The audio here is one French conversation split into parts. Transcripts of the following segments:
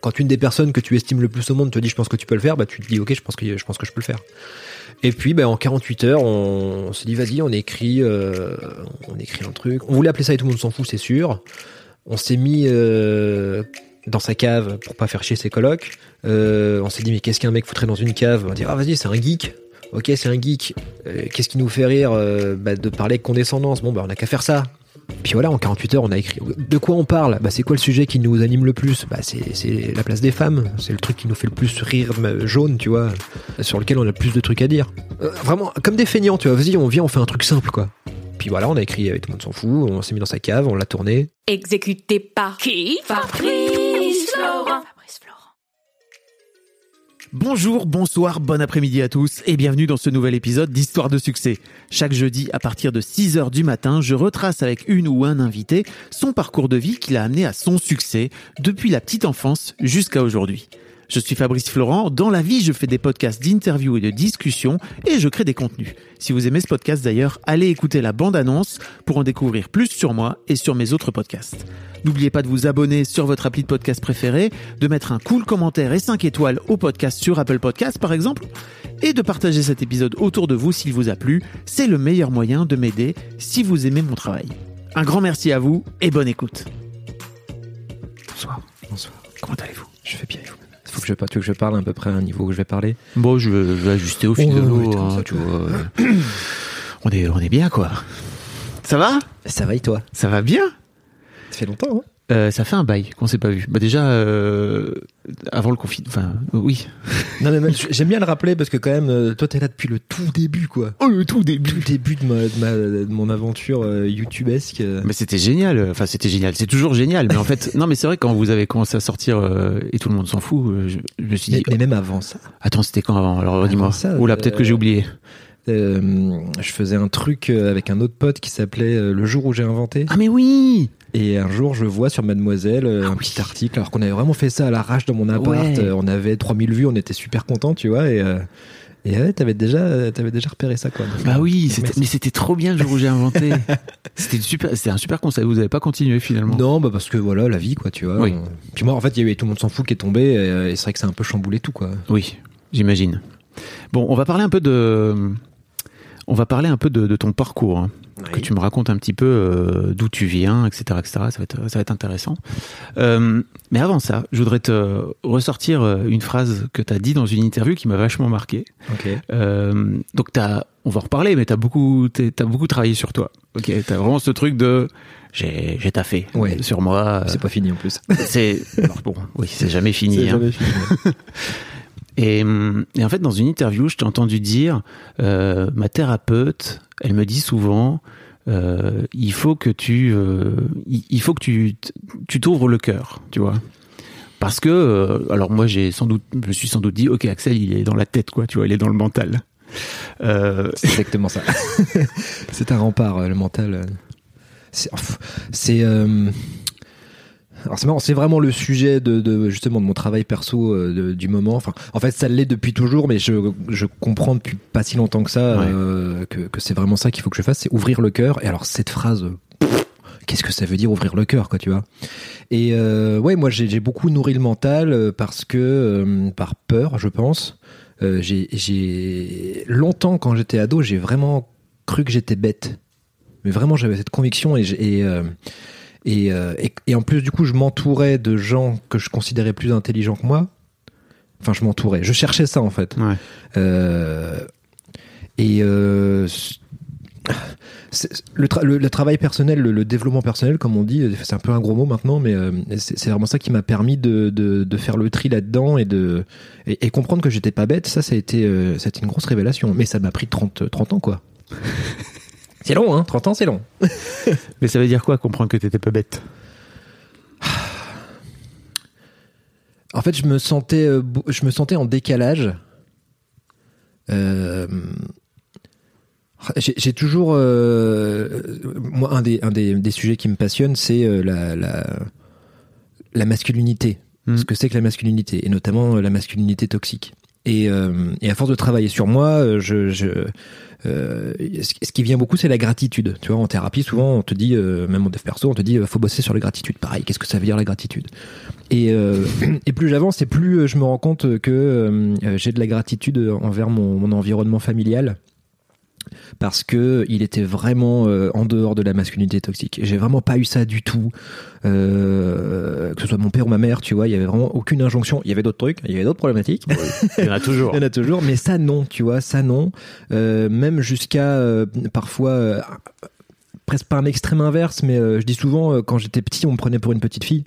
Quand une des personnes que tu estimes le plus au monde te dit je pense que tu peux le faire, bah tu te dis ok je pense que je pense que je peux le faire. Et puis bah, en 48 heures on, s'est dit vas-y on écrit euh, on écrit un truc. On voulait appeler ça et tout le monde s'en fout c'est sûr. On s'est mis euh, dans sa cave pour pas faire chier ses colocs. Euh, on s'est dit mais qu'est-ce qu'un mec foutrait dans une cave? On dire ah vas-y c'est un geek. Ok c'est un geek. Qu'est-ce qui nous fait rire bah, De parler condescendance? Bon bah on a qu'à faire ça. Puis voilà, en 48 heures, on a écrit. De quoi on parle? Bah, c'est quoi le sujet qui nous anime le plus? Bah, c'est, la place des femmes. C'est le truc qui nous fait le plus rire euh, jaune, tu vois, sur lequel on a le plus de trucs à dire. Euh, vraiment, comme des feignants, tu vois. Vas-y, on vient, on fait un truc simple, quoi. Puis voilà, on a écrit, tout le monde s'en fout. On s'est mis dans sa cave, on l'a tourné. Exécuté par qui? Fabrice Florent. Bonjour, bonsoir, bon après-midi à tous et bienvenue dans ce nouvel épisode d'Histoire de succès. Chaque jeudi à partir de 6h du matin, je retrace avec une ou un invité son parcours de vie qui l'a amené à son succès depuis la petite enfance jusqu'à aujourd'hui. Je suis Fabrice Florent. Dans la vie, je fais des podcasts d'interviews et de discussions et je crée des contenus. Si vous aimez ce podcast d'ailleurs, allez écouter la bande-annonce pour en découvrir plus sur moi et sur mes autres podcasts. N'oubliez pas de vous abonner sur votre appli de podcast préféré, de mettre un cool commentaire et 5 étoiles au podcast sur Apple Podcasts par exemple, et de partager cet épisode autour de vous s'il vous a plu. C'est le meilleur moyen de m'aider si vous aimez mon travail. Un grand merci à vous et bonne écoute. Bonsoir. Bonsoir. Comment allez-vous? Je fais bien, et vous? Faut que je, tu veux que je parle à peu près à un niveau où je vais parler Bon, je vais, je vais ajuster au fil Oh, de l'eau, hein, vois. On est, on est bien quoi. Ça va? Ça va et toi? Ça va bien Ça fait longtemps, hein Euh, Ça fait un bail qu'on s'est pas vu. Bah déjà, euh, avant le confinement, enfin oui. Non, mais j'aime bien le rappeler parce que quand même, euh, toi, t'es là depuis le tout début, quoi. Oh, le tout début. Tout début de, ma, de, ma- de mon aventure euh, YouTubesque. euh. Mais c'était génial. Enfin, c'était génial. C'est toujours génial. Mais en fait, non, mais c'est vrai quand vous avez commencé à sortir euh, et tout le monde s'en fout, euh, je, je me suis dit. mais même avant ça, Attends, c'était quand avant? Alors dis-moi. Oula, peut-être que euh, j'ai oublié. Euh, je faisais un truc euh, avec un autre pote qui s'appelait euh, Le jour où j'ai inventé. Ah mais oui. Et un jour, je vois sur Mademoiselle euh, un petit article, alors qu'on avait vraiment fait ça à l'arrache dans mon appart. Ouais. On avait 3000 vues, on était super contents, tu vois. Et, et ouais, t'avais déjà, t'avais déjà repéré ça, quoi. Bah oui, mais c'était trop bien le jour où j'ai inventé. c'était super, c'était un super conseil. Vous avez pas continué finalement? Non, bah parce que voilà, la vie, quoi, tu vois. Oui. On- Puis moi, en fait, il y a eu Tout le monde s'en fout qui est tombé, et, et c'est vrai que c'est un peu chamboulé tout, quoi. Oui, j'imagine. Bon, on va parler un peu de, on va parler un peu de, de ton parcours, hein. que tu me racontes un petit peu euh, d'où tu viens, etc., etc. Ça va être, ça va être intéressant. Euh, mais avant ça, je voudrais te ressortir euh, une phrase que tu as dit dans une interview qui m'a vachement marqué. Euh, donc t'as, on va en reparler, mais t'as beaucoup, t'es- t'as beaucoup travaillé sur toi. Ok, t'as vraiment ce truc de, j'ai, j'ai taffé Ouais. sur moi. C'est pas fini en plus. C'est, bon, oui, c'est jamais fini. C'est hein. jamais fini. Et, hum, et en fait, dans une interview, je t'ai entendu dire, euh, ma thérapeute, elle me dit souvent, euh, il faut que tu, euh, il faut que tu, tu t'ouvres le cœur, tu vois. Parce que, alors moi, j'ai sans doute, je me suis sans doute dit, ok, Axel, il est dans la tête, quoi, tu vois, il est dans le mental. C'est exactement ça. c'est un rempart, le mental. C'est, alors c'est marrant, c'est vraiment le sujet de, de- justement de mon travail perso euh, de- du moment. Enfin, en fait, ça l'est depuis toujours, mais je, je comprends depuis pas si longtemps que ça Ouais. euh, que, que c'est vraiment ça qu'il faut que je fasse, c'est ouvrir le cœur. Et alors cette phrase, qu'est-ce que ça veut dire ouvrir le cœur, quoi, tu vois? Et euh, ouais, moi j'ai, beaucoup nourri le mental euh, parce que par peur, je pense. J'ai, longtemps quand j'étais ado, j'ai vraiment cru que j'étais bête. Mais vraiment, j'avais cette conviction et et, euh, et, et en plus du coup, je m'entourais de gens que je considérais plus intelligents que moi. Enfin, je m'entourais. Je cherchais ça en fait. ouais. Euh, et euh, le, tra- le, le travail personnel, le, le développement personnel, comme on dit, c'est un peu un gros mot maintenant, mais c'est vraiment ça qui m'a permis de, de, de faire le tri là-dedans et de et, et comprendre que j'étais pas bête. Ça, ça a été, ça a été une grosse révélation. Mais ça m'a pris 30, 30 ans, quoi. C'est long, hein 30 ans, c'est long. Mais ça veut dire quoi, comprendre que t'étais pas bête? En fait, je me sentais, euh, je me sentais en décalage. Euh, j'ai toujours, euh, moi, un des, sujets qui me passionne, c'est la, masculinité. Hmm. Ce que c'est que la masculinité, et notamment la masculinité toxique. Et, euh, et à force de travailler sur moi, euh, je, je, euh, ce qui vient beaucoup, c'est la gratitude. Tu vois, en thérapie, souvent, on te dit, euh, même en dev perso, on te dit, euh, faut bosser sur la gratitude. Pareil, qu'est-ce que ça veut dire la gratitude? Et, euh, et plus j'avance, et plus je me rends compte que j'ai de la gratitude envers mon environnement familial parce que il était vraiment euh, en dehors de la masculinité toxique. J'ai vraiment pas eu ça du tout, euh, que ce soit mon père ou ma mère, tu vois, il y avait vraiment aucune injonction. Il y avait d'autres trucs, il y avait d'autres problématiques. Il y en a toujours. Il y en a toujours, mais ça non, tu vois, ça non. Euh, même jusqu'à parfois presque pas un extrême inverse, mais euh, je dis souvent euh, quand j'étais petit, on me prenait pour une petite fille.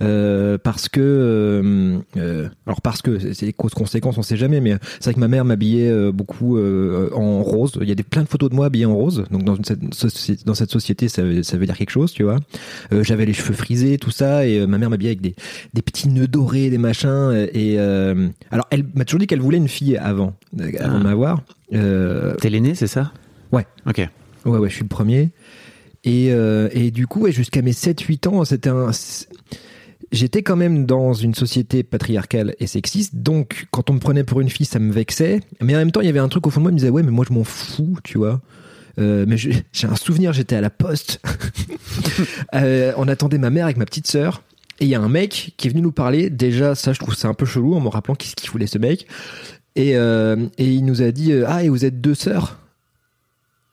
Euh, parce que euh, euh, alors parce que c'est- les causes conséquences on sait jamais mais c'est vrai que ma mère m'habillait beaucoup en rose il y a des plein de photos de moi habillée en rose donc dans une, dans cette société ça, veut- ça veut dire quelque chose tu vois j'avais les cheveux frisés tout ça et ma mère m'habillait avec des, des petits nœuds dorés des machins et alors elle m'a toujours dit qu'elle voulait une fille avant avant Ah. de m'avoir T'es l'aîné, c'est ça? Ouais. Ok. Ouais, ouais, je suis le premier. Et, euh, et du coup, ouais, jusqu'à mes 7-8 ans, c'était. J'étais quand même dans une société patriarcale et sexiste, donc quand on me prenait pour une fille, ça me vexait. Mais en même temps, il y avait un truc au fond de moi qui me disait, ouais, mais moi je m'en fous, tu vois. Euh, mais j'ai un souvenir, j'étais à la poste. Euh, on attendait ma mère avec ma petite sœur. Et il y a un mec qui est venu nous parler. Déjà, ça, je trouve ça un peu chelou en me rappelant qu'est-ce qu'il voulait ce mec. Et, et il nous a dit Ah, et vous êtes deux sœurs?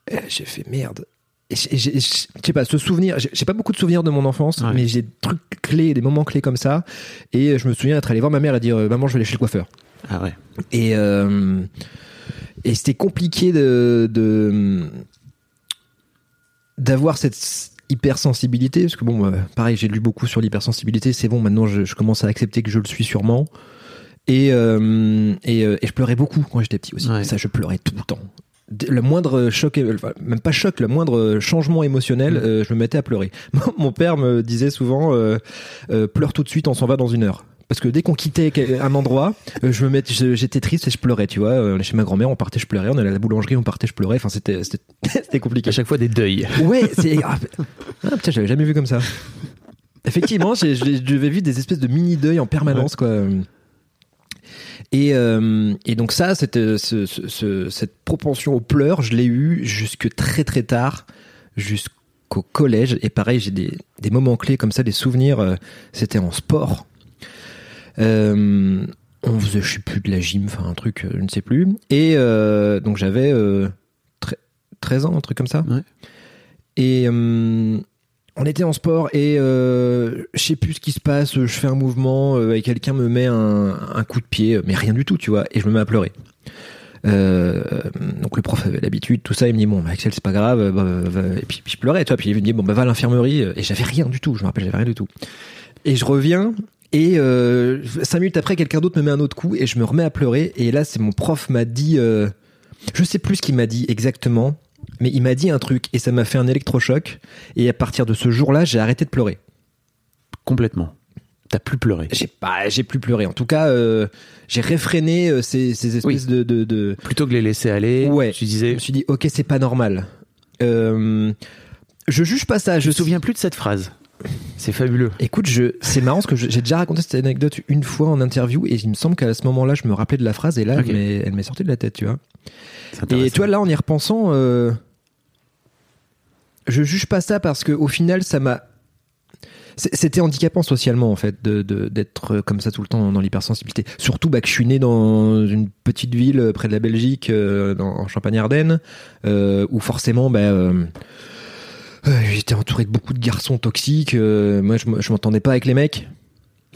Et J'ai fait merde. Je sais pas, ce souvenir, j'ai pas beaucoup de souvenirs de mon enfance, Ouais. mais j'ai des trucs clés, des moments clés comme ça. Et je me souviens être allé voir ma mère et dire euh, Maman, je vais aller chez le coiffeur. Ah ouais. Et, euh, et c'était compliqué de, d'avoir cette hypersensibilité parce que bon euh, pareil j'ai lu beaucoup sur l'hypersensibilité c'est bon maintenant je, je commence à accepter que je le suis sûrement et euh, et, euh, et je pleurais beaucoup quand j'étais petit aussi Ouais. ça je pleurais tout le temps le moindre choc enfin, même pas choc le moindre changement émotionnel Mm. euh, je me mettais à pleurer mon père me disait souvent euh, euh, pleure tout de suite on s'en va dans une heure parce que dès qu'on quittait un endroit, je me mettais, j'étais triste et je pleurais, tu vois. On est chez ma grand-mère, on partait, je pleurais. On allait à la boulangerie, on partait, je pleurais. Enfin, c'était, c'était, compliqué. À chaque fois des deuils. Ouais, c'est. Ah, ah, putain, j'avais jamais vu comme ça. Effectivement, je devais vivre des espèces de mini deuil en permanence, quoi. Et, euh, et donc ça, cette, ce- ce- ce- cette propension aux pleurs, je l'ai eu jusque très très tard, jusqu'au collège. Et pareil, j'ai des, des moments clés comme ça, des souvenirs. euh, C'était en sport. Euh, on faisait, je sais plus, de la gym, enfin un truc, euh, je ne sais plus. Et euh, donc j'avais euh, tre- 13 ans, un truc comme ça. Ouais. Et euh, on était en sport et euh, je sais plus ce qui se passe. Je fais un mouvement euh, et quelqu'un me met un, coup de pied, mais rien du tout, tu vois. Et je me mets à pleurer. Euh, donc le prof avait l'habitude, tout ça, il me dit bon bah, Axel c'est pas grave, bah, va- et puis, je pleurais, tu vois, puis il me dit bon bah va à l'infirmerie et j'avais rien du tout, je me rappelle j'avais rien du tout. Et je reviens et euh, cinq minutes après quelqu'un d'autre me met un autre coup et je me remets à pleurer et là c'est mon prof m'a dit, euh, je sais plus ce qu'il m'a dit exactement, mais il m'a dit un truc et ça m'a fait un électrochoc et à partir de ce jour-là j'ai arrêté de pleurer. Complètement. T'as plus pleuré. J'ai pas, j'ai plus pleuré. En tout cas, euh, j'ai réfréné euh, ces, ces espèces de, de, de Plutôt que les laisser aller, Ouais. tu Je disais. me suis dit, ok, c'est pas normal. Euh, je juge pas ça. Je me souviens plus de cette phrase. C'est fabuleux. Écoute, je, c'est marrant parce que je- j'ai déjà raconté cette anecdote une fois en interview et il me semble qu'à ce moment-là, je me rappelais de la phrase et là, Ok. elle m'est- elle m'est sortie de la tête, tu vois. Et vois, là, en y repensant, euh, je juge pas ça parce que au final, ça m'a. C'était handicapant socialement en fait de- d'être comme ça tout le temps dans l'hypersensibilité. Surtout bah, que je suis né dans une petite ville euh, près de la Belgique, euh, en Champagne-Ardenne, euh, où forcément bah, euh, euh, j'étais entouré de beaucoup de garçons toxiques. euh, moi, je, je m'entendais pas avec les mecs.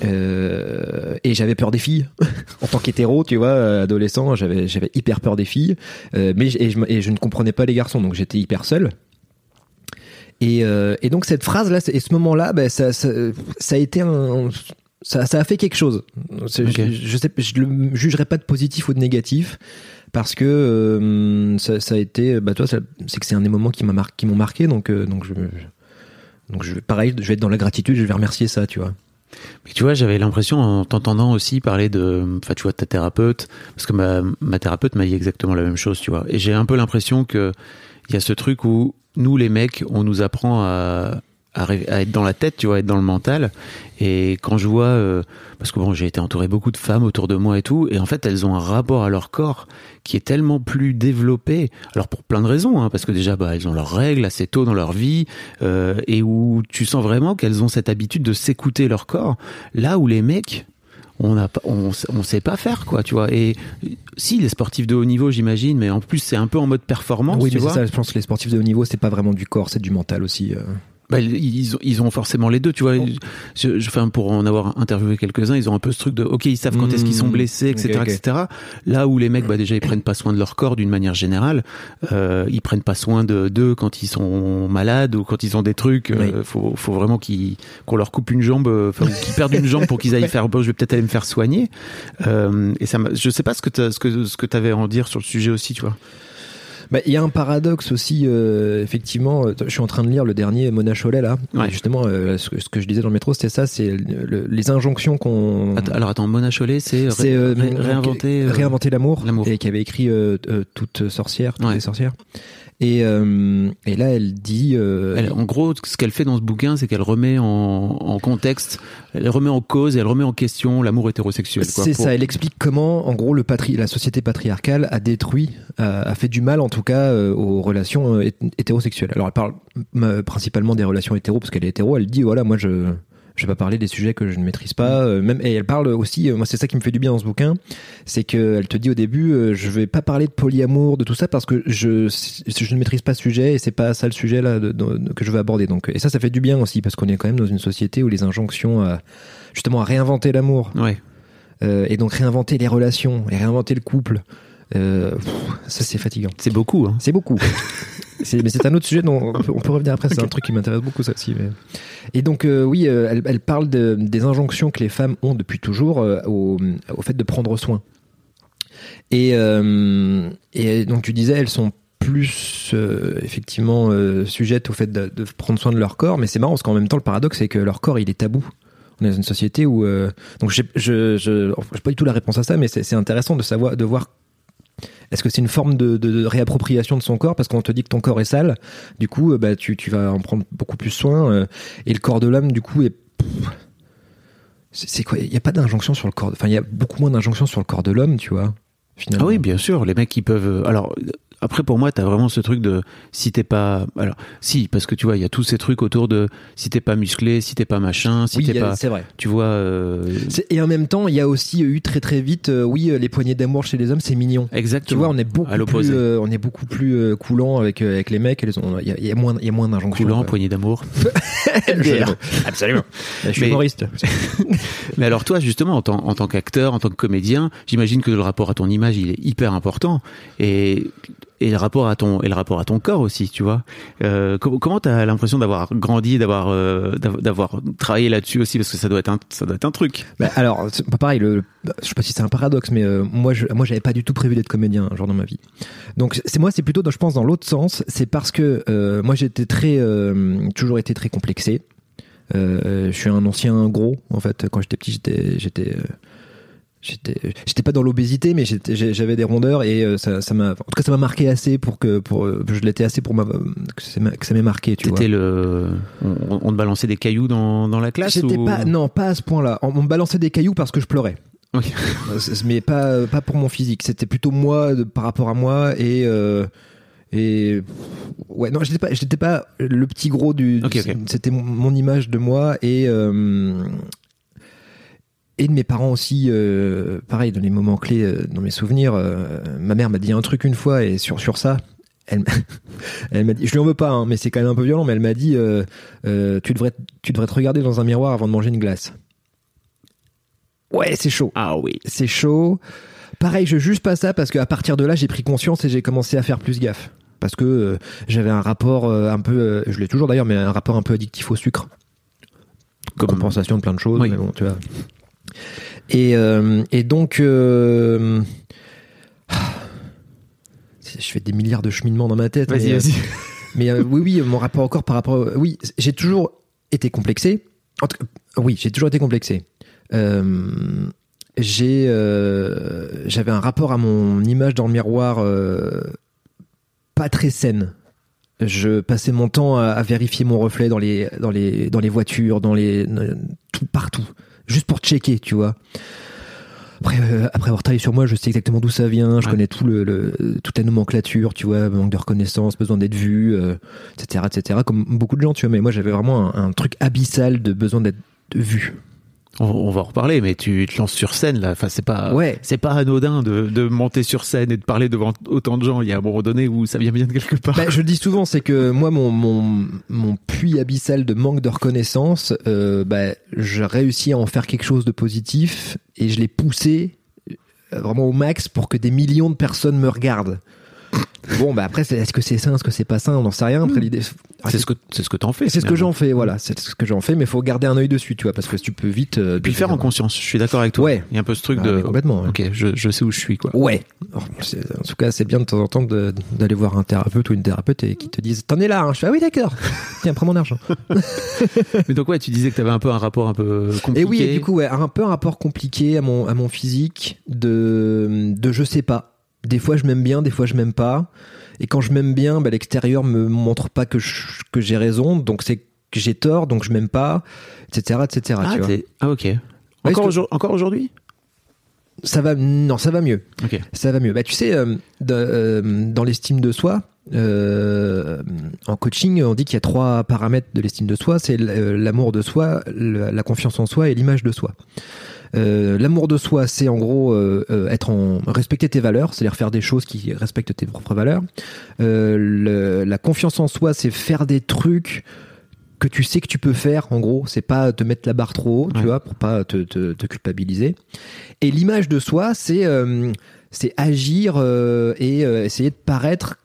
Euh, et j'avais peur des filles en tant qu'hétéro, tu vois, euh, adolescent, j'avais j'avais hyper peur des filles, euh, mais et je, et je ne comprenais pas les garçons, donc j'étais hyper seul. Et, euh, et donc cette phrase là, et ce moment là, bah, ça, ça, ça a été un, ça, ça a fait quelque chose. Je, je sais, je le jugerai pas de positif ou de négatif parce que euh, ça, ça a été, bah toi, c'est que c'est un des moments qui m'a marqué, qui m'ont marqué, donc euh, donc je, donc je, pareil, je vais être dans la gratitude, je vais remercier ça, tu vois. Mais tu vois, j'avais l'impression en t'entendant aussi parler de, enfin, tu vois, ta thérapeute, parce que ma, ma thérapeute m'a dit exactement la même chose, tu vois. Et j'ai un peu l'impression que il y a ce truc où nous, les mecs, on nous apprend à, à, à être dans la tête, tu vois, être dans le mental. Et quand je vois, euh, parce que bon, j'ai été entouré beaucoup de femmes autour de moi et tout, et en fait, elles ont un rapport à leur corps qui est tellement plus développé. Alors pour plein de raisons, hein, parce que déjà, bah, elles ont leurs règles assez tôt dans leur vie, euh, et où tu sens vraiment qu'elles ont cette habitude de s'écouter leur corps. Là où les mecs, on n'a pas, on, on sait pas faire quoi, tu vois. Et si les sportifs de haut niveau, j'imagine, mais en plus c'est un peu en mode performance, oui, tu mais vois. ça, je pense que les sportifs de haut niveau, c'est pas vraiment du corps, c'est du mental aussi. euh. Bah, ils, ont, ils ont forcément les deux, tu vois. Je, je, enfin, pour en avoir interviewé quelques-uns, ils ont un peu ce truc de, ok, ils savent quand est-ce qu'ils sont Mmh, blessés, etc., etc. Là où les mecs, bah, déjà, ils prennent pas soin de leur corps d'une manière générale. Euh, ils prennent pas soin de d'eux quand ils sont malades ou quand ils ont des trucs. Euh, Oui. faut, faut vraiment qu'ils, qu'on leur coupe une jambe, euh, enfin, qu'ils perdent une jambe pour qu'ils aillent faire, bon, je vais peut-être aller me faire soigner. Euh, et ça, je sais pas ce que t'as- ce que ce que t'avais à en dire sur le sujet aussi, tu vois. Bah, Il y a un paradoxe aussi, euh, effectivement. euh, Je suis en train de lire le dernier Mona Chollet là. Ouais. Justement, euh, ce, que, ce que je disais dans le métro, c'était ça, c'est le- les injonctions qu'on. Alors attends, Mona Chollet, c'est, ré- euh, ré- réinventer. réinventer l'amour, l'amour. et qui avait écrit toute sorcière, toutes Ouais. les sorcières. Et, euh, et là, elle dit. euh, Elle, en gros, ce qu'elle fait dans ce bouquin, c'est qu'elle remet en, en contexte, elle remet en cause et elle remet en question l'amour hétérosexuel. C'est pour- ça, elle explique comment, en gros, le patri la société patriarcale a détruit, a, a fait du mal, en tout cas, euh, aux relations hét- hétérosexuelles. Alors, elle parle principalement des relations hétéro, parce qu'elle est hétéro. Elle dit, voilà, moi, je je vais pas parler des sujets que je ne maîtrise pas. euh, même, et elle parle aussi, euh, moi, c'est ça qui me fait du bien dans ce bouquin, c'est qu'elle te dit au début, euh, je vais pas parler de polyamour, de tout ça, parce que je je ne maîtrise pas ce sujet et c'est pas ça le sujet là de- de- que je veux aborder. Donc, et ça, ça fait du bien aussi, parce qu'on est quand même dans une société où les injonctions à justement à réinventer l'amour, Ouais. euh, et donc réinventer les relations et réinventer le couple. Euh, pff, ça c'est fatigant. C'est beaucoup. Hein. C'est beaucoup. Mais c'est un autre sujet dont on peut, on peut revenir après. C'est un truc qui m'intéresse beaucoup ça aussi. mais- Et donc euh, oui, euh, elle, elle parle de- des injonctions que les femmes ont depuis toujours au, au fait de prendre soin. Et, et donc tu disais, elles sont plus effectivement sujettes au fait de, de prendre soin de leur corps, mais c'est marrant parce qu'en même temps le paradoxe c'est que leur corps il est tabou. On est dans une société où euh, donc je je pas du tout la réponse à ça, mais c'est c'est intéressant de savoir de voir est-ce que c'est une forme de, réappropriation de son corps parce qu'on te dit que ton corps est sale, du coup euh, bah tu vas en prendre beaucoup plus soin euh, et le corps de l'homme du coup est c'est quoi? Il y a pas d'injonction sur le corps. Enfin, il y a beaucoup moins d'injonction sur le corps de l'homme, tu vois. Ah oui, bien sûr. Les mecs, ils peuvent. euh, Alors. Après, pour moi, t'as vraiment ce truc de si t'es pas. Alors, si, parce que tu vois, il y a tous ces trucs autour de si t'es pas musclé, si t'es pas machin, si Oui, t'es pas. c'est vrai. Tu vois. euh, Et en même temps, il y a aussi eu très très vite, euh, oui, euh, les poignées d'amour chez les hommes, c'est mignon. Tu Exactement. vois, on est beaucoup À plus, euh, on est beaucoup plus euh, coulant avec euh, avec les mecs. Il y, a- il y a moins, il y a moins d'injonctions. Coulant, quoi. poignée d'amour. Absolument. Je suis Mais- humoriste. Mais alors toi, justement, en tant, en tant qu'acteur, en tant que comédien, j'imagine que le rapport à ton image, il est hyper important. Et, et le rapport à ton et le rapport à ton corps aussi, tu vois. Euh, com- comment t'as l'impression d'avoir grandi, d'avoir euh, d'av- d'avoir travaillé là-dessus aussi, parce que ça doit être un ça doit être un truc. Bah, alors, pareil. Le, je sais pas si c'est un paradoxe, mais euh, moi, je, moi, j'avais pas du tout prévu d'être comédien un dans ma vie. Donc, c'est moi, c'est plutôt, dans- je pense, dans l'autre sens. C'est parce que euh, moi, j'étais très, toujours été très complexé. Je suis un ancien gros, en fait. Quand j'étais petit, j'étais, j'étais, j'étais pas dans l'obésité, mais j'avais des rondeurs et euh, ça, ça m'a, en tout cas, ça m'a marqué assez pour que, pour, je l'étais assez pour ma, que ça m'ait marqué, tu vois. Le on, on te balançait des cailloux dans, dans la classe ou... pas, non, pas à ce point-là. On, on me balançait des cailloux parce que je pleurais. Euh, mais pas pas pour mon physique c'était plutôt moi de- par rapport à moi et euh, et ouais non j'étais pas j'étais pas le petit gros du Ok, ok. c'était mon, mon image de moi et euh, et de mes parents aussi euh, pareil dans les moments clés euh, dans mes souvenirs euh, ma mère m'a dit un truc une fois et sur sur ça elle, m'a- elle m'a dit, je lui en veux pas, hein, mais c'est quand même un peu violent, mais elle m'a dit, tu devrais, tu devrais te regarder dans un miroir avant de manger une glace. Ouais, c'est chaud Ah oui. c'est chaud. Pareil, je juge pas ça parce qu'à partir de là, j'ai pris conscience et j'ai commencé à faire plus gaffe. Parce que j'avais un rapport un peu, je l'ai toujours d'ailleurs, mais un rapport un peu addictif au sucre. Comme- Compensation de plein de choses, Oui. mais bon, tu vois. Et, euh, et donc, euh, je fais des milliards de cheminements dans ma tête. Vas-y, mais, euh, vas-y. mais euh, oui, oui, mon rapport au corps par rapport. Oui, j'ai toujours été complexé. Oui, j'ai toujours été complexé. J'ai, j'avais un rapport à mon image dans le miroir pas très saine. Je passais mon temps à, à vérifier mon reflet dans les dans les dans les voitures, dans les tout partout, juste pour checker, tu vois. Après, euh, après avoir travaillé sur moi, je sais exactement d'où ça vient. Je Ouais. connais tout le, le toute la nomenclature, tu vois, manque de reconnaissance, besoin d'être vu, euh, etc., etc. Comme beaucoup de gens, tu vois. Mais moi, j'avais vraiment un, un truc abyssal de besoin d'être vu. On, on va en reparler, mais tu te lances sur scène là. Enfin, c'est pas, Ouais. c'est pas anodin de, de monter sur scène et de parler devant autant de gens. Il y a un moment donné où ça vient bien de quelque part. Bah, je le dis souvent, c'est que moi, mon, mon, mon puits abyssal de manque de reconnaissance, euh, bah, je réussis à en faire quelque chose de positif et je l'ai poussé euh, vraiment au max pour que des millions de personnes me regardent. Bon, bah après, est-ce que c'est ça, est-ce que c'est pas ça, on n'en sait rien. Après, l'idée, Hmm. c'est ce que c'est ce que t'en fais. c'est ce que j'en fais, voilà, c'est ce que j'en fais, mais faut garder un œil dessus, tu vois, parce que tu peux vite. euh, Puis le faire en conscience. Je suis d'accord avec toi. Ouais. Il y a un peu ce truc Ah, de. complètement, ouais. Ok, je, je sais où je suis quoi. Ouais. Alors, c'est- En tout cas, c'est bien de temps en temps d'aller voir un thérapeute ou une thérapeute et qui te disent T'en es là, hein. Je fais Ah oui, d'accord. Tiens, prends mon argent. Mais donc ouais, tu disais que t'avais un peu un rapport un peu compliqué. Et oui, et du coup, ouais, un peu un rapport compliqué à mon, à mon physique de, de je sais pas. Des fois, je m'aime bien, des fois, je m'aime pas. Et quand je m'aime bien, bah, l'extérieur me montre pas que je- que j'ai raison, donc c'est que j'ai tort, donc je m'aime pas, etc., etc. Ah, tu vois. t'es- ah, ok. Encore, que- aujourd- encore aujourd'hui? Ça va, non, ça va mieux. Ok. Ça va mieux. Bah, tu sais, euh, de- euh, dans l'estime de soi, euh, en coaching, on dit qu'il y a trois paramètres de l'estime de soi. C'est l'amour de soi, la confiance en soi et l'image de soi. Euh, l'amour de soi, c'est en gros euh, euh, être en respecter tes valeurs, c'est-à-dire faire des choses qui respectent tes propres valeurs. Le- la confiance en soi, c'est faire des trucs que tu sais que tu peux faire. En gros, c'est pas te mettre la barre trop haut, tu vois, pour pas te, te, te culpabiliser. Et l'image de soi, c'est euh, c'est agir euh, et euh, essayer de paraître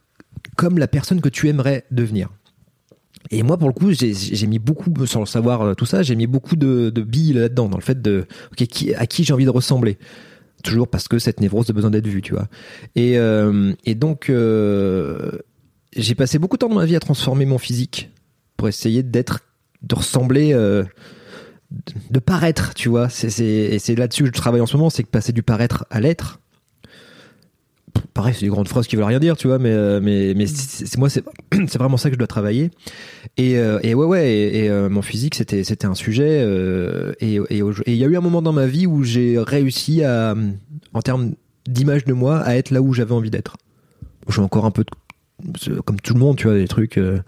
comme la personne que tu aimerais devenir. Et moi, pour le coup, j'ai mis beaucoup, sans le savoir euh, tout ça, j'ai mis beaucoup de, billes là-dedans, dans le fait de qui, à qui j'ai envie de ressembler. Toujours parce que cette névrose de besoin d'être vu, tu vois. Et, euh, donc, euh, j'ai passé beaucoup de temps dans ma vie à transformer mon physique pour essayer d'être, de ressembler, de- paraître, tu vois. C'est, et c'est là-dessus que je travaille en ce moment, c'est que passer du paraître à l'être. Pareil, c'est des grandes phrases qui veulent rien dire, tu vois, mais, euh, mais, mais c'est, c'est- moi, c'est, c'est vraiment ça que je dois travailler. Et, euh, et ouais, ouais, et, et, euh, mon physique, c'était, c'était un sujet. euh, et il y a eu un moment dans ma vie où j'ai réussi à, en termes d'image de moi, à être là où j'avais envie d'être. J'ai encore un peu de, comme tout le monde, tu vois, des trucs. euh,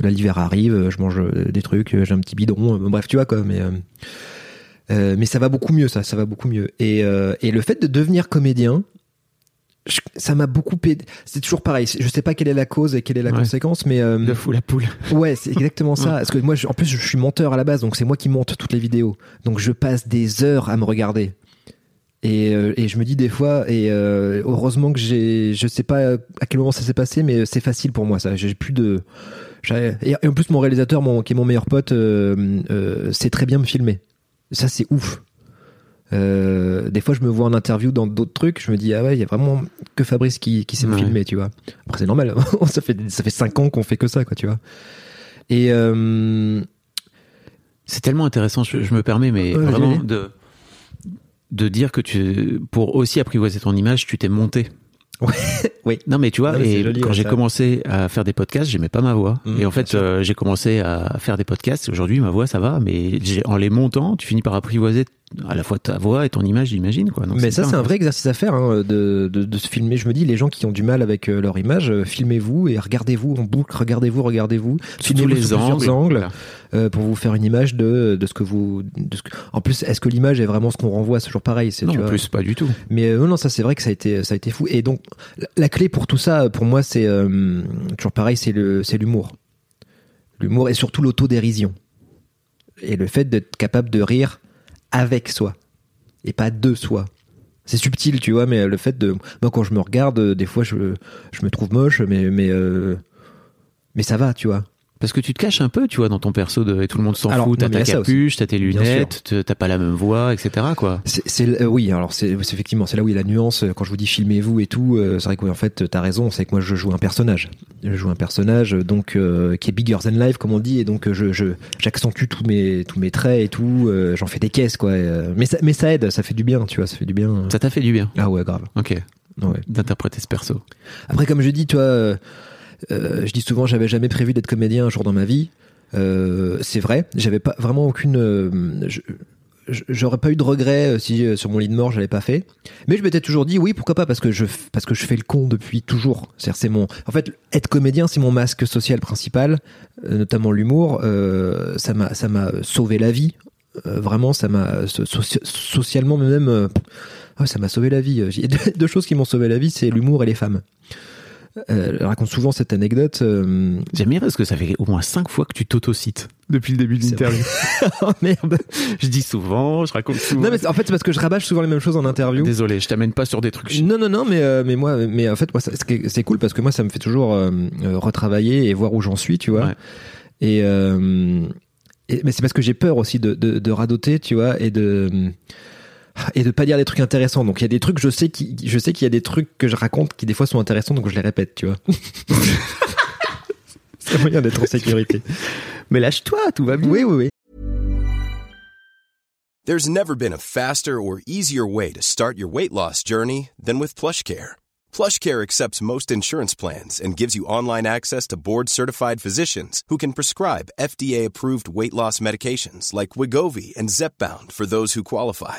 là, l'hiver arrive, je mange des trucs, j'ai un petit bidon, euh, bref, tu vois quoi. Mais euh, mais ça va beaucoup mieux, ça, ça va beaucoup mieux. Et et le fait de devenir comédien, je- ça m'a beaucoup aidé. C'est toujours pareil. Je sais pas quelle est la cause et quelle est la Ouais. conséquence, mais euh, Le fou la poule. Ouais, c'est exactement ça. Parce que moi, je- en plus, je suis monteur à la base, donc c'est moi qui monte toutes les vidéos. Donc je passe des heures à me regarder. Et, euh, et je me dis des fois, et euh, heureusement que j'ai, je sais pas à quel moment ça s'est passé, mais c'est facile pour moi ça. J'ai plus de, et en plus mon réalisateur, mon, qui est mon meilleur pote, euh, sait très bien me filmer. Ça c'est ouf. Euh, des fois, je me vois en interview dans d'autres trucs, je me dis ah ouais, il y a vraiment que Fabrice qui, qui sait me Ouais. filmer, tu vois. Après c'est normal, ça fait ça fait cinq ans qu'on fait que ça, quoi, tu vois. Et euh, C'est tellement intéressant, je, je me permets, mais Ouais, vraiment de de dire que tu pour aussi apprivoiser ton image, tu t'es monté. Oui. Non mais tu vois, Non, et joli, quand ouais, j'ai commencé à faire des podcasts, j'aimais pas ma voix. Mmh, et en fait, euh, j'ai commencé à faire des podcasts. Aujourd'hui, ma voix, ça va, mais en les montant, tu finis par apprivoiser à la fois ta voix et ton image, j'imagine quoi. Donc, Mais ça, c'est un vrai exercice à faire, hein, de, de, de se filmer. Je me dis, les gens qui ont du mal avec euh, leur image, euh, filmez-vous et regardez-vous en boucle, regardez-vous, regardez-vous. Sous tous Filmez-vous les angles. angles Voilà. Euh, pour vous faire une image de, de ce que vous. De ce que... En plus, est-ce que l'image est vraiment ce qu'on renvoie? C'est toujours pareil. C'est, Non, tu en vois. plus, pas du tout. Mais euh, non, ça c'est vrai que ça a été, ça a été fou. Et donc, la, la clé pour tout ça, pour moi, c'est euh, toujours pareil, c'est l'humour. L'humour et surtout l'autodérision. Et le fait d'être capable de rire avec soi et pas de soi. C'est subtil, tu vois, mais le fait de, moi quand je me regarde, des fois je, je me trouve moche, mais mais euh, mais ça va, tu vois. Parce que tu te caches un peu, tu vois, dans ton perso de, et tout le monde s'en fout. T'as ta capuche, t'as tes lunettes, te- t'as pas la même voix, etc. Quoi. C'est, euh, oui, alors c'est, effectivement, c'est là où il y a la nuance. Quand je vous dis filmez-vous et tout, euh, c'est vrai que oui, en fait, t'as raison. C'est que moi, je joue un personnage. Je joue un personnage, euh, donc euh, qui est bigger than life, comme on dit, et donc euh, je, j'accentue tous mes tous mes traits et tout. euh, j'en fais des caisses, quoi. et, euh, mais ça, mais ça aide, ça fait du bien, tu vois, ça fait du bien. Ça t'a fait du bien. Ah ouais, grave. Ok. Ouais. D'interpréter ce perso. Après, comme je dis, toi, euh, euh, je dis souvent, j'avais jamais prévu d'être comédien un jour dans ma vie. Euh, c'est vrai, j'avais pas vraiment aucune. euh, J'aurais pas eu de regret si sur mon lit de mort je l'avais pas fait, mais je m'étais toujours dit oui pourquoi pas parce que je parce que je fais le con depuis toujours. C'est mon en fait être comédien c'est mon masque social principal, notamment l'humour. ça m'a ça m'a sauvé la vie. Vraiment ça m'a so- soci- socialement même ouais, ça m'a sauvé la vie. Deux, deux choses qui m'ont sauvé la vie c'est l'humour et les femmes. Euh, elle raconte souvent cette anecdote. euh, J'aime bien parce que ça fait au moins cinq fois que tu t'autocites depuis le début de l'interview. oh merde. je dis souvent, je raconte souvent. Non mais en fait c'est parce que je rabâche souvent les mêmes choses en interview. Désolé, je t'amène pas sur des trucs. Non non non mais euh, mais moi mais en fait moi c'est cool parce que moi ça me fait toujours euh, retravailler et voir où j'en suis tu vois. Ouais. Et, euh, et- mais c'est parce que j'ai peur aussi de, de, de radoter tu vois et de et de pas dire des trucs intéressants. Donc il y a des trucs je sais qui je sais qu'il y a des trucs que je raconte qui des fois sont intéressants donc je les répète tu vois. c'est un moyen d'être en sécurité. Mais lâche-toi, tout va bien. Oui oui oui. There's never been a faster or easier way to start your weight loss journey than with PlushCare. PlushCare accepts most insurance plans and gives you online access to board-certified physicians who can prescribe FDA-approved weight loss medications like Wigovi and Zepbound for those who qualify.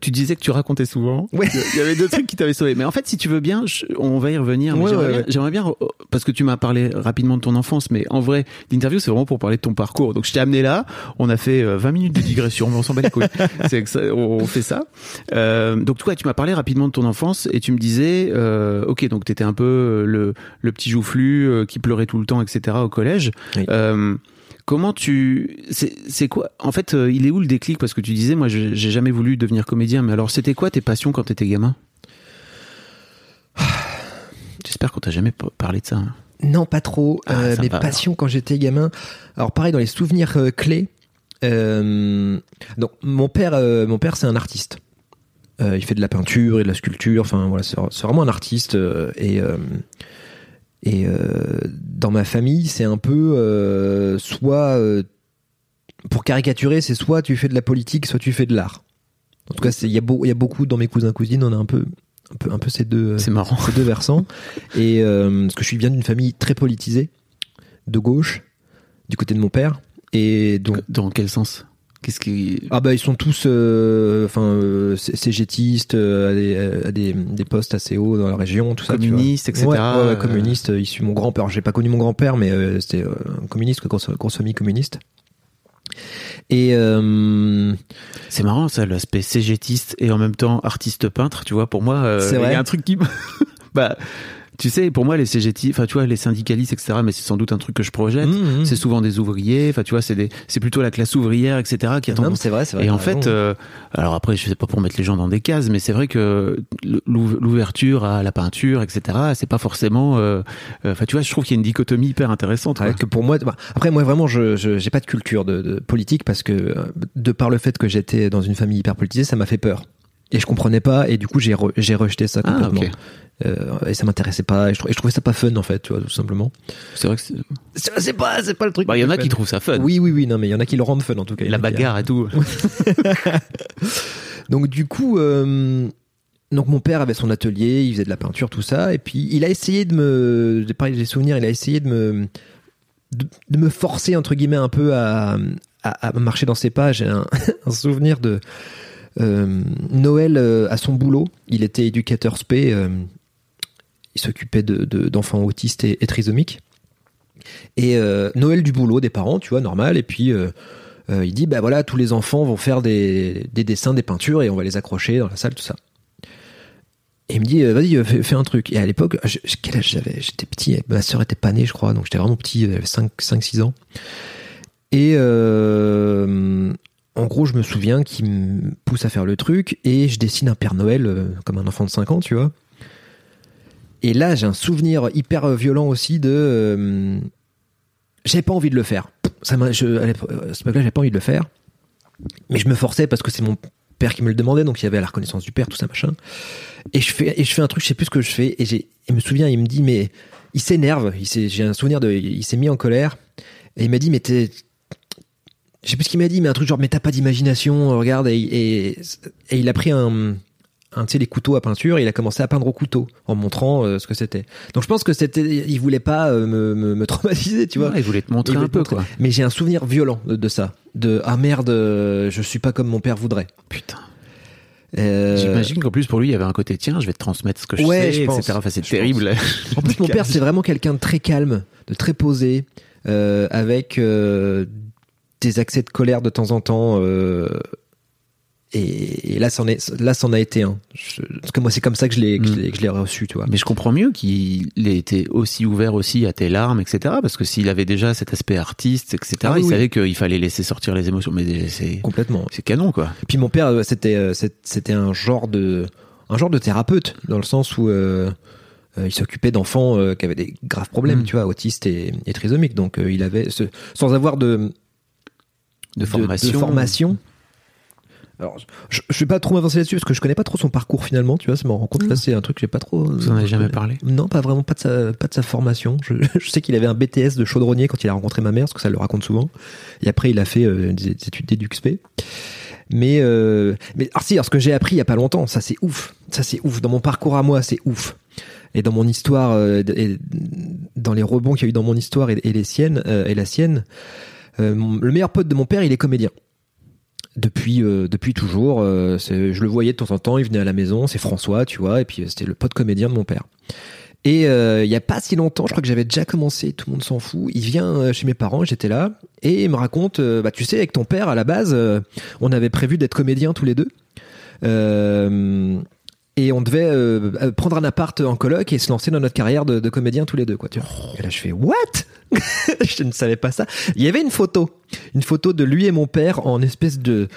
tu disais que tu racontais souvent. Ouais. Il y avait deux trucs qui t'avaient sauvé. Mais en fait, si tu veux bien, je- on va y revenir. Ouais, j'aimerais, bien, euh, parce que tu m'as parlé rapidement de ton enfance, mais en vrai, l'interview c'est vraiment pour parler de ton parcours. Donc je t'ai amené là. On a fait euh, 20 minutes de digression, mais on s'en bat les couilles. ça, on fait ça. Euh, donc toi, tu m'as parlé rapidement de ton enfance et tu me disais, euh, ok, donc t'étais un peu euh, le, le petit joufflu euh, qui pleurait tout le temps, etc. au collège. Oui. Euh, Comment tu c'est quoi en fait euh, il est où le déclic? Parce que tu disais moi j'ai jamais voulu devenir comédien mais alors c'était quoi tes passions quand t'étais gamin? J'espère qu'on t'a jamais parlé de ça. hein. Non, pas trop. Ah, Euh, mes passions quand j'étais gamin. Alors pareil dans les souvenirs euh, clés. Euh, donc mon père, mon père c'est un artiste. Il fait de la peinture et de la sculpture. Enfin voilà, c'est vraiment un artiste. et et euh, dans ma famille, c'est un peu euh, soit euh, pour caricaturer, c'est soit tu fais de la politique, soit tu fais de l'art. En tout cas, il y a beau- y a beaucoup dans mes cousins cousines, on a un peu un peu un peu ces deux C'est marrant. ces deux versants. Et parce que je suis bien d'une famille très politisée, de gauche, du côté de mon père. Et donc, Dans quel sens? Qu'est-ce qui ah bah ils sont tous, euh, enfin, euh, cé- cégétistes euh, à, des, à des, des postes assez hauts dans la région, tout ça. Communistes, etc. Ouais, ouais, communiste, euh, issu mon grand-père. J'ai pas connu mon grand-père, mais euh, c'était euh, un communiste, quoi, grosse, grosse famille communiste. Et euh, C'est marrant ça l'aspect cégétiste et en même temps artiste peintre, tu vois pour moi euh, C'est il y a un truc qui me- bah tu sais pour moi les cégétistes enfin tu vois les syndicalistes etc mais c'est sans doute un truc que je projette. mmh, mmh. C'est souvent des ouvriers, enfin tu vois, c'est des, c'est plutôt la classe ouvrière, etc. qui a Non, c'est vrai, c'est vrai. Et en fait, euh, alors après, je sais pas pour mettre les gens dans des cases, mais c'est vrai que l'ouv- l'ouverture à la peinture, etc. C'est pas forcément. euh, euh, Enfin, tu vois, je trouve qu'il y a une dichotomie hyper intéressante. Ouais, que pour moi, bah, après moi vraiment, je je- j'ai pas de culture de, de politique parce que euh, de par le fait que j'étais dans une famille hyper politisée, ça m'a fait peur. Et je comprenais pas et du coup j'ai re- j'ai rejeté ça Ah, complètement. Euh, et ça m'intéressait pas et je, trou- et je trouvais ça pas fun en fait, tu vois, tout simplement. C'est vrai que c'est- pas c'est pas le truc. bah, il y en a qui trouvent ça fun. Oui oui oui non mais il y en a qui le rendent fun en tout cas. La a bagarre et tout. Donc du coup, euh, donc mon père avait son atelier, il faisait de la peinture, tout ça, et puis il a essayé de me, j'ai parlé des souvenirs, il a essayé de me, de, de me forcer entre guillemets un peu à, à, à marcher dans ses pas. J'ai un, un souvenir de euh, Noël à son boulot. Il était éducateur spé, il s'occupait de, de- d'enfants autistes et, trisomiques. Et euh, Noël du boulot des parents, tu vois, normal. Et puis euh, euh, il dit bah voilà, tous les enfants vont faire des, des dessins, des peintures et on va les accrocher dans la salle, tout ça. Et il me dit, vas-y, fais, un truc. Et à l'époque, quel âge j'avais? J'étais petit, ma sœur était pas née, je crois, donc j'étais vraiment petit, j'avais 5-6 ans. Et en gros, je me souviens qu'il me pousse à faire le truc et je dessine un Père Noël comme un enfant de 5 ans, tu vois. Et là, j'ai un souvenir hyper euh, violent aussi de. euh, j'avais pas envie de le faire. Ça je, à l'époque- à cette époque-là, j'avais pas envie de le faire. Mais je me forçais parce que c'est mon père qui me le demandait, donc il y avait la reconnaissance du père, tout ça, machin. Et je fais, et je fais un truc, je sais plus ce que je fais, et j'ai, il me souvient, il me dit, mais il s'énerve, j'ai un souvenir de, il s'est mis en colère, et il m'a dit, mais t'es, je sais plus ce qu'il m'a dit, mais un truc genre, mais t'as pas d'imagination, regarde, et, et il a pris un, un, tu sais, les couteaux à peinture, et il a commencé à peindre au couteau, en montrant euh, ce que c'était. Donc je pense que c'était, il voulait pas euh, me, me, me traumatiser, tu vois. Ouais, il voulait te montrer un peu, montrer. quoi. Mais j'ai un souvenir violent de, de ça. De ah merde, euh, je suis pas comme mon père voudrait. Putain. Euh, J'imagine qu'en plus pour lui il y avait un côté tiens je vais te transmettre ce que je Ouais, sais je pense. etc. Enfin, c'est terrible. En plus, mon père, c'est vraiment quelqu'un de très calme, de très posé, avec des accès de colère de temps en temps. Et, et là, c'en est, là, c'en a été un. Je- parce que moi, c'est comme ça que je l'ai, que je l'ai- que je l'ai reçu, tu vois. Mais je comprends mieux qu'il ait été aussi ouvert aussi à tes larmes, etc. Parce que s'il avait déjà cet aspect artiste, etc., Ah oui, il oui. savait qu'il fallait laisser sortir les émotions. Mais c'est Complètement. c'est canon, quoi. Puis mon père, euh, c'était, euh, c'était un genre de, un genre de thérapeute dans le sens où euh, il s'occupait d'enfants euh, qui avaient des graves problèmes, Mm. tu vois, autistes et, et trisomiques. Donc euh, il avait, ce- sans avoir de, De formation. de formation. Alors, je, je vais pas trop m'avancer là-dessus parce que je connais pas trop son parcours finalement, tu vois, ça me rend compte là, c'est un truc que j'ai pas trop. Vous en avez jamais parlé? Non, pas vraiment, pas de sa, pas de sa formation. Je, je sais qu'il avait un BTS de chaudronnier quand il a rencontré ma mère, parce que ça le raconte souvent. Et après, il a fait euh, des, des études d'EduxP. Mais, euh, mais, alors si, alors ce que j'ai appris il y a pas longtemps, ça c'est ouf. Ça c'est ouf. Dans mon parcours à moi, c'est ouf. Et dans mon histoire, euh, et dans les rebonds qu'il y a eu dans mon histoire et, et les siennes, euh, et la sienne, euh, le meilleur pote de mon père, il est comédien. Depuis, euh, depuis toujours, euh, je le voyais de temps en temps, il venait à la maison, c'est François, tu vois, et puis euh, c'était le pote comédien de mon père. Et il y a pas si longtemps, je crois que j'avais déjà commencé, tout le monde s'en fout. Il vient chez mes parents, j'étais là, et il me raconte, bah tu sais, avec ton père à la base, on avait prévu d'être comédiens tous les deux. Et on devait euh, euh, prendre un appart en coloc et se lancer dans notre carrière de, de comédien tous les deux, quoi. Tu vois. Et là, je fais what? Je ne savais pas ça. Il y avait une photo, une photo de lui et mon père en espèce de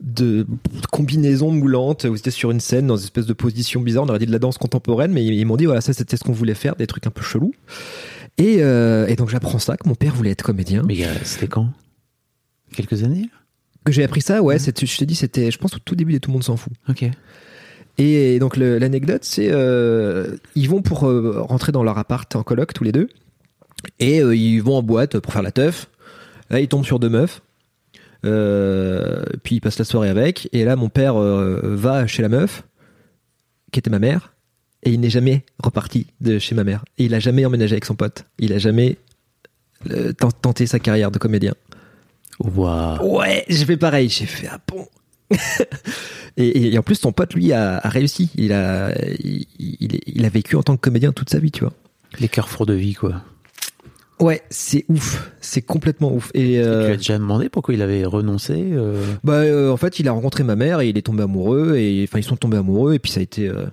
de combinaison moulante où c'était sur une scène dans une espèce de position bizarre. On aurait dit de la danse contemporaine mais ils, ils m'ont dit voilà ça c'était ce qu'on voulait faire des trucs un peu chelous. Et, euh, et donc j'apprends ça que mon père voulait être comédien. Mais c'était quand? Quelques années? Que j'ai appris ça ouais c'était- je t'ai dit c'était je pense au tout début des tout le monde s'en fout. Ok. Et donc l'anecdote, c'est euh, ils vont pour euh, rentrer dans leur appart en coloc tous les deux, et euh, ils vont en boîte pour faire la teuf. Là, ils tombent sur deux meufs, euh, puis ils passent la soirée avec. Et là, mon père va chez la meuf, qui était ma mère, et il n'est jamais reparti de chez ma mère. Et il a jamais emménagé avec son pote. Il a jamais tent- tenté sa carrière de comédien. Waouh. Ouais, j'ai fait pareil. J'ai fait ah bon. et, en plus, son pote, lui, a, a réussi. Il a, il, il- il a vécu en tant que comédien toute sa vie, tu vois. Les carrefours de vie, quoi. Ouais, c'est ouf. C'est complètement ouf. Et Tu euh, lui as déjà demandé pourquoi il avait renoncé euh, bah, euh, en fait, il a rencontré ma mère et il est tombé amoureux. Et enfin, ils sont tombés amoureux. Et puis ça a été, euh,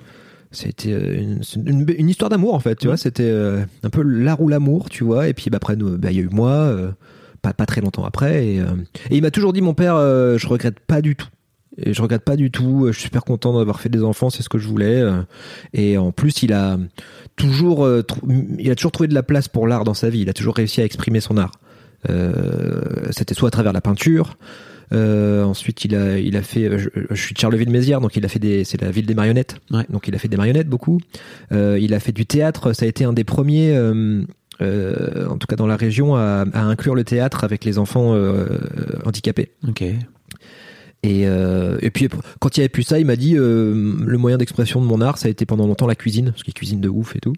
ça a été une, c'est une, une histoire d'amour en fait. Tu vois, c'était un peu l'art ou l'amour, tu vois. Et puis bah, après, bah, il y a eu moi. pas, pas très longtemps après. Et, et il m'a toujours dit, mon père, je regrette pas du tout. Et je regrette pas du tout. Je suis super content d'avoir fait des enfants, c'est ce que je voulais. euh. Et en plus, il a toujours, euh, il a toujours trouvé de la place pour l'art dans sa vie. Il a toujours réussi à exprimer son art. Euh, C'était soit à travers la peinture. euh, ensuite, il a, il a fait. Je, je suis de Charleville-Mézières, donc il a fait des. C'est la ville des marionnettes. Ouais. Donc il a fait des marionnettes beaucoup. Euh, il a fait du théâtre. Ça a été un des premiers. euh, euh, en tout cas dans la région, à, à inclure le théâtre avec les enfants euh, handicapés. Ok. Et, euh, et puis quand il y avait plus ça, il m'a dit euh, le moyen d'expression de mon art, ça a été pendant longtemps la cuisine, parce qu'il cuisine de ouf et tout.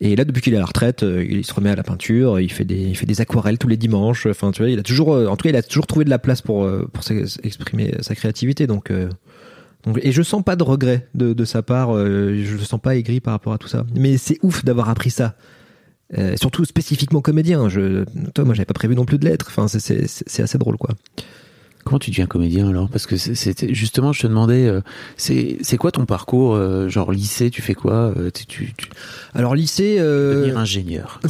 Et là, depuis qu'il est à la retraite, euh, il se remet à la peinture, il fait des, il fait des aquarelles tous les dimanches. Enfin, tu vois, il a toujours, euh, en tout cas, il a toujours trouvé de la place pour euh, pour exprimer sa créativité. Donc, donc, et je sens pas de regret de, de sa part. je le sens pas aigri par rapport à tout ça. Mais c'est ouf d'avoir appris ça. Surtout spécifiquement comédien. Je, toi, moi, j'avais pas prévu non plus de l'être. Enfin, c'est assez drôle, quoi. Comment tu deviens comédien alors? Parce que c'était justement, je te demandais, euh, c'est quoi ton parcours euh, Genre lycée, tu fais quoi euh, tu, tu, tu Alors lycée, euh, devenir ingénieur.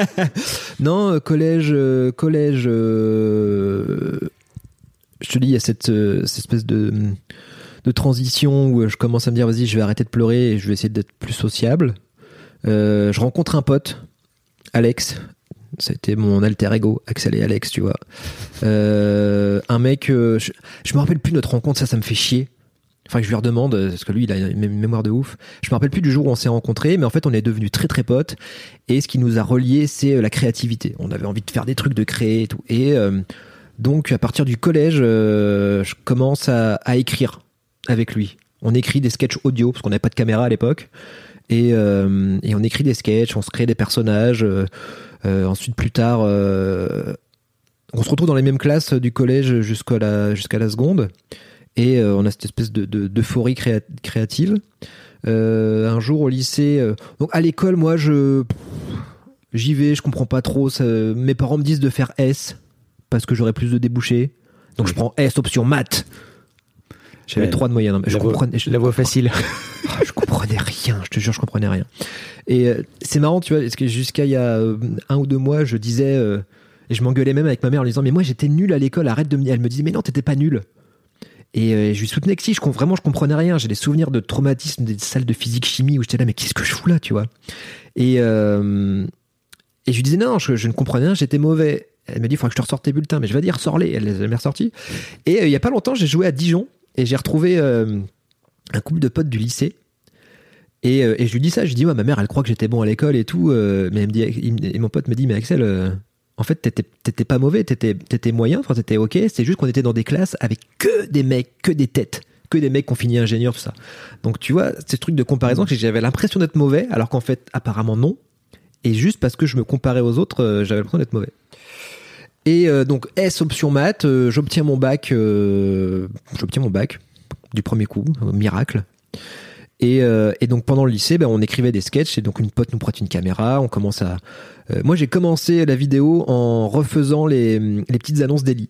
non euh, collège, collège. je te dis, il y a cette, cette espèce de de transition où je commence à me dire vas-y, je vais arrêter de pleurer et je vais essayer d'être plus sociable. Je rencontre un pote, Alex. C'était mon alter ego, Axel et Alex, tu vois. Euh, un mec, euh, je, je me rappelle plus de notre rencontre, ça, ça me fait chier. Enfin, je lui redemande, parce que lui, il a une mé- mémoire de ouf. Je me rappelle plus du jour où on s'est rencontrés, mais en fait, on est devenus très très potes. Et ce qui nous a reliés, c'est euh, la créativité. On avait envie de faire des trucs, de créer et tout. Et donc, à partir du collège, je commence à, écrire avec lui. On écrit des sketchs audio, parce qu'on n'avait pas de caméra à l'époque. Et, on écrit des sketchs, on se crée des personnages. Ensuite, plus tard, euh, on se retrouve dans les mêmes classes du collège jusqu'à la, jusqu'à la seconde. Et euh, on a cette espèce de, de- d'euphorie créa- créative. Euh, un jour au lycée, euh, donc à l'école, moi, je j'y vais, je comprends pas trop. ça- mes parents me disent de faire S parce que j'aurai plus de débouchés. Donc je prends S option maths. J'avais. 3 de moyenne. hein, mais je voie, comprenais, je- la voie facile. ah, je comprenais rien, je te jure, je comprenais rien. Et euh, c'est marrant, tu vois, parce que jusqu'à il y a euh, un ou deux mois, je disais, euh, et je m'engueulais même avec ma mère en lui disant, mais moi j'étais nul à l'école, arrête de me dire. Elle me disait, mais non, t'étais pas nul. Et je lui soutenais que si, je, vraiment, je comprenais rien. J'ai des souvenirs de traumatisme des salles de physique-chimie où j'étais là, mais qu'est-ce que je fous là, tu vois? Et, euh, et je lui disais, non, je, je ne comprenais rien, j'étais mauvais. Elle m'a dit, il faudra que je te ressorte tes bulletins, mais je vais dire, sors-les. Elle les a jamais ressortis. Et euh, il y a pas longtemps, j'ai joué à Dijon et j'ai retrouvé euh, un couple de potes du lycée. Et, euh, je lui dis ça, je lui dis, ouais, ma mère, elle croit que j'étais bon à l'école et tout. euh, mais me dit, et mon pote me dit, mais Axel, en fait, t'étais pas mauvais, t'étais moyen, t'étais ok. C'est juste qu'on était dans des classes avec que des mecs, que des têtes, que des mecs qui ont fini ingénieur, tout ça. Donc, tu vois, ce truc de comparaison, que j'avais l'impression d'être mauvais, alors qu'en fait, apparemment, non. Et juste parce que je me comparais aux autres, j'avais l'impression d'être mauvais. Et euh, donc S option maths, euh, j'obtiens mon bac, euh, j'obtiens mon bac du premier coup, miracle. Et, et donc pendant le lycée, ben, on écrivait des sketchs et donc une pote nous prête une caméra, on commence à. moi j'ai commencé la vidéo en refaisant les, les petites annonces d'Eli.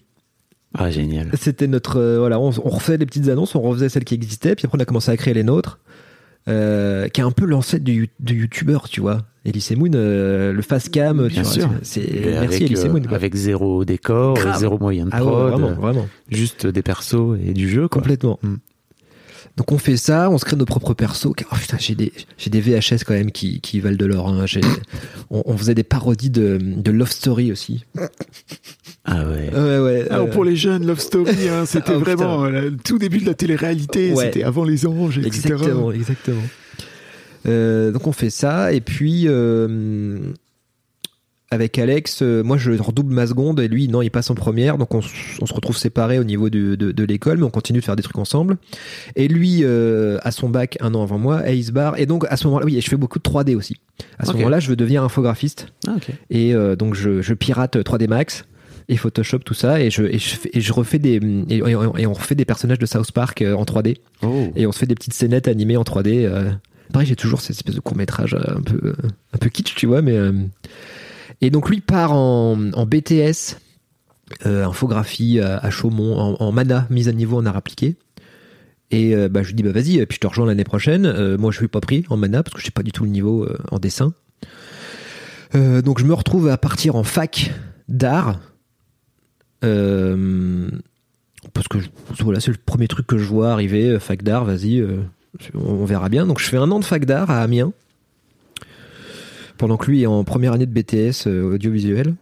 Ah, génial. C'était notre voilà, on, on refait les petites annonces, on refaisait celles qui existaient, puis après on a commencé à créer les nôtres, qui est un peu l'ancêtre du, du youtubeur, tu vois. Elise Moon, euh, le face cam, tu Bien vois, sûr. c'est merci avec, Elise euh, Moon. quoi. avec zéro décor, Grave. zéro moyen de Ah ouais, prod, vraiment, euh, vraiment. juste des persos et du jeu, quoi. Complètement. Mm. Donc on fait ça, on se crée nos propres persos. Oh putain, j'ai des, j'ai des VHS quand même qui, qui valent de l'or. hein. J'ai- On, on faisait des parodies de, de Love Story aussi. Ah ouais. Ouais, ouais. Alors euh, pour les jeunes, Love Story, hein, c'était Oh, vraiment le tout début de la télé-réalité, Ouais. c'était avant les anges, etc. Exactement, exactement. Euh, donc on fait ça. Et puis euh, avec Alex, euh, moi je redouble ma seconde et lui non il passe en première. Donc on, se retrouve séparés au niveau de, de l'école mais on continue de faire des trucs ensemble. Et lui euh, a son bac un an avant moi et il se barre et donc à ce moment-là oui et je fais beaucoup de 3D aussi. À ce moment-là je veux devenir infographiste. Ah, et euh, donc je, je pirate 3D Max et Photoshop tout ça. Et je, et je, fais- et je refais des et, et on- refait des personnages de South Park en 3D Oh. et on se fait des petites scénettes animées en 3D. euh. Pareil, j'ai toujours cette espèce de court métrage un peu, un peu kitsch, tu vois, mais. euh. Et donc lui part en, BTS, euh, infographie à, Chaumont, en, mana, mise à niveau en art appliqué. Et euh, bah, je lui dis, bah vas-y, puis je te rejoins l'année prochaine. Euh, moi, je suis pas pris en mana parce que je sais pas du tout le niveau euh, en dessin. Euh, donc je me retrouve à partir en fac d'art. Euh, parce que voilà, c'est le premier truc que je vois arriver, euh, fac d'art, vas-y, euh, on verra bien. Donc je fais un an de fac d'art à Amiens, pendant que lui est en première année de BTS euh, audiovisuel.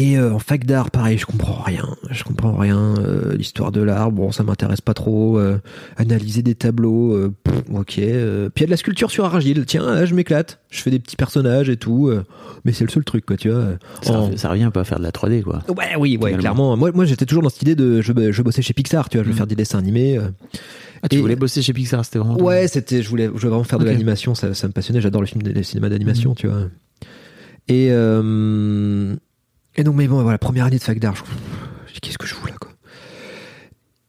Et euh, en fac d'art, pareil, je comprends rien. Je comprends rien. euh, L'histoire de l'art, bon, ça m'intéresse pas trop. euh, analyser des tableaux, euh, pff, ok. euh, puis il y a de la sculpture sur argile. Tiens, là, je m'éclate. Je fais des petits personnages et tout. euh, mais c'est le seul truc, quoi, tu vois. Ça, En- ça revient peu à faire de la 3D, quoi. Ouais, oui, ouais, Finalement. clairement. Moi, moi j'étais toujours dans cette idée de. Je, je bossais chez Pixar, tu vois, je veux Mm. faire des dessins animés. euh. Ah, tu voulais bosser chez Pixar, c'était vraiment. Ouais, c'était. Je voulais, je voulais vraiment faire de l'animation, ça, ça me passionnait. J'adore le film, les cinémas d'animation, tu vois. Et. euh, et donc, mais bon, voilà, première année de fac d'art. Qu'est-ce que je fous là, quoi.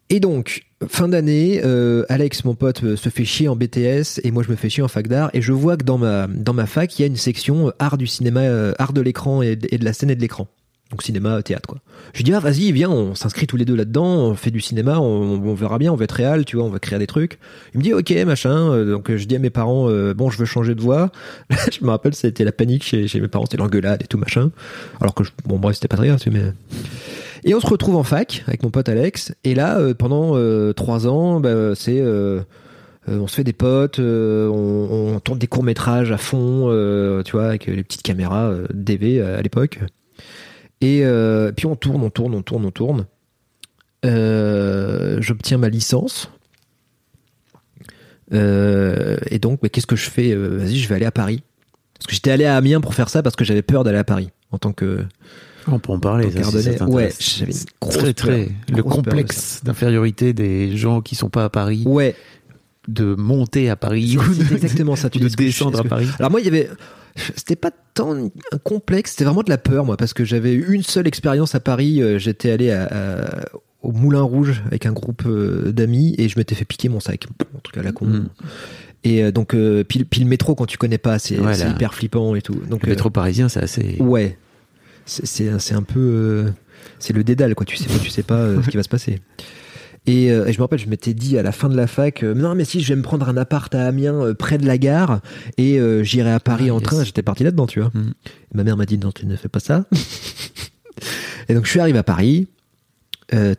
Et donc, fin d'année, euh, Alex, mon pote, euh, se fait chier en BTS et moi je me fais chier en fac d'art. Et je vois que dans ma, fac, il y a une section euh, art du cinéma, art de l'écran et de la scène et de l'écran. Donc cinéma, théâtre, quoi. Je lui dis, ah, vas-y, viens, on s'inscrit tous les deux là-dedans, on fait du cinéma, on, verra bien, on va être réel, tu vois, on va créer des trucs. Il me dit, ok, machin. Euh, Donc, je dis à mes parents, euh, bon, je veux changer de voix. Je me rappelle, c'était la panique chez, mes parents, c'était l'engueulade et tout, machin. Alors que, je- bon, bref, c'était pas très grave, mais. Et on se retrouve en fac avec mon pote Alex. Et là, euh, pendant euh, trois ans, bah, c'est. euh, euh, on se fait des potes, euh, on, on tourne des courts métrages à fond, euh, tu vois, avec les petites caméras euh, DV à l'époque. Et euh, puis on tourne, on tourne, on tourne, on tourne. Euh, J'obtiens ma licence. Euh, et donc, qu'est-ce que je fais Vas-y, je vais aller à Paris. Parce que j'étais allé à Amiens pour faire ça parce que j'avais peur d'aller à Paris en tant que On peut en parler. ça, si ça Ouais, j'avais très très peur, le complexe d'infériorité des gens qui sont pas à Paris. Ouais, de monter à Paris ou de, exactement ça. Tu de que descendre ce à que- Paris. Alors moi, il y avait, c'était pas tant un complexe, c'était vraiment de la peur, moi, parce que j'avais une seule expérience à Paris. euh, J'étais allé à- à- au Moulin Rouge avec un groupe euh, d'amis et je m'étais fait piquer mon sac, un truc à la con. Mm. Et euh, donc, euh, puis, puis le métro quand tu connais pas, c'est Ouais, hyper flippant et tout. Donc, Le métro parisien, c'est assez. ouais, c'est un peu, euh, c'est le dédale quoi. Tu sais pas, tu sais pas ce qui va se passer. Et, euh, et je me rappelle, je m'étais dit à la fin de la fac, euh, non mais si, je vais me prendre un appart à Amiens euh, près de la gare et euh, j'irai à Paris Ah, en yes. train. J'étais parti là-dedans, tu vois. Mm. Ma mère m'a dit non, tu ne fais pas ça. et donc je suis arrivé à Paris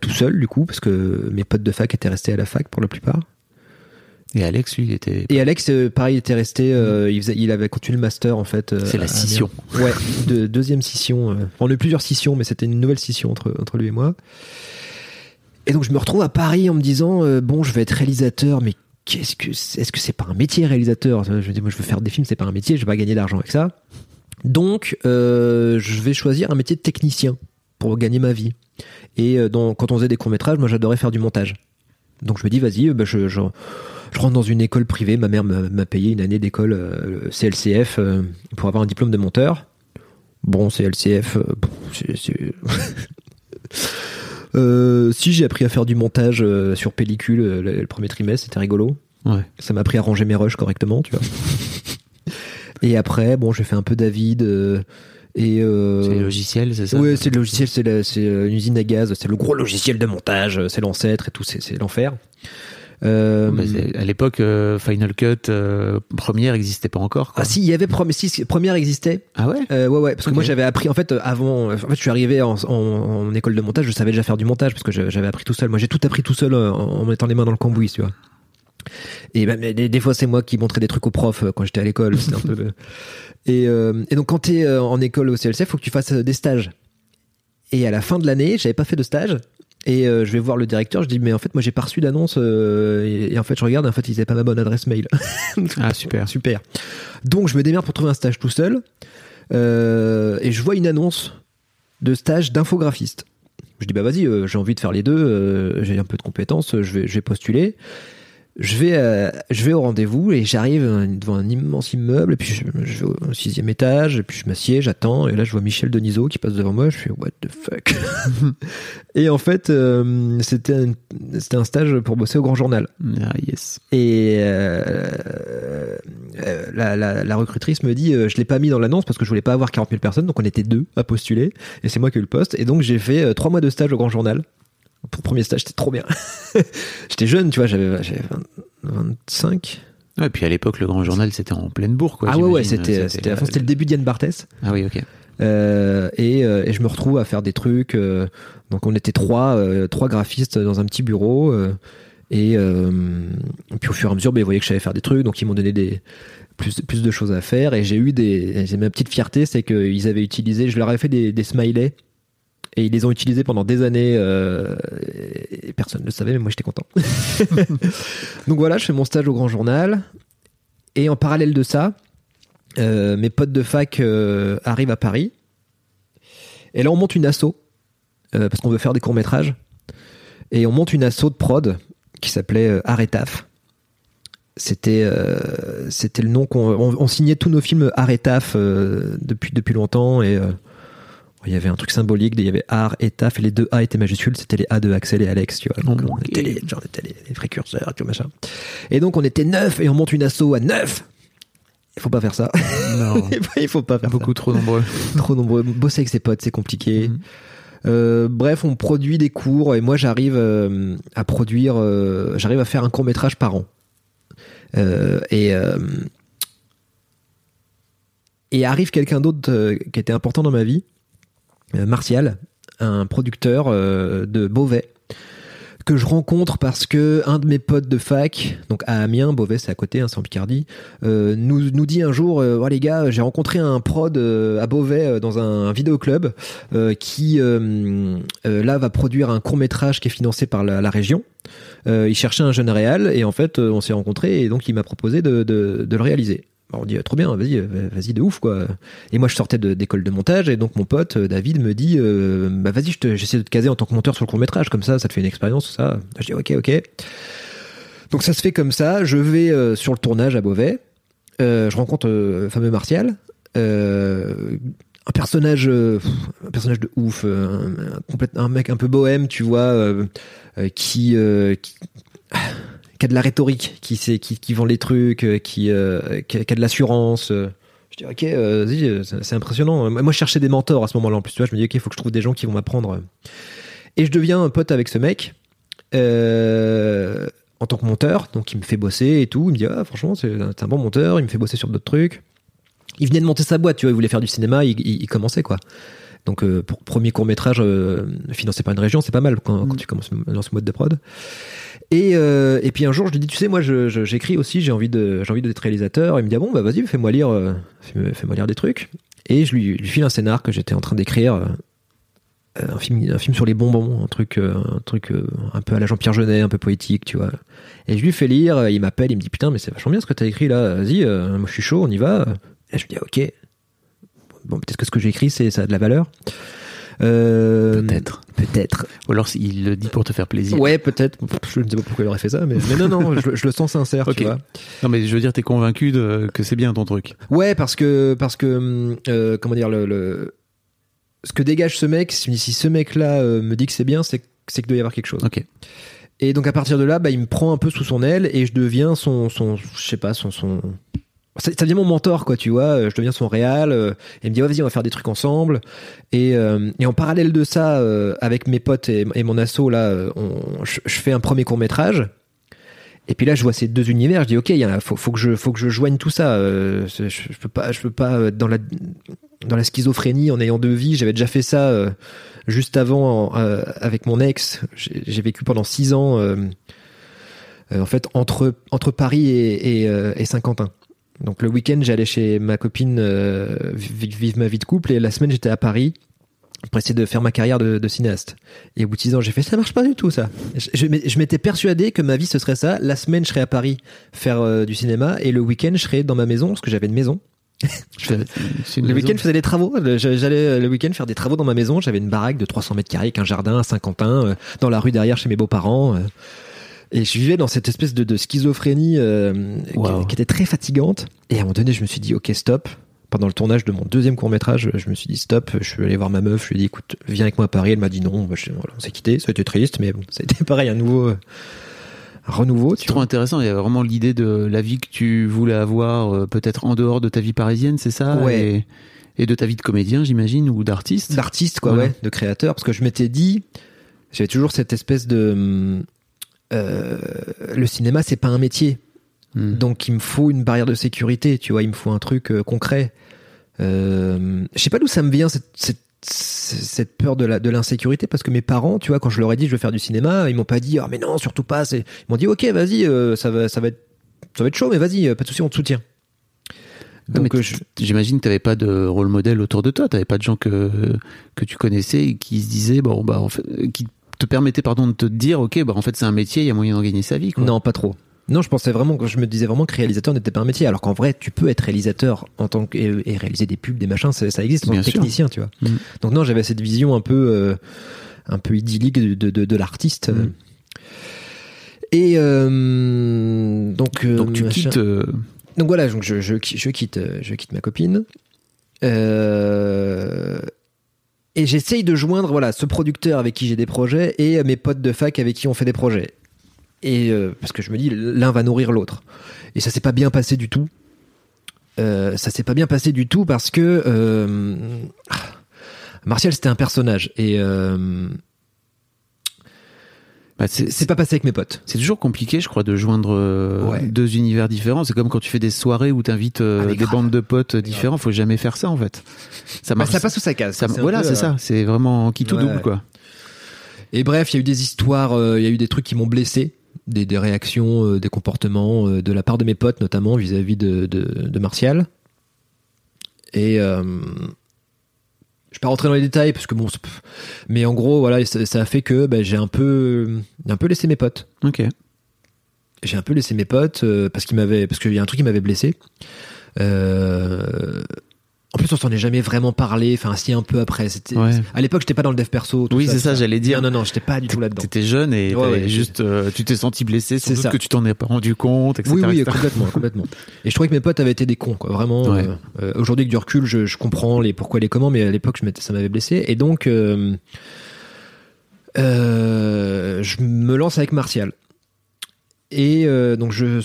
tout seul du coup parce que mes potes de fac étaient restés à la fac pour la plupart. Et Alex, lui, il était. Et Alex, pareil, était resté. euh, il, faisait- il avait continué le master en fait. euh, C'est la Amiens. scission. Ouais, de, deuxième scission. euh. On a eu plusieurs scissions, mais c'était une nouvelle scission entre, entre lui et moi. Et donc je me retrouve à Paris en me disant euh, bon, je vais être réalisateur, mais qu'est-ce que est-ce que c'est pas un métier réalisateur? Je me dis moi je veux faire des films, c'est pas un métier, je vais pas gagner d'argent avec ça. Donc euh, je vais choisir un métier de technicien pour gagner ma vie. Et euh, quand on faisait des courts métrages, moi j'adorais faire du montage. Donc je me dis vas-y, bah, je, rentre dans une école privée. Ma mère m'a payé une année d'école CLCF pour avoir un diplôme de monteur. Bon, CLCF, c'est- si j'ai appris à faire du montage euh, sur pellicule euh, le, le premier trimestre, c'était rigolo. Ouais. Ça m'a appris à ranger mes rushs correctement, tu vois. et après, bon, j'ai fait un peu David euh, et euh, C'est les logiciels, c'est ça oui, c'est le logiciel, c'est euh, une usine à gaz, c'est le gros logiciel de montage, euh, c'est l'ancêtre et tout, c'est l'enfer. Euh, à l'époque, euh, Final Cut euh, première n'existait pas encore. Quoi. ah si, il y avait Première, si, première existait. Ah ouais? Ouais, ouais, parce que moi j'avais appris, en fait, avant, en fait, je suis arrivé en, en- en école de montage, je savais déjà faire du montage parce que j'avais appris tout seul. Moi j'ai tout appris tout seul en, en mettant les mains dans le cambouis, tu vois. Et ben, des, des fois c'est moi qui montrais des trucs aux profs quand j'étais à l'école. Un peu. Et, euh, et donc quand t'es euh, en école au CLC, faut que tu fasses des stages. Et à la fin de l'année, j'avais pas fait de stage. Et euh, je vais voir le directeur, je dis mais en fait moi j'ai pas reçu d'annonce euh, et, et en fait je regarde en fait ils avaient pas ma bonne adresse mail. Ah super. Super. Donc je me démerde pour trouver un stage tout seul euh, et je vois une annonce de stage d'infographiste. Je dis bah vas-y, j'ai envie de faire les deux, j'ai un peu de compétences, je vais, je vais postuler. Je vais, euh, je vais au rendez-vous et j'arrive devant un immense immeuble et puis je, je vais au sixième étage et puis je m'assieds, j'attends et là je vois Michel Denisot qui passe devant moi, je fais what the fuck? et en fait euh, c'était un, c'était un stage pour bosser au Grand Journal. Ah yes. Et euh, la, la, la recrutrice me dit, je l'ai pas mis dans l'annonce parce que je voulais pas avoir 40 000 personnes, donc on était deux à postuler, et c'est moi qui ai eu le poste. Et donc j'ai fait trois mois de stage au Grand Journal. Pour le premier stage, c'était trop bien. J'étais jeune, tu vois, j'avais j'avais 20 25. Ouais, et puis à l'époque, le Grand Journal, c'était en pleine bourre. Quoi, ah ouais, ouais, c'était c'était à fond, c'était le début d'Yann Barthès. Ah oui, ok. Euh, et, euh, et je me retrouve à faire des trucs. euh, donc on était trois, euh, trois graphistes dans un petit bureau. euh, et, euh, et puis au fur et à mesure, ben, ils voyaient que je savais faire des trucs, donc ils m'ont donné des plus, plus de choses à faire. Et j'ai eu des, j'ai ma petite fierté, c'est qu'ils avaient utilisé, je leur avais fait des, des smileys. Et ils les ont utilisés pendant des années euh, et personne ne le savait, mais moi j'étais content. donc voilà, je fais mon stage au Grand Journal. Et en parallèle de ça, euh, mes potes de fac euh, arrivent à Paris. Et là, on monte une asso, parce qu'on veut faire des courts-métrages. Et on monte une asso de prod qui s'appelait Aretaf. C'était c'était le nom qu'on on, on signait tous nos films Aretaf depuis depuis longtemps et il y avait un truc symbolique, il y avait Art et Taf et les deux A étaient majuscules, c'était les A de Axel et Alex, tu vois. Donc on Ok. était les, genre, on était les, les précurseurs, tu vois, machin. Et donc on était neuf et on monte une asso à neuf Il faut pas faire ça. Non. il faut pas faire Beaucoup trop nombreux. Trop nombreux. Bosser avec ses potes, c'est compliqué. Mhm. Euh, bref, on produit des cours et moi j'arrive euh, à produire, euh, j'arrive à faire un court métrage par an. Et et arrive quelqu'un d'autre qui était important dans ma vie, Martial, un producteur euh, de Beauvais que je rencontre parce que un de mes potes de fac, donc à Amiens, Beauvais c'est à côté, hein, c'est en Picardie, euh, nous, dit un jour, euh, les gars, j'ai rencontré un prod euh, à Beauvais euh, dans un vidéoclub euh, qui euh, euh, là va produire un court métrage qui est financé par la, région. Euh, il cherchait un jeune réal et en fait euh, on s'est rencontrés et donc il m'a proposé de le réaliser. Alors, on dit trop bien, vas-y, euh, vas-y de ouf quoi. Et moi je sortais d'école de, montage et donc mon pote euh, David me dit, euh, bah vas-y, j'essaie de te caser en tant que monteur sur le court métrage comme ça, ça te fait une expérience tout ça. Je dis ok ok. Donc ça se fait comme ça. Je vais sur le tournage à Beauvais. Je rencontre le fameux Martial. Un personnage, personnage de ouf, un, un mec un peu bohème, tu vois, qui, qui a de la rhétorique, qui sait, qui, vend les trucs, euh, qui, euh, a, de l'assurance. euh. Je dis ok, euh, vas-y, euh, c'est impressionnant. Moi, je cherchais des mentors à ce moment-là. En plus, tu vois, je me dis ok, il faut que je trouve des gens qui vont m'apprendre. Et je deviens un pote avec ce mec. En tant que monteur, donc il me fait bosser et tout. Il me dit ah franchement c'est c'est un bon monteur. Il me fait bosser sur d'autres trucs. Il venait de monter sa boîte, tu vois. Il voulait faire du cinéma. Il, il- il commençait quoi. Donc euh, pour premier court métrage financé par une région, c'est pas mal quand, quand tu commences dans ce mode de prod. Et, euh, et puis un jour, je lui dis, tu sais, moi, j'écris aussi, j'ai envie de, j'ai envie d'être réalisateur. Il me dit, ah bon, bah vas-y, fais-moi lire, euh, fais- fais-moi lire des trucs. Et je lui, lui file un scénar que j'étais en train d'écrire, euh, un film, un film sur les bonbons, un truc, euh, un truc euh, un peu à la Jean-Pierre Jeunet, un peu poétique, tu vois. Et je lui fais lire, euh, il m'appelle, il me dit, putain, mais c'est vachement bien ce que t'as écrit là. Vas-y, euh, moi je suis chaud, on y va. Et je lui dis, ah, ok. Bon, peut-être que ce que j'ai écrit, c'est ça a de la valeur. Euh, Peut-être. Peut-être. Ou alors il le dit pour te faire plaisir. Ouais, peut-être. Je ne sais pas pourquoi il aurait fait ça, mais, mais non, non, je, je le sens sincère, tu vois. Non mais je veux dire, t'es convaincu de, que c'est bien ton truc. Ouais, parce que, parce que, euh, comment dire, le, le- ce que dégage ce mec, si, si ce mec-là euh, me dit que c'est bien, c'est qu'il doit y avoir quelque chose. Ok. Et donc à partir de là, bah, il me prend un peu sous son aile et je deviens son, son je sais pas, son, son, ça, devient mon mentor, quoi, tu vois. euh, Je deviens son réal. euh, et il me dit, ouais, vas-y, on va faire des trucs ensemble. Et, euh, en parallèle de ça, euh, avec mes potes et, mon asso, là, je, fais un premier court métrage. Et puis là, je vois ces deux univers. Je dis, ok, il faut, faut que je, faut que je joigne tout ça. je, je peux pas, je peux pas euh, dans la, schizophrénie, en ayant deux vies. J'avais déjà fait ça juste avant avec mon ex. J'ai vécu pendant six ans, en fait, entre Paris et Saint-Quentin. Donc le week-end, j'allais chez ma copine euh, vi- vivre ma vie de couple, et la semaine, j'étais à Paris pour essayer de faire ma carrière de, de cinéaste. Et au bout de six ans, j'ai fait ça marche pas du tout ça. Je, je m'é- je m'étais persuadé que ma vie ce serait ça. La semaine, je serais à Paris faire euh, du cinéma, et le week-end, je serais dans ma maison parce que j'avais une maison. Une Le week-end, je faisais des travaux. Le- J'allais euh, le week-end faire des travaux dans ma maison. J'avais une baraque de 300 mètres carrés avec un jardin à Saint-Quentin, euh, dans la rue derrière chez mes beaux-parents. Et je vivais dans cette espèce de, de schizophrénie euh, qui- Wow. qui, était très fatigante. Et à un moment donné, je me suis dit, ok, stop. Pendant le tournage de mon deuxième court métrage, je me suis dit stop. Je suis allé voir ma meuf. Je lui ai dit, écoute, viens avec moi à Paris. Elle m'a dit non. Bah, je- voilà, on s'est quitté. Ça a été triste, mais bon, ça a été pareil, un nouveau, euh, un renouveau. C'est Tu trop intéressant. Il y a vraiment l'idée de la vie que tu voulais avoir, euh, peut-être en dehors de ta vie parisienne, c'est ça? Ouais. Et, et de ta vie de comédien, j'imagine, ou d'artiste? d'artiste quoi Voilà. ouais de créateur parce que je m'étais dit j'avais toujours cette espèce de hum, euh, le cinéma c'est pas un métier. Hmm. donc il me faut une barrière de sécurité tu vois il me faut un truc euh, concret. Euh, je sais pas d'où ça me vient cette, cette cette peur de la de l'insécurité parce que mes parents tu vois quand je leur ai dit je veux faire du cinéma ils m'ont pas dit ah mais non surtout pas c'est ils m'ont dit ok vas-y euh, ça va ça va être ça va être chaud mais vas-y pas de souci on te soutient. Mais donc je- J'imagine que tu n'avais pas de rôle modèle autour de toi, tu n'avais pas de gens que, que tu connaissais et qui se disaient, bon, bah, en fait, qui te permettaient pardon, de te dire, ok, bah, en fait, c'est un métier, il y a moyen d'en gagner sa vie. Quoi. Non, pas trop. Non, je pensais vraiment, je me disais vraiment que réalisateur n'était pas un métier, alors qu'en vrai, tu peux être réalisateur en tant que, et, réaliser des pubs, des machins, ça, ça existe en tant que technicien, tu vois. Mm. Donc non, j'avais cette vision un peu, euh, un peu idyllique de, de, de, de l'artiste. Mm. Et euh, donc, euh, Donc tu machin- quittes. euh, donc voilà, donc je, je, je quitte, je quitte ma copine. Euh, et j'essaye de joindre voilà ce producteur avec qui j'ai des projets et mes potes de fac avec qui on fait des projets. Et euh, parce que je me dis l'un va nourrir l'autre. Et ça s'est pas bien passé du tout. euh, ça s'est pas bien passé du tout parce que euh, Martial c'était un personnage et euh, Bah, c'est pas passé avec mes potes. c'est toujours compliqué, je crois, de joindre euh, Ouais. deux univers différents. C'est comme quand tu fais des soirées où t'invites euh, Ah, des grave. bandes de potes différents. Faut jamais faire ça en fait. Ça Bah, ça passe ou ça casse. ça- voilà, c'est euh, ça. C'est vraiment qui tout Ouais. double quoi. Et bref, il y a eu des histoires, euh, il y a eu des trucs qui m'ont blessé, des, des réactions, euh, des comportements euh, de la part de mes potes, notamment vis-à-vis de, de, de Martial. Et euh, je vais pas rentrer dans les détails parce que bon, mais en gros, voilà, ça, ça a fait que bah, j'ai un peu, un peu laissé mes potes. Ok. J'ai un peu laissé mes potes euh, parce qu'il m'avait, parce qu'il y a un truc qui m'avait blessé. Euh, en plus, on s'en est jamais vraiment parlé. Enfin, si un peu après. C'était Ouais. à l'époque, j'étais pas dans le dev perso. tout Oui, c'est ça, j'allais dire. Non, non, non, j'étais pas du tout là-dedans. T'étais jeune et Ouais, t'avais ouais, juste, euh, tu t'es senti blessé, C'est ça. que tu t'en es pas rendu compte, etc. Oui, oui, etc. complètement, complètement. Et je trouvais que mes potes avaient été des cons, quoi. Vraiment. Euh, euh, Aujourd'hui, avec du recul, je, je comprends les pourquoi, les comment, mais à l'époque, ça m'avait blessé. Et donc, je me lance avec Martial. Et donc, je,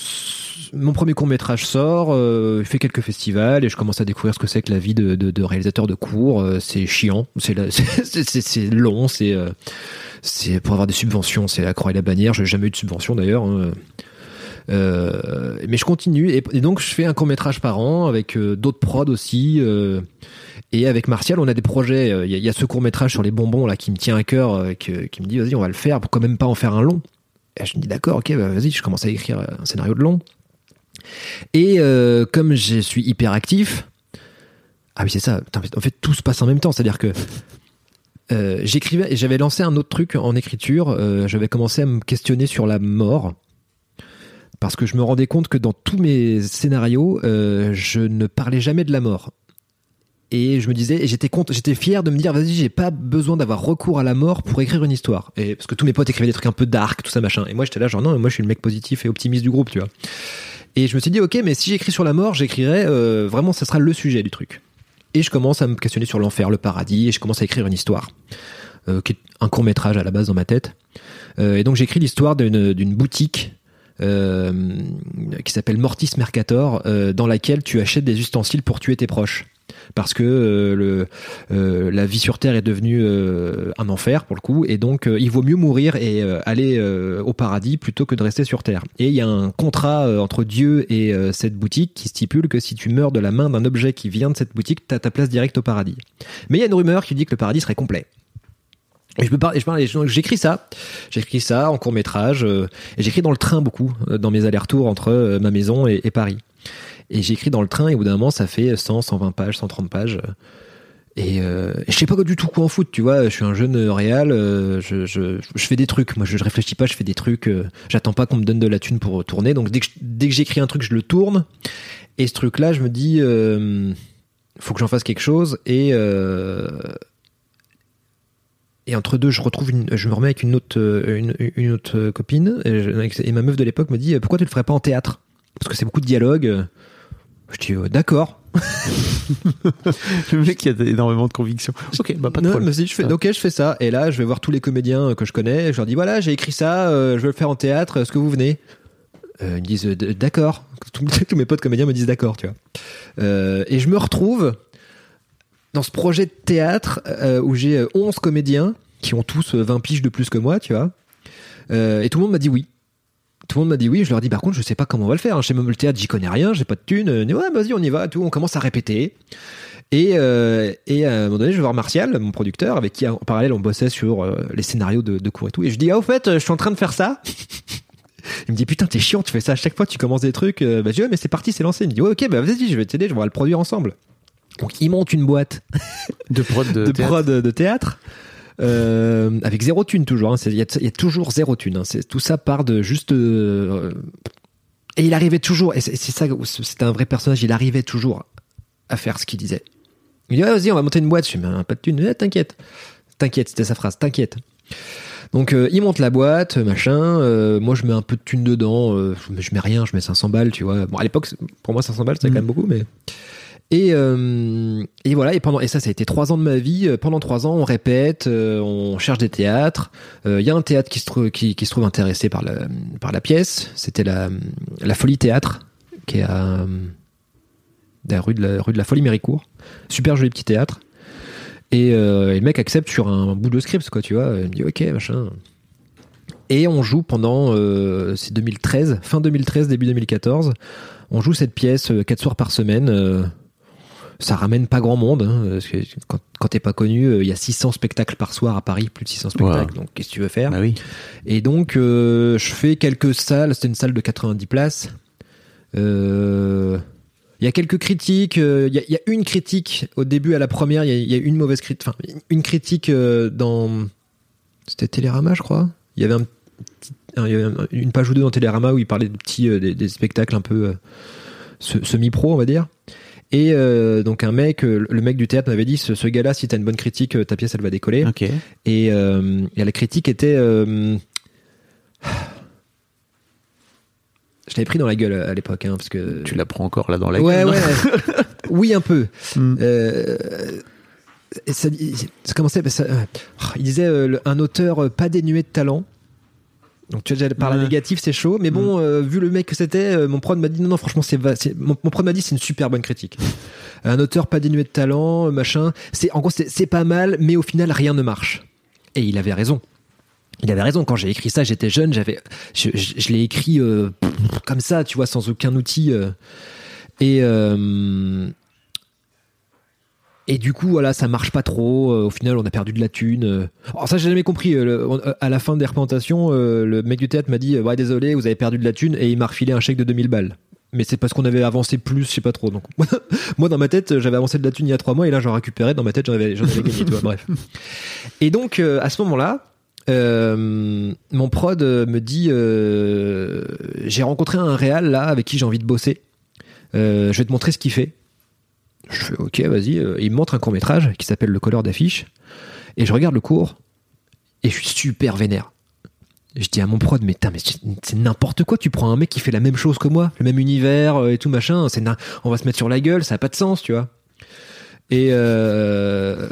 mon premier court métrage sort, euh, il fait quelques festivals et je commence à découvrir ce que c'est que la vie de, réalisateur de cours. Euh, c'est chiant, c'est long, c'est euh, c'est pour avoir des subventions, c'est la croix et la bannière. J'ai jamais eu de subvention d'ailleurs. hein. Euh, mais je continue et, donc je fais un court métrage par an avec d'autres prods aussi. et avec Martial, on a des projets. Il y, a- ce court métrage sur les bonbons là qui me tient à cœur, qui me dit vas-y on va le faire. Pourquoi même pas en faire un long Et je me dis d'accord, ok, bah, vas-y. Je commence à écrire un scénario de long. Et euh, comme je suis hyper actif, ah oui c'est ça. En fait tout se passe en même temps, c'est-à-dire que euh, j'écrivais j'avais lancé un autre truc en écriture. euh, j'avais commencé à me questionner sur la mort parce que je me rendais compte que dans tous mes scénarios, euh, je ne parlais jamais de la mort. Et je me disais, et j'étais j'étais fier de me dire, vas-y, j'ai pas besoin d'avoir recours à la mort pour écrire une histoire. Et parce que tous mes potes écrivaient des trucs un peu dark, tout ça machin. Et moi, j'étais là, genre non, moi, je suis le mec positif et optimiste du groupe, tu vois. Et je me suis dit, ok, mais si j'écris sur la mort, j'écrirai euh, vraiment, ça sera le sujet du truc. Et je commence à me questionner sur l'enfer, le paradis, et je commence à écrire une histoire, euh, qui est un court métrage à la base dans ma tête. Euh, et donc j'écris l'histoire d'une boutique qui s'appelle Mortis Mercator, dans laquelle tu achètes des ustensiles pour tuer tes proches. Parce que euh, euh, la vie sur Terre est devenue euh, un enfer pour le coup, et donc il vaut mieux mourir et aller au paradis plutôt que de rester sur Terre. Et il y a un contrat entre Dieu et cette boutique qui stipule que si tu meurs de la main d'un objet qui vient de cette boutique, t'as ta place directe au paradis. Mais il y a une rumeur qui dit que le paradis serait complet. Et je parle, j'écris ça, j'écris ça en court métrage, et j'écris dans le train beaucoup, dans mes allers-retours entre ma maison et Paris. Et j'écris dans le train, et au bout d'un moment, ça fait 100, 120 pages, 130 pages. Et, euh, et je sais pas du tout quoi en foutre, tu vois. Je suis un jeune réal, euh, je, je, fais des trucs. Moi, je, je réfléchis pas, je fais des trucs. euh, J'attends pas qu'on me donne de la thune pour tourner. Donc dès que, j'écris un truc, je le tourne. Et ce truc-là, je me dis, euh, faut que j'en fasse quelque chose. Et euh, et entre deux, je retrouve je me remets avec une autre, une, une autre copine. Et, et ma meuf de l'époque me dit, pourquoi tu le ferais pas en théâtre? Parce que c'est beaucoup de dialogue. Je dis, euh, d'accord. Le mec qui a énormément de conviction. Ok, bah pas de Non, problème. si, je fais, ok, je fais ça. Et là, je vais voir tous les comédiens que je connais. Je leur dis, voilà, j'ai écrit ça, euh, je veux le faire en théâtre. Est-ce que vous venez? Euh, Ils me disent, euh, d'accord. Tous, mes potes comédiens me disent d'accord, tu vois. Euh, et je me retrouve dans ce projet de théâtre euh, où j'ai euh, 11 comédiens qui ont tous euh, 20 piges de plus que moi, tu vois. Euh, et tout le monde m'a dit oui. Tout le monde m'a dit oui. Je leur dis par contre, je sais pas comment on va le faire. hein. Chez même le théâtre, j'y connais rien, j'ai pas de thunes. Euh, Ouais, vas-y, on y va. Tout, on commence à répéter. Et, euh, et à un moment donné, je vais voir Martial, mon producteur, avec qui en parallèle on bossait sur euh, les scénarios de, de cours et tout. Et je dis ah au fait, euh, je suis en train de faire ça. Il me dit putain t'es chiant, tu fais ça à chaque fois, tu commences des trucs. Bah je dis ouais mais c'est parti, c'est lancé. Il me dit ouais ok bah vas-y, je vais t'aider, on va le produire ensemble. Donc il monte une boîte De prod de, de théâtre. prod de théâtre. Euh, avec zéro thune toujours, hein. C'est- il y, a, il y a toujours zéro thune. hein. C'est tout ça part de juste. euh, et il arrivait toujours, et c'est c'est ça, c'était un vrai personnage. Il arrivait toujours à faire ce qu'il disait. Il dit vas-y, on va monter une boîte. Je mais pas de thune, Eh, t'inquiète, t'inquiète, c'était sa phrase, t'inquiète. Donc euh, il monte la boîte, machin. euh, moi je mets un peu de thune dedans. euh, je, mets- je mets rien, je mets 500 balles, tu vois. Bon à l'époque c'est- pour moi 500 balles c'était quand même beaucoup, mais et, euh, et voilà, et pendant et ça, ça a été trois ans de ma vie. Euh, Pendant trois ans, on répète, euh, on cherche des théâtres. Il y a un théâtre qui se trouve qui, se trouve intéressé par la par la pièce. C'était la la Folie Théâtre, qui est à la rue de la, rue de la Folie Méricourt. Super joli petit théâtre. Et, le mec accepte sur un bout de script, quoi, tu vois. Il me dit, ok, machin. Et on joue pendant, c'est 2013, fin 2013, début 2014. On joue cette pièce quatre soirs par semaine. Ça ramène pas grand monde. hein, parce que quand quand t'es pas connu, euh, il y a 600 spectacles par soir à Paris, plus de 600 spectacles. Donc qu'est-ce que tu veux faire? Bah oui. Et donc, euh, je fais quelques salles. C'était une salle de 90 places. Euh, Il y a quelques critiques. Il y, a- il y a une critique au début, à la première. Il y a, il y a une mauvaise critique. Enfin, une critique dans. C'était Télérama, je crois. Il y avait un petit- une page ou deux dans Télérama où il parlait de petits, des, des spectacles un peu euh, se- semi-pro, on va dire. Et euh, donc un mec, euh, le mec du théâtre m'avait dit, ce, ce gars-là, si t'as une bonne critique, euh, ta pièce, elle va décoller. Et, euh, et la critique était. euh, Je l'avais pris dans la gueule à l'époque, hein, parce que. Tu la prends encore là dans la ouais, gueule, ouais. oui, un peu. Mm. Euh, et ça, commençait. ça- il disait un auteur pas dénué de talent. Donc tu vois déjà par la Ouais. négative c'est chaud, mais bon euh, vu le mec que c'était, euh, mon prod m'a dit non non franchement c'est mon, mon prod m'a dit c'est une super bonne critique. Un auteur pas dénué de talent, euh, machin. C'est en gros c'est pas mal, mais au final rien ne marche. Et il avait raison. Il avait raison. Quand j'ai écrit ça, j'étais jeune, j'avais, je, je- je l'ai écrit euh, comme ça, tu vois, sans aucun outil. et euh, et du coup, voilà, ça marche pas trop. Euh, Au final, on a perdu de la thune. euh. Alors ça, j'ai jamais compris. Euh, à la fin des représentations, le mec du théâtre m'a dit, ouais, désolé, vous avez perdu de la thune, et il m'a refilé un chèque de 2000 balles. Mais c'est parce qu'on avait avancé plus, je sais pas trop. Donc moi, dans ma tête, j'avais avancé de la thune il y a trois mois, et là, j'en récupérais. Dans ma tête, j'en avais, avais gagné. bref. Et donc, à ce moment-là, mon prod me dit j'ai rencontré un réal là avec qui j'ai envie de bosser. Je vais te montrer ce qu'il fait. Je fais ok, vas-y. Euh, Il me montre un court métrage qui s'appelle Le couleur d'affiche. Et je regarde le cours et je suis super vénère. Je dis à mon prod, mais, tain, mais c'est n'importe quoi. Tu prends un mec qui fait la même chose que moi, le même univers euh, et tout machin. C'est na- on va se mettre sur la gueule, ça a pas de sens, tu vois. Et euh,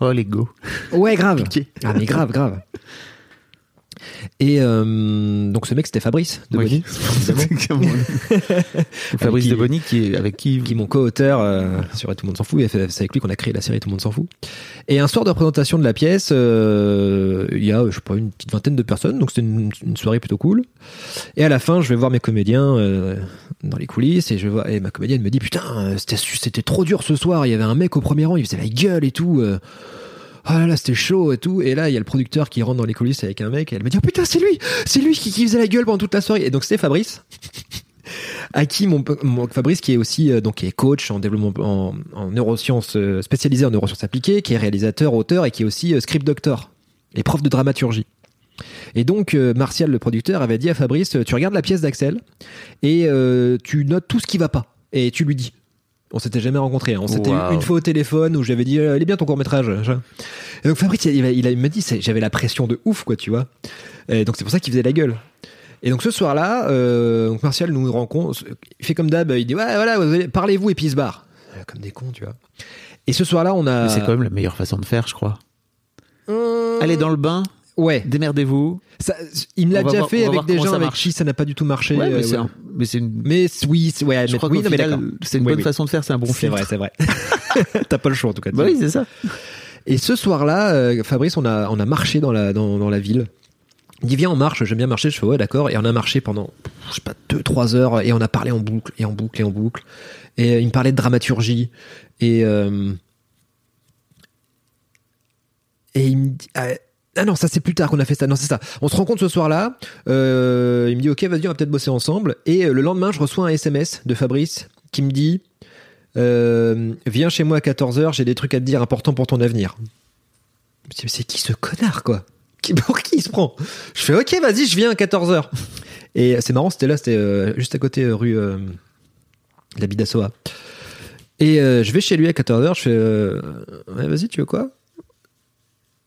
Oh, les go. Ouais, grave. Ah, mais grave, grave. Et euh, donc ce mec c'était Fabrice de Bonny, évidemment, Fabrice qui- de Bonny qui est avec qui, qui est mon co-auteur euh, sur Et Tout le monde s'en fout. Et C'est avec lui qu'on a créé la série Tout le monde s'en fout. Et un soir de représentation de la pièce, euh, il y a je sais pas une petite vingtaine de personnes, donc c'était une, une soirée plutôt cool. Et à la fin, je vais voir mes comédiens dans les coulisses et je vois et ma comédienne me dit putain c'était c'était trop dur ce soir. Il y avait un mec au premier rang, il faisait la gueule et tout. Ah là là, c'était chaud et tout. Et là, il y a le producteur qui rentre dans les coulisses avec un mec et elle me dit, oh putain, c'est lui, c'est lui qui, qui faisait la gueule pendant toute la soirée. Et donc, c'était Fabrice. À qui mon, Fabrice, qui est aussi euh, donc qui est coach en développement en, en neurosciences euh, spécialisé en neurosciences appliquées, qui est réalisateur, auteur et qui est aussi euh, script doctor et prof de dramaturgie. Et donc euh, Martial, le producteur, avait dit à Fabrice, tu regardes la pièce d'Axel et tu notes tout ce qui va pas et tu lui dis. On s'était jamais rencontrés. hein. On s'était eu une fois au téléphone où j'avais dit, euh, il est bien ton court métrage. Et donc Fabrice, il, m'a dit, j'avais la pression de ouf, quoi, tu vois. Et donc c'est pour ça qu'il faisait la gueule. Et donc ce soir-là, euh, donc Martial nous rencontre, il fait comme d'hab, il dit ouais voilà, parlez-vous et puis il se barre, Euh, comme des cons, tu vois. Et ce soir-là, on a. C'est quand même la meilleure façon de faire, je crois. Hum, Allez dans le bain, Ouais. démerdez-vous. Ça, il me l'a déjà voir- fait avec des gens avec qui ça n'a pas du tout marché. Ouais, mais euh, c'est ouais. un- mais c'est une. Mais oui, c'est- ouais, je mais- crois oui, c'est une Oui, bonne oui. façon de faire, c'est un bon C'est filtre. vrai, c'est vrai. T'as pas le choix en tout cas. Bah oui, c'est ça. Et ce soir-là, euh, Fabrice, on a, on a marché dans la, dans, dans la ville. Il dit viens on marche, j'aime bien marcher, je fais ouais d'accord, et on a marché pendant, je sais pas, deux, trois heures, et on a parlé en boucle, et en boucle, et en boucle. Et euh, il me parlait de dramaturgie, et euh, et il me dit, ah, non, ça c'est plus tard qu'on a fait ça, non c'est ça. On se rencontre ce soir-là, euh, il me dit ok vas-y on va peut-être bosser ensemble, et euh, le lendemain je reçois un SMS de Fabrice qui me dit euh, viens chez moi à 14h, j'ai des trucs à te dire importants pour ton avenir. C'est qui ce connard, quoi? Qui- Pour qui il se prend? Je fais, ok, vas-y, je viens à 14h. Et c'est marrant, c'était là, c'était juste à côté, euh, rue euh, de la Bidassoa. Et je vais chez lui à 14h, je fais, ouais, vas-y, tu veux quoi?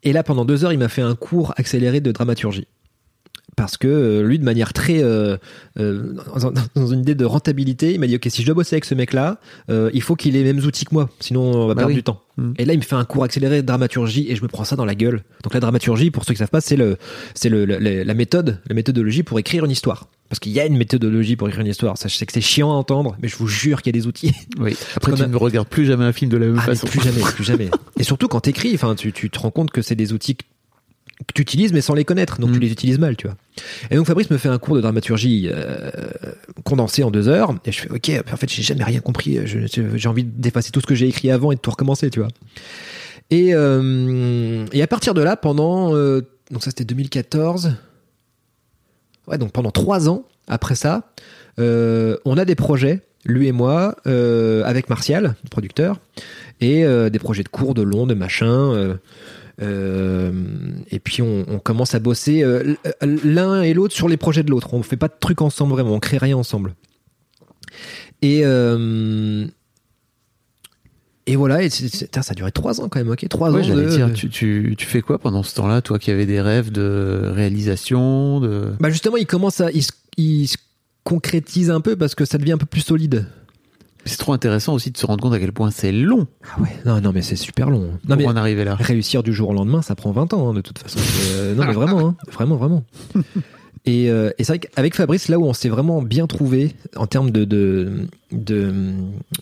Et là, pendant deux heures, il m'a fait un cours accéléré de dramaturgie. Parce que euh, lui, de manière très euh, euh, dans, une idée de rentabilité, il m'a dit ok, si je dois bosser avec ce mec-là, euh, il faut qu'il ait les mêmes outils que moi, sinon on va Bah perdre oui. du temps. Mm. Et là, il me fait un cours accéléré de dramaturgie et je me prends ça dans la gueule. Donc la dramaturgie, pour ceux qui savent pas, c'est le, c'est le, la méthode, la méthodologie pour écrire une histoire. Parce qu'il y a une méthodologie pour écrire une histoire. Ça, je sais que c'est chiant à entendre, mais je vous jure qu'il y a des outils. Oui. Après, tu a- ne regardes plus jamais un film de la même Ah, façon. plus jamais, plus jamais. Et surtout quand t'écris, enfin, tu, tu te rends compte que c'est des outils que que tu utilises mais sans les connaître, donc Mm. tu les utilises mal, tu vois. Et donc Fabrice me fait un cours de dramaturgie euh, condensé en deux heures, et je fais ok, en fait j'ai jamais rien compris, j'ai envie d'effacer tout ce que j'ai écrit avant et de tout recommencer, tu vois. Et, euh, et à partir de là, pendant euh, donc ça c'était 2014, ouais donc pendant trois ans après ça, on a des projets, lui et moi, euh, avec Martial, le producteur, et euh, des projets de cours, de long, de machin. euh, et puis on, on commence à bosser l'un et l'autre sur les projets de l'autre. On fait pas de trucs ensemble vraiment, on crée rien ensemble. Et et voilà, et ça a duré trois ans quand même, ok, trois Ouais, ans. de- dire, tu, tu, tu fais quoi pendant ce temps-là, toi qui avais des rêves de réalisation, de... Bah justement, il commence à, il, il se concrétise un peu parce que ça devient un peu plus solide. C'est trop intéressant aussi de se rendre compte à quel point c'est long Ah ouais, non, non, mais c'est super long. Non pour mais en arriver là. réussir du jour au lendemain, ça prend 20 ans hein, de toute façon. Euh, non mais vraiment, hein, vraiment, vraiment. Et, euh, et c'est vrai qu'avec Fabrice, là où on s'est vraiment bien trouvé en termes de, de, de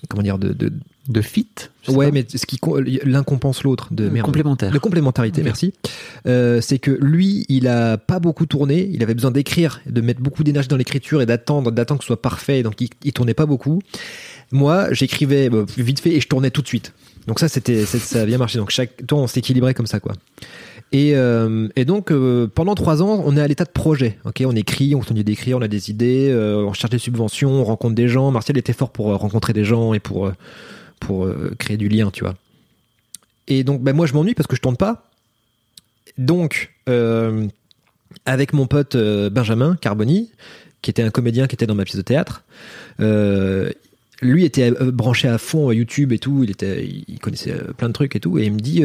comment dire, de, de De fit ouais, pas. mais ce qui l'un compense l'autre, de merde. complémentaire. De complémentarité, merci. Euh, c'est que lui, il a pas beaucoup tourné. Il avait besoin d'écrire, de mettre beaucoup d'énergie dans l'écriture et d'attendre, d'attendre que ce soit parfait. Donc il, il tournait pas beaucoup. Moi, j'écrivais bah, vite fait et je tournais tout de suite. Donc ça, c'était, ça a bien marché. Donc chaque temps, on s'équilibrait comme ça, quoi. Et, euh, et donc euh, pendant trois ans, on est à l'état de projet. Ok, on écrit, on continue d'écrire, on a des idées, euh, on cherche des subventions, on rencontre des gens. Martial était fort pour rencontrer des gens et pour pour créer du lien, tu vois. Et donc, bah, moi, je m'ennuie parce que je tourne pas. Donc, avec mon pote Benjamin Carboni, qui était un comédien qui était dans ma pièce de théâtre, lui était branché à fond à YouTube et tout. Il était, il connaissait plein de trucs et tout. Et il me dit,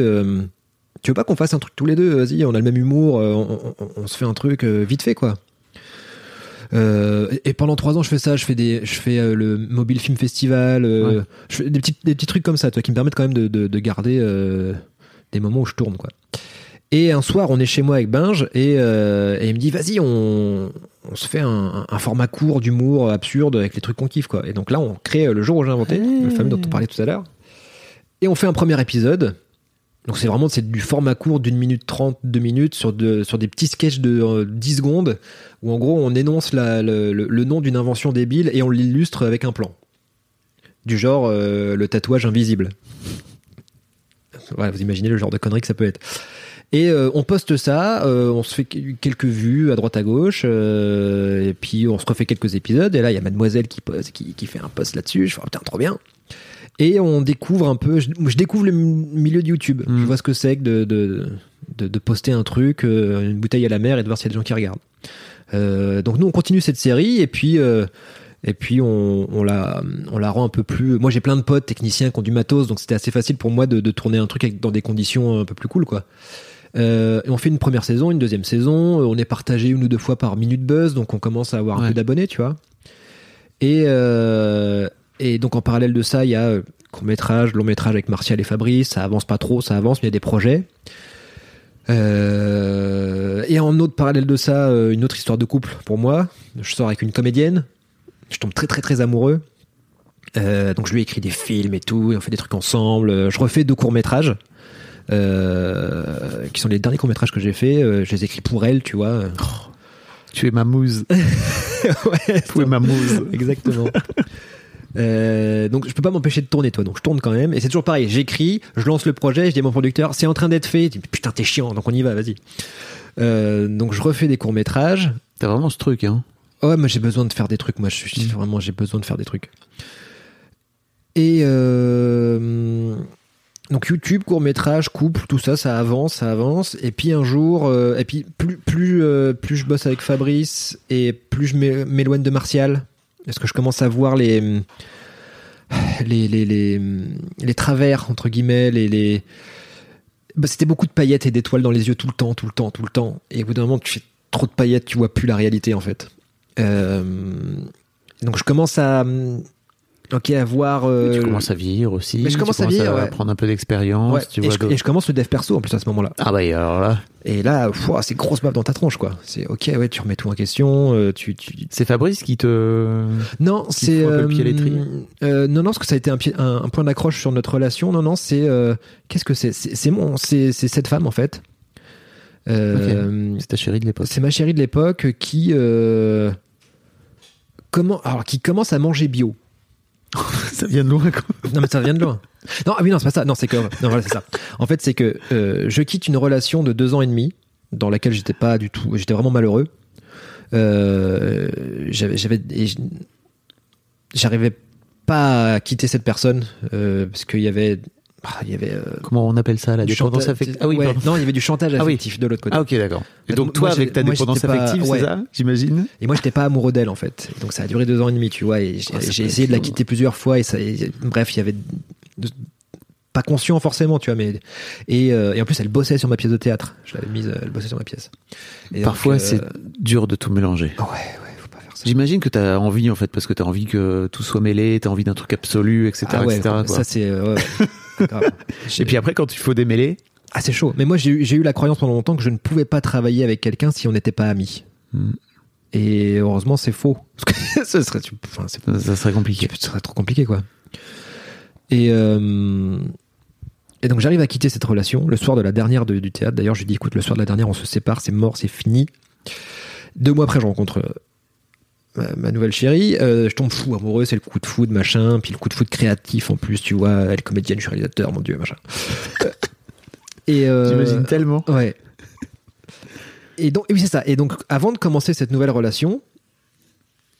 tu veux pas qu'on fasse un truc tous les deux Vas-y, on a le même humour, euh, on, on- on se fait un truc euh, vite fait, quoi. Euh, et pendant trois ans, je fais ça. Je fais des, je fais euh, le Mobile Film Festival. euh, Ouais. Je fais des petits, des petits trucs comme ça, toi, qui me permettent quand même de, de, de garder euh, des moments où je tourne, quoi. Et un soir, on est chez moi avec Binge et, euh, et il me dit vas-y, on, on se fait un, un format court d'humour absurde avec les trucs qu'on kiffe, quoi. Et donc là, on crée euh, le jour où j'ai inventé, le fameux dont on parlait tout à l'heure. Et on fait un premier épisode. Donc c'est vraiment c'est du format court d'une minute trente, deux minutes sur, de, sur des petits sketchs de euh, 10 secondes où en gros on énonce le, le- nom d'une invention débile et on l'illustre avec un plan. Du genre euh, le tatouage invisible. Voilà, vous imaginez le genre de connerie que ça peut être. Et euh, on poste ça, euh, on se fait quelques vues à droite à gauche, et puis on se refait quelques épisodes. Et là, il y a Mademoiselle qui, pose, qui, qui fait un post là-dessus. Je fais oh, putain, trop bien. Et on découvre un peu, je, je découvre le milieu de YouTube. Mm. Je vois ce que c'est que de, de, de, de poster un truc, euh, une bouteille à la mer et de voir s'il y a des gens qui regardent. Euh, donc nous, on continue cette série et puis. euh, et puis on, on la on la rend un peu plus. Moi j'ai plein de potes techniciens qui ont du matos, donc c'était assez facile pour moi de, de tourner un truc avec- dans des conditions un peu plus cool quoi. Euh, et on fait une première saison, une deuxième saison. On est partagé une ou deux fois par minute buzz, donc on commence à avoir un peu d'abonnés, tu vois. Et euh, et donc en parallèle de ça, il y a euh, court métrage, long métrage avec Martial et Fabrice. Ça avance pas trop, ça avance, mais il y a des projets. Euh, et en autre parallèle de ça, euh, une autre histoire de couple pour moi. Je sors avec une comédienne. Je tombe très très très amoureux. Euh, donc je lui écris des films et tout, et on fait des trucs ensemble. Je refais deux courts métrages. Euh, qui sont les derniers courts métrages que j'ai fait. Je les écris pour elle, tu vois. Tu es ma mouse. ouais, Tu es ma mouse. Exactement. Euh, donc je peux pas m'empêcher de tourner toi. Donc je tourne quand même. Et c'est toujours pareil. J'écris je lance le projet je dis à mon producteur c'est en train d'être fait. Dit putain t'es chiant donc on y va vas-y. Euh, donc je refais des courts métrages T'as vraiment ce truc, hein? ouais moi j'ai besoin de faire des trucs moi. Je suis vraiment j'ai besoin de faire des trucs. Et euh, donc YouTube court métrage couple tout ça ça avance ça avance. Et puis un jour euh, et puis plus plus euh, plus je bosse avec Fabrice et plus je m'é- m'éloigne de Martial parce que je commence à voir les les les les, les travers entre guillemets les les bah, c'était beaucoup de paillettes et d'étoiles dans les yeux tout le temps tout le temps tout le temps. Et au bout d'un moment tu fais trop de paillettes tu vois plus la réalité en fait. Euh, donc je commence à ok, à voir. euh, tu commences à vieillir aussi. Mais je tu commence à commences vieillir, ouais. prendre un peu d'expérience. ouais, tu et, je, d'autres- et je commence le dev perso en plus à ce moment-là. Ah bah et alors là, Et là, c'est grosse baffe dans ta tronche, quoi. C'est ok, ouais, tu remets tout en question. euh, tu, tu... c'est Fabrice qui te. Non, c'est à l'étrier. euh, non, non, parce que ça a été un, pied- un, un point d'accroche sur notre relation. Non, non, c'est euh, qu'est-ce que c'est? C'est mon, c'est cette femme en fait. Euh, C'est ta chérie de l'époque. C'est ma chérie de l'époque qui euh, comment alors qui commence à manger bio. Ça vient de loin quoi. Non mais ça vient de loin. Non ah oui non c'est pas ça. Non c'est que non voilà c'est ça. En fait c'est que euh, je quitte une relation de deux ans et demi dans laquelle j'étais pas du tout j'étais vraiment malheureux. Euh, j'avais j'arrivais pas à quitter cette personne euh, parce qu'il y avait ah, il y avait euh, Comment on appelle ça la du dépendance affective? Ah oui, ouais, non il y avait du chantage Ah oui. affectif de l'autre côté. Ah ok d'accord. Et donc moi, toi j'ai- avec ta moi, dépendance pas- affective, ouais. c'est ça J'imagine? Et moi, j'étais pas amoureux d'elle, en fait. Donc, ça a duré deux ans et demi, tu vois. Et j'ai Ah, essayé de la quitter plusieurs fois. Et ça, et- bref, il y avait. de- pas conscient, forcément, tu vois. Mais, et, euh, et en plus, elle bossait sur ma pièce de théâtre. Je l'avais mise, elle bossait sur ma pièce. Et Parfois euh, c'est dur de tout mélanger. Ouais, ouais, faut pas faire ça. J'imagine que t'as envie en fait parce que t'as envie que tout soit mêlé, t'as envie d'un truc absolu, etc. Ah ouais, etc., quoi. ça, c'est. euh, ouais, ouais. Et puis après quand il faut démêler, Ah, c'est chaud. Mais moi, j'ai eu, la croyance pendant longtemps que je ne pouvais pas travailler avec quelqu'un si on n'était pas amis. Hmm. Et heureusement, c'est faux. Serait, enfin, ça, ça serait compliqué. ce serait trop compliqué, quoi. Et, euh, et donc, j'arrive à quitter cette relation le soir de la dernière de- du théâtre. D'ailleurs, je lui dis, écoute, le soir de la dernière, on se sépare, c'est mort, c'est fini. Deux mois après, je rencontre euh, ma, ma nouvelle chérie. Euh, je tombe fou amoureux, c'est le coup de foudre, machin. Puis le coup de foudre créatif en plus, tu vois. Elle est comédienne, je suis réalisateur, mon dieu, machin. Euh, et euh, J'imagine tellement. Ouais. Et donc, et oui, c'est ça. Et donc, avant de commencer cette nouvelle relation,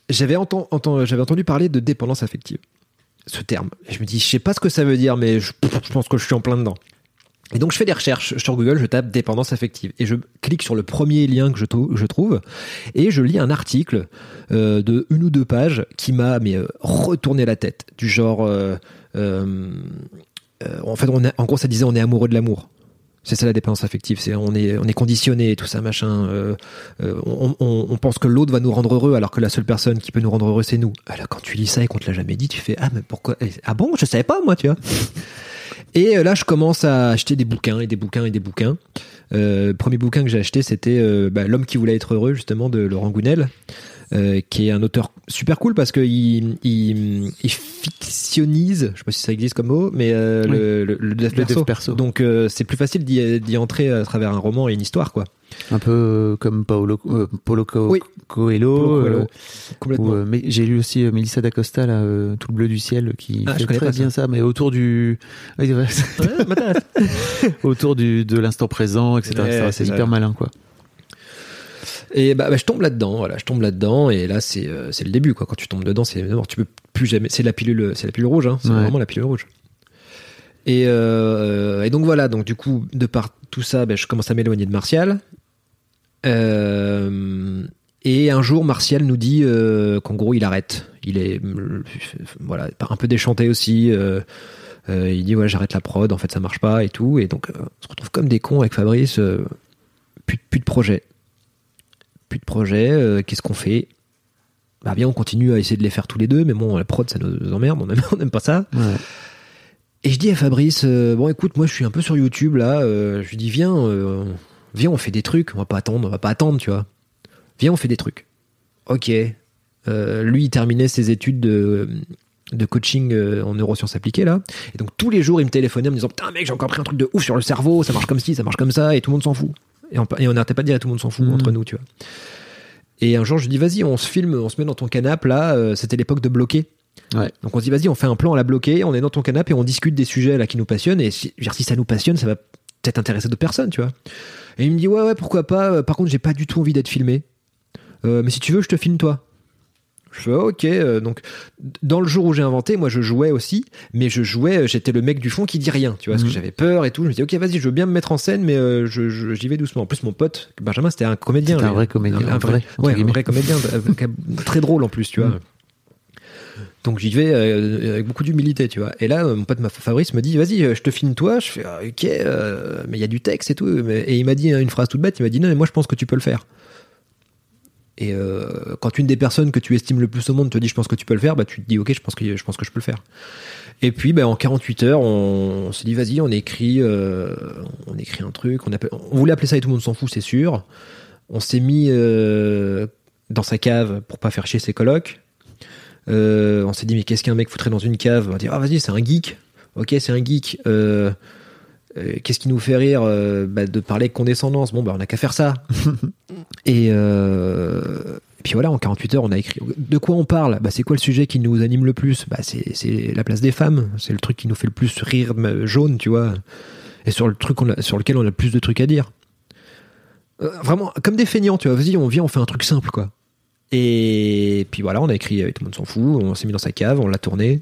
j'avais enten- enten- j'avais entendu parler de dépendance affective. Ce terme. Et je me dis, je sais pas ce que ça veut dire, mais je, je pense que je suis en plein dedans. Et donc, je fais des recherches sur Google, je tape dépendance affective. Et je clique sur le premier lien que je, trou- je trouve. Et je lis un article euh, de une ou deux pages qui m'a mais, euh, retourné la tête. Du genre. euh, euh, en fait, en gros, ça disait on est amoureux de l'amour. C'est ça la dépendance affective. C'est on est on est conditionné, tout ça machin. On, on- pense que l'autre va nous rendre heureux, alors que la seule personne qui peut nous rendre heureux, c'est nous. Alors quand tu lis ça et qu'on te l'a jamais dit, tu fais ah mais pourquoi Ah bon, je savais pas moi, tu vois. Et euh, là, je commence à acheter des bouquins et des bouquins et des bouquins. Euh, le premier bouquin que j'ai acheté, c'était euh, bah, L'homme qui voulait être heureux, justement, de Laurent Gounel, euh, qui est un auteur super cool parce qu'il il, il fictionnise, je sais pas si ça existe comme mot, mais euh, Oui. le, le, le perso. perso. Donc euh, c'est plus facile d'y entrer à travers un roman et une histoire, quoi. Un peu euh, comme Paolo, Paulo Co- Oui. Coelho. Paulo Coelho. Complètement. ou, mais j'ai lu aussi Melissa d'Acosta, là, Tout le bleu du ciel, qui Ah, je fait connais très ça. bien ça. mais autour du, autour du, de l'instant présent, etc. Ouais, c'est hyper malin, quoi. Et bah, bah, je tombe là-dedans, voilà, je tombe là-dedans, et là c'est euh, c'est le début, quoi. Quand tu tombes dedans, c'est mort, tu peux plus jamais. C'est la pilule, c'est la pilule rouge, hein. C'est Ouais. vraiment la pilule rouge. Et, euh, et donc voilà, donc du coup, de par tout ça, ben, je commence à m'éloigner de Martial. Euh, et un jour, Martial nous dit euh, qu'en gros, il arrête. Il est euh, voilà un peu déchanté aussi. euh, il dit ouais, j'arrête la prod. En fait, ça marche pas et tout. Et donc, euh, on se retrouve comme des cons avec Fabrice. euh, plus, plus de projet. Plus de projet. euh, Qu'est-ce qu'on fait? Bah bien, on continue à essayer de les faire tous les deux, mais bon, la prod, ça nous emmerde. On aime, on aime pas ça. Ouais. Et je dis à Fabrice, euh, bon écoute, moi je suis un peu sur YouTube là, euh, je lui dis viens, euh, viens on fait des trucs, on va pas attendre, on va pas attendre, tu vois. Viens on fait des trucs. Ok. Lui il terminait ses études de, de coaching en neurosciences appliquées là, et donc tous les jours il me téléphonait en me disant putain mec j'ai encore pris un truc de ouf sur le cerveau, ça marche comme ci, ça marche comme ça, et tout le monde s'en fout. Et on, et n'arrêtait pas de dire tout le monde s'en fout Mhm. entre nous, tu vois. Et un jour je lui dis vas-y on se filme, on se met dans ton canapé là, euh, c'était l'époque de bloquer. Ouais. Donc on se dit vas-y on fait un plan à la bloquer, on est dans ton canapé et on discute des sujets là qui nous passionnent et si, dire, si ça nous passionne ça va peut-être intéresser d'autres personnes tu vois. Et il me dit ouais ouais pourquoi pas, Euh, par contre j'ai pas du tout envie d'être filmé. Euh, mais si tu veux je te filme toi. Je fais ok euh, donc dans le jour où j'ai inventé moi je jouais aussi mais je jouais euh, j'étais le mec du fond qui dit rien tu vois parce que Mhm. j'avais peur et tout je me dis ok vas-y je veux bien me mettre en scène mais euh, je- j'y vais doucement en plus mon pote Benjamin c'était un comédien C'était un vrai comédien, un, un vrai, ouais, un vrai comédien très drôle en plus tu vois Mhm. donc j'y vais avec beaucoup d'humilité, tu vois. Et là, mon pote Fabrice me dit, vas-y, je te filme toi. Je fais, ah, ok, euh, mais il y a du texte et tout. Et il m'a dit une phrase toute bête. Il m'a dit, non, mais moi je pense que tu peux le faire. Et euh, quand une des personnes que tu estimes le plus au monde te dit je pense que tu peux le faire, bah tu te dis ok je pense que je pense que je peux le faire. Et puis bah, en 48 heures on, on s'est dit vas-y on écrit euh, on écrit un truc on, on voulait appeler ça et tout le monde s'en fout c'est sûr. On s'est mis euh, dans sa cave pour pas faire chier ses colocs. On s'est dit mais qu'est-ce qu'un mec foutrait dans une cave? On va dire ah vas-y c'est un geek. Ok c'est un geek. Euh, qu'est-ce qui nous fait rire Euh, bah, de parler avec condescendance? Bon bah on a qu'à faire ça. Et, euh, et puis voilà en 48 heures on a écrit. De quoi on parle? Bah c'est quoi le sujet qui nous anime le plus? Bah c'est c'est la place des femmes. C'est le truc qui nous fait le plus rire jaune tu vois. Et sur le truc a- sur lequel on a le plus de trucs à dire. Vraiment comme des feignants tu vois. Vas-y on vient on fait un truc simple quoi. Et puis voilà on a écrit tout le monde s'en fout on s'est mis dans sa cave on l'a tourné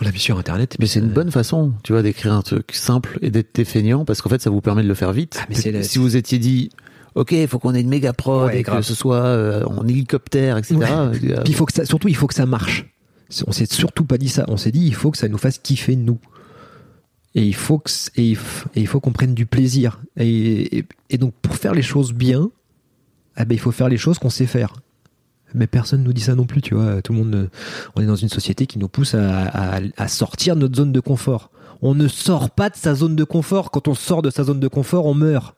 on l'a mis sur internet et Mais c'est une ça- bonne façon, tu vois, d'écrire un truc simple et d'être feignant parce qu'en fait, ça vous permet de le faire vite. Ah, mais la- si vous étiez dit, OK, il faut qu'on ait une méga prod Ouais, et grave. que ce soit euh, en hélicoptère, etc. Ouais. euh, Puis il faut que ça, surtout, il faut que ça marche. On s'est surtout pas dit ça. On s'est dit, il faut que ça nous fasse kiffer nous. Et il faut que, et il f- et il faut qu'on prenne du plaisir. Et, et- et donc, pour faire les choses bien, eh ben, il faut faire les choses qu'on sait faire. Mais personne nous dit ça non plus, tu vois. Tout le monde, on est dans une société qui nous pousse à, à- à sortir de notre zone de confort. On ne sort pas de sa zone de confort. Quand on sort de sa zone de confort, on meurt.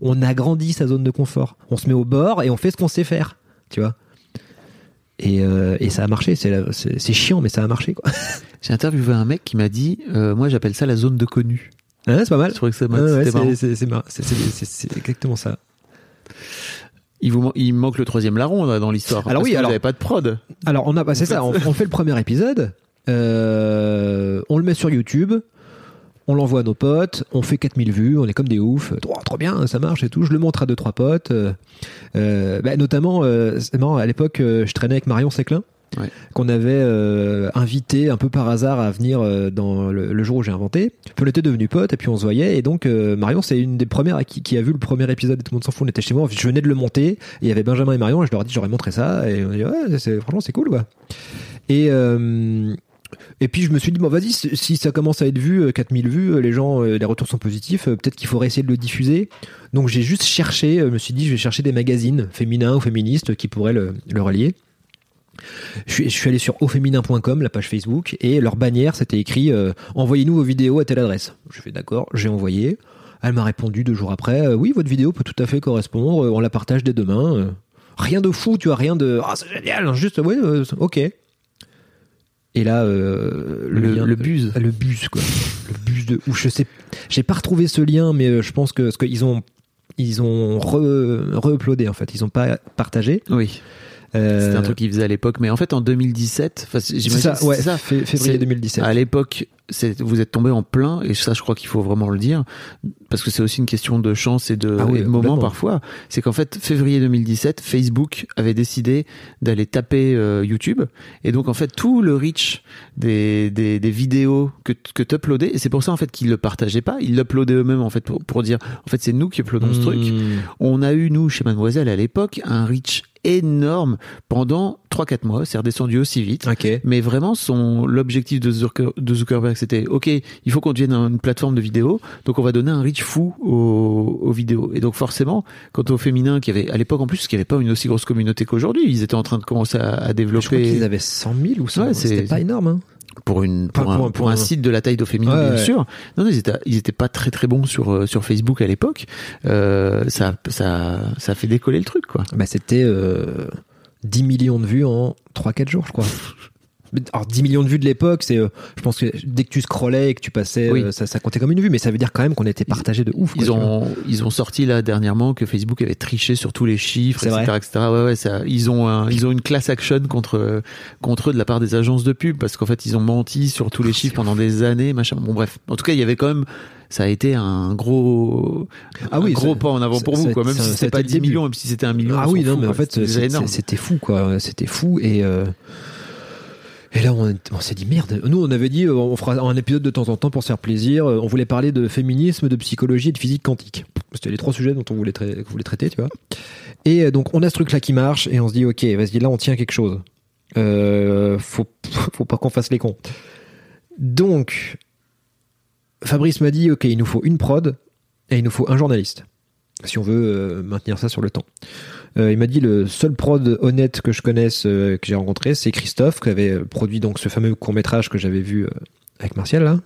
On agrandit sa zone de confort. On se met au bord et on fait ce qu'on sait faire, tu vois. Et, euh, et ça a marché. C'est chiant, mais ça a marché, quoi. J'ai interviewé un mec qui m'a dit, euh, moi, j'appelle ça la zone de connu. Hein, c'est pas mal. Je trouvais que Ah ouais, c'est exactement ça. Il, vous, manque le troisième larron là, dans l'histoire. Alors parce oui, que alors- vous n'avez pas de prod? Alors on a, bah, c'est ça. On, on fait le premier épisode. euh, on le met sur YouTube. On l'envoie à nos potes, on fait 4000 vues, on est comme des oufs, trop, trop bien, ça marche et tout. Je le montre à deux trois potes, euh, bah, notamment, euh, c'est marrant, à l'époque, je traînais avec Marion Séclin, Qu'on avait euh, invité un peu par hasard à venir euh, dans le, jour où j'ai inventé. Puis on était devenus potes et puis on se voyait. Et donc euh, Marion, c'est une des premières qui, a vu le premier épisode de Tout le monde s'en fout. On était chez moi, je venais de le monter et il y avait Benjamin et Marion et je leur ai dit j'aurais montré ça et on a dit ouais, c'est, franchement c'est cool quoi. Et et puis je me suis dit bon vas-y si ça commence à être vu euh, 4000 vues les gens les retours sont positifs peut-être qu'il faudrait essayer de le diffuser donc j'ai juste cherché je me suis dit je vais chercher des magazines féminins ou féministes qui pourraient le, le relier je suis, je suis allé sur auféminin.com, la page Facebook, et leur bannière, c'était écrit euh, Envoyez-nous vos vidéos à telle adresse. Je fais d'accord, j'ai envoyé. Elle m'a répondu deux jours après euh, Oui, votre vidéo peut tout à fait correspondre, euh, on la partage dès demain. Rien de fou, tu vois, rien de Ah, c'est génial, juste, ouais, ok. Et là, Le, lien- le buse. le bus, quoi. Le bus de. Ou je sais. J'ai pas retrouvé ce lien, mais je pense que. Parce qu'ils ont. Ils ont re- re-uploadé, en fait. Ils ont pas partagé. Oui, Euh, c'était un truc qu'ils faisaient à l'époque. Mais en fait, en 2017, enfin, C'est j'imagine ça, ouais, ça. fé- février C'est- 2017. À l'époque, vous êtes tombé en plein, et ça, je crois qu'il faut vraiment le dire, parce que c'est aussi une question de chance et de, Ah oui, et de moment parfois. C'est qu'en fait, février 2017, Facebook avait décidé d'aller taper euh, YouTube, et donc en fait, tout le reach des, des, des vidéos que, que tu uploadais, et c'est pour ça en fait qu'ils le partageaient pas, ils l'uploadaient eux-mêmes en fait pour, pour dire, en fait, c'est nous qui uploadons ce truc. Mmh. On a eu, nous, chez Mademoiselle, à l'époque, un reach énorme pendant 3-4 mois. C'est redescendu aussi vite. Ok. Mais vraiment, son l'objectif de, Zucker- de Zuckerberg, c'était OK, il faut qu'on devienne une plateforme de vidéo, donc on va donner un reach fou aux, aux vidéos. Et donc forcément, quant au féminin, qui avait à l'époque en plus, qui avait pas une aussi grosse communauté qu'aujourd'hui, ils étaient en train de commencer à, à Je crois développer qu'ils avaient 100 000 ou 100 Ouais, c'est- C'était pas énorme. Hein. Pour une pour, un, pour un- pour site de la taille d'Oféminin, Ouais, bien ouais. sûr. Non, non, ils étaient ils étaient pas très très bons sur euh, sur Facebook à l'époque. Euh, ça ça ça a fait décoller le truc quoi. Bah, c'était euh, 10 millions de vues en 3-4 jours, je crois. Alors 10 millions de vues de l'époque, c'est, euh, je pense que dès que tu scrollais et que tu passais, Oui. euh, ça, ça comptait comme une vue, mais ça veut dire quand même qu'on était partagé de ouf. quoi, Ils ont, ils ont sorti là dernièrement que Facebook avait triché sur tous les chiffres, etc., vrai etc. Ouais, ouais, ça, ils ont, un, ils ont une class action contre, contre eux de la part des agences de pub parce qu'en fait ils ont menti sur tous les chiffres pendant des années, machin. Bon bref, en tout cas il y avait quand même, ça a été un gros, Ah oui, un gros ça- pas en avant pour ça- vous, quoi. Même si c'était pas le 10 début. millions, même si c'était un million. Ah oui, non, mais en fait, C'était énorme. c'était fou, quoi. C'était fou. Et, euh, et là, on, s'est dit merde. Nous, on avait dit, euh, on fera un épisode de temps en temps pour se faire plaisir. Euh, On voulait parler de féminisme, de psychologie et de physique quantique. C'était les trois sujets dont on voulait, traiter, tu vois. Et euh, donc, on a ce truc-là qui marche et on se dit, ok, vas-y, là, on tient quelque chose. Faut, faut pas qu'on fasse les cons. Donc, Fabrice m'a dit, ok, il nous faut une prod et il nous faut un journaliste si on veut maintenir ça sur le temps. Euh, il m'a dit le seul prod honnête que je connaisse, euh, que j'ai rencontré, c'est Christophe, qui avait produit donc ce fameux court métrage que j'avais vu euh, avec Martial là.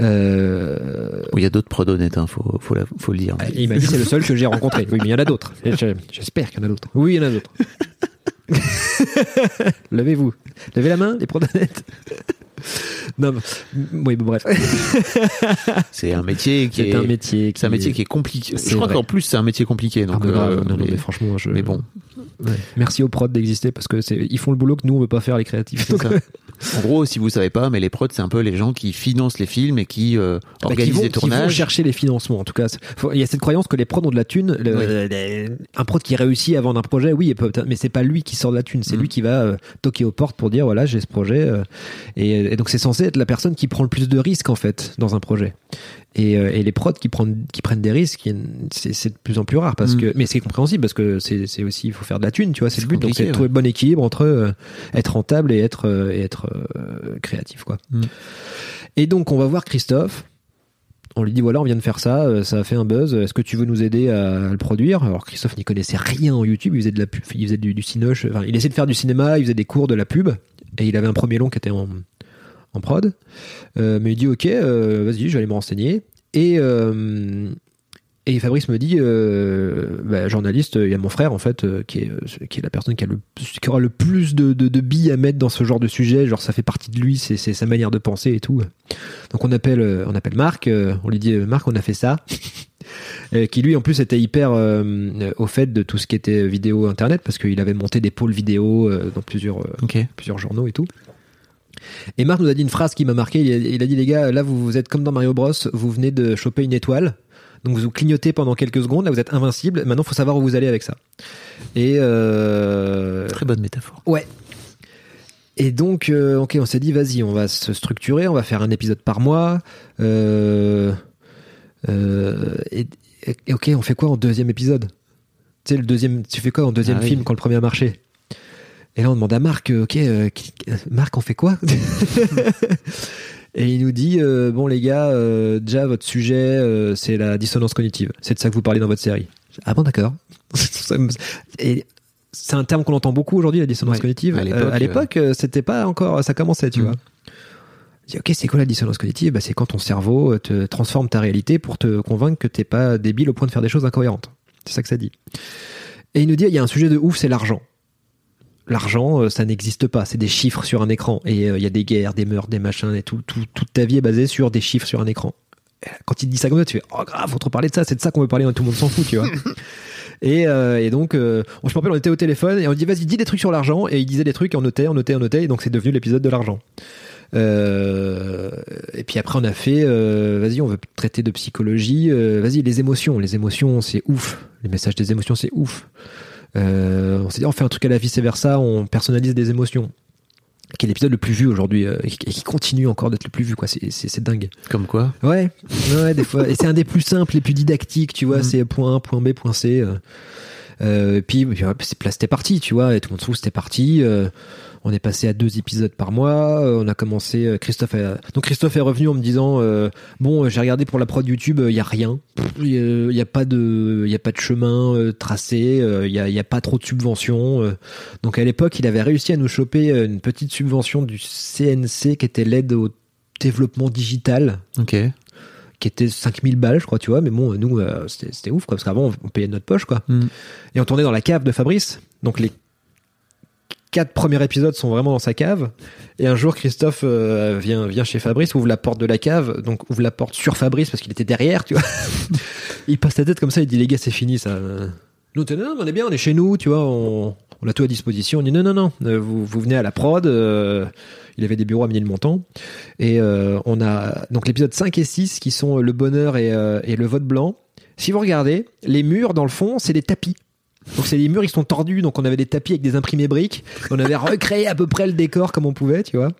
Euh, Oui, Il y a d'autres prods honnêtes, hein, faut, faut, la- faut le dire. il m'a dit c'est le seul que j'ai rencontré. Oui, mais il y en a d'autres. J'espère qu'il y en a d'autres. Oui, il y en a d'autres. Levez-vous. Levez la main, les prods honnêtes. Non, oui, bon, bref. C'est un métier qui C'est est un métier. C'est un métier qui est compliqué. Je crois qu'en plus c'est un métier compliqué. Ah, Donc, mais grave, euh, non, non, mais- mais franchement, je... mais bon, Ouais. Merci aux prods d'exister parce que c'est ils font le boulot que nous on veut pas faire les créatifs. C'est Donc, ça. En gros, si vous savez pas, mais les prods, c'est un peu les gens qui financent les films et qui euh, bah, qui organisent vont, les qui vont tournages. chercher les financements en tout cas. Il y a cette croyance que les prods ont de la thune. Le- Oui. les- un prod qui réussit à vendre un projet, oui, mais c'est pas lui qui sort de la thune, c'est Mm. lui qui va euh, toquer aux portes pour dire voilà j'ai ce projet. euh, et, et donc c'est censé être la personne qui prend le plus de risques en fait dans un projet. Et, euh, et les prods qui prennent qui prennent des risques, c'est de plus en plus rare parce Mm. mais c'est compréhensible parce que c'est aussi il faut faire de la thune, tu vois, c'est le but. Donc c'est de trouver le bon équilibre entre euh, être rentable et être euh, et être euh, créatif quoi. Mm. Et donc on va voir Christophe. On lui dit voilà, on vient de faire ça, ça a fait un buzz. Est-ce que tu veux nous aider à, à le produire? Alors Christophe n'y connaissait rien en YouTube, il faisait de la pub, il faisait du, du cinoche, enfin, il essayait de faire du cinéma, il faisait des cours de la pub et il avait un premier long qui était en, en prod. Euh, mais il dit ok, euh, vas-y, je vais aller me renseigner. Et euh, et Fabrice me dit, bah, journaliste, il y a mon frère en fait, qui, est, qui est la personne qui, a le, qui aura le plus de, de, de billes à mettre dans ce genre de sujet. Genre, ça fait partie de lui, c'est sa manière de penser et tout. Donc on appelle, on appelle Marc, on lui dit, Marc, on a fait ça. Euh, qui lui en plus était hyper euh, au fait de tout ce qui était vidéo internet parce qu'il avait monté des pôles vidéo euh, dans plusieurs plusieurs journaux et tout. Et Marc nous a dit une phrase qui m'a marqué. Il a, il a dit les gars, là vous, vous êtes comme dans Mario Bros. Vous venez de choper une étoile. Donc vous clignotez pendant quelques secondes. Là vous êtes invincible. Maintenant faut savoir où vous allez avec ça. Et euh, Très bonne métaphore. ouais. Et donc, euh, ok, on s'est dit, vas-y, on va se structurer, on va faire un épisode par mois. Euh, et, et- ok, on fait quoi en deuxième épisode? Tu sais, le deuxième, tu fais quoi en deuxième Ah oui. film quand le premier a marché? Et là, on demande à Marc, euh, ok, euh, euh, Marc, on fait quoi Et il nous dit, euh, bon les gars, euh, déjà votre sujet, c'est la dissonance cognitive. C'est de ça que vous parlez dans votre série. Ah bon, d'accord. Et c'est un terme qu'on entend beaucoup aujourd'hui, la dissonance Ouais. cognitive. À l'époque, c'était pas encore, ça commençait, tu Mm. vois. Je dis, ok, c'est quoi la dissonance cognitive? Bah, C'est quand ton cerveau te transforme ta réalité pour te convaincre que t'es pas débile au point de faire des choses incohérentes. C'est ça que ça dit. Et il nous dit, il y a un sujet de ouf, c'est l'argent. L'argent, euh, ça n'existe pas, c'est des chiffres sur un écran. Et euh, il y a des guerres, des meurtres, des machins, et tout, tout- toute ta vie est basée sur des chiffres sur un écran. Et Quand il te dit ça comme ça, tu fais, oh grave, faut trop parler de ça, c'est de ça qu'on veut parler, tout le monde s'en fout, tu vois. Et, euh, et donc, euh, on je me rappelle, on était au téléphone et on dit vas-y, dis des trucs sur l'argent. Et il disait des trucs, et on notait, on notait, on notait. Et donc, c'est devenu l'épisode de l'argent. Euh, et puis après, on a fait vas-y, on veut traiter de psychologie. vas-y, les émotions. Les émotions, c'est ouf. Les messages des émotions, c'est ouf. Euh, on s'est dit, on fait un truc à la vice versa, on personnalise des émotions. Qui est l'épisode le plus vu aujourd'hui euh, et qui continue encore d'être le plus vu, quoi. C'est- dingue. Comme quoi Ouais, ouais, des fois. Et c'est un des plus simples, les plus didactiques, tu vois. Mhm. C'est point A, point B, point C. euh. Euh, et puis, c'est là, c'était parti, tu vois. Et tout le monde se fout, c'était parti. Euh, on est passé à deux épisodes par mois. Euh, on a commencé. euh, Christophe, a- donc Christophe est revenu en me disant, euh, bon, euh, j'ai regardé pour la prod YouTube, il y a rien. Il y, a- pas de, il y a pas de chemin euh, tracé. euh, Il y, a, y a pas trop de subventions. euh. Donc à l'époque, il avait réussi à nous choper euh, une petite subvention du CNC qui était l'aide au développement digital Ok. qui était 5000 balles, je crois, tu vois. Mais bon, nous, euh, c'était c'était ouf, quoi, parce qu'avant, on, on payait de notre poche, quoi. Mm. Et on tournait dans la cave de Fabrice. Donc les quatre premiers épisodes sont vraiment dans sa cave. Et un jour, Christophe euh, vient, vient chez Fabrice, ouvre la porte de la cave, donc ouvre la porte sur Fabrice parce qu'il était derrière, tu vois. il passe la tête comme ça, il dit les gars, c'est fini ça. Nous, non, non, on est bien, on est chez nous, tu vois, on, on a tout à disposition. On dit non, non, non, euh, vous, vous venez à la prod. euh, il avait des bureaux à Ménilmontant. Et euh, on a donc l'épisode 5 et 6 qui sont le bonheur et, euh, et le vote blanc. Si vous regardez, les murs dans le fond, c'est des tapis. Donc c'est les murs, ils sont tordus, donc on avait des tapis avec des imprimés briques. On avait recréé à peu près le décor comme on pouvait, tu vois.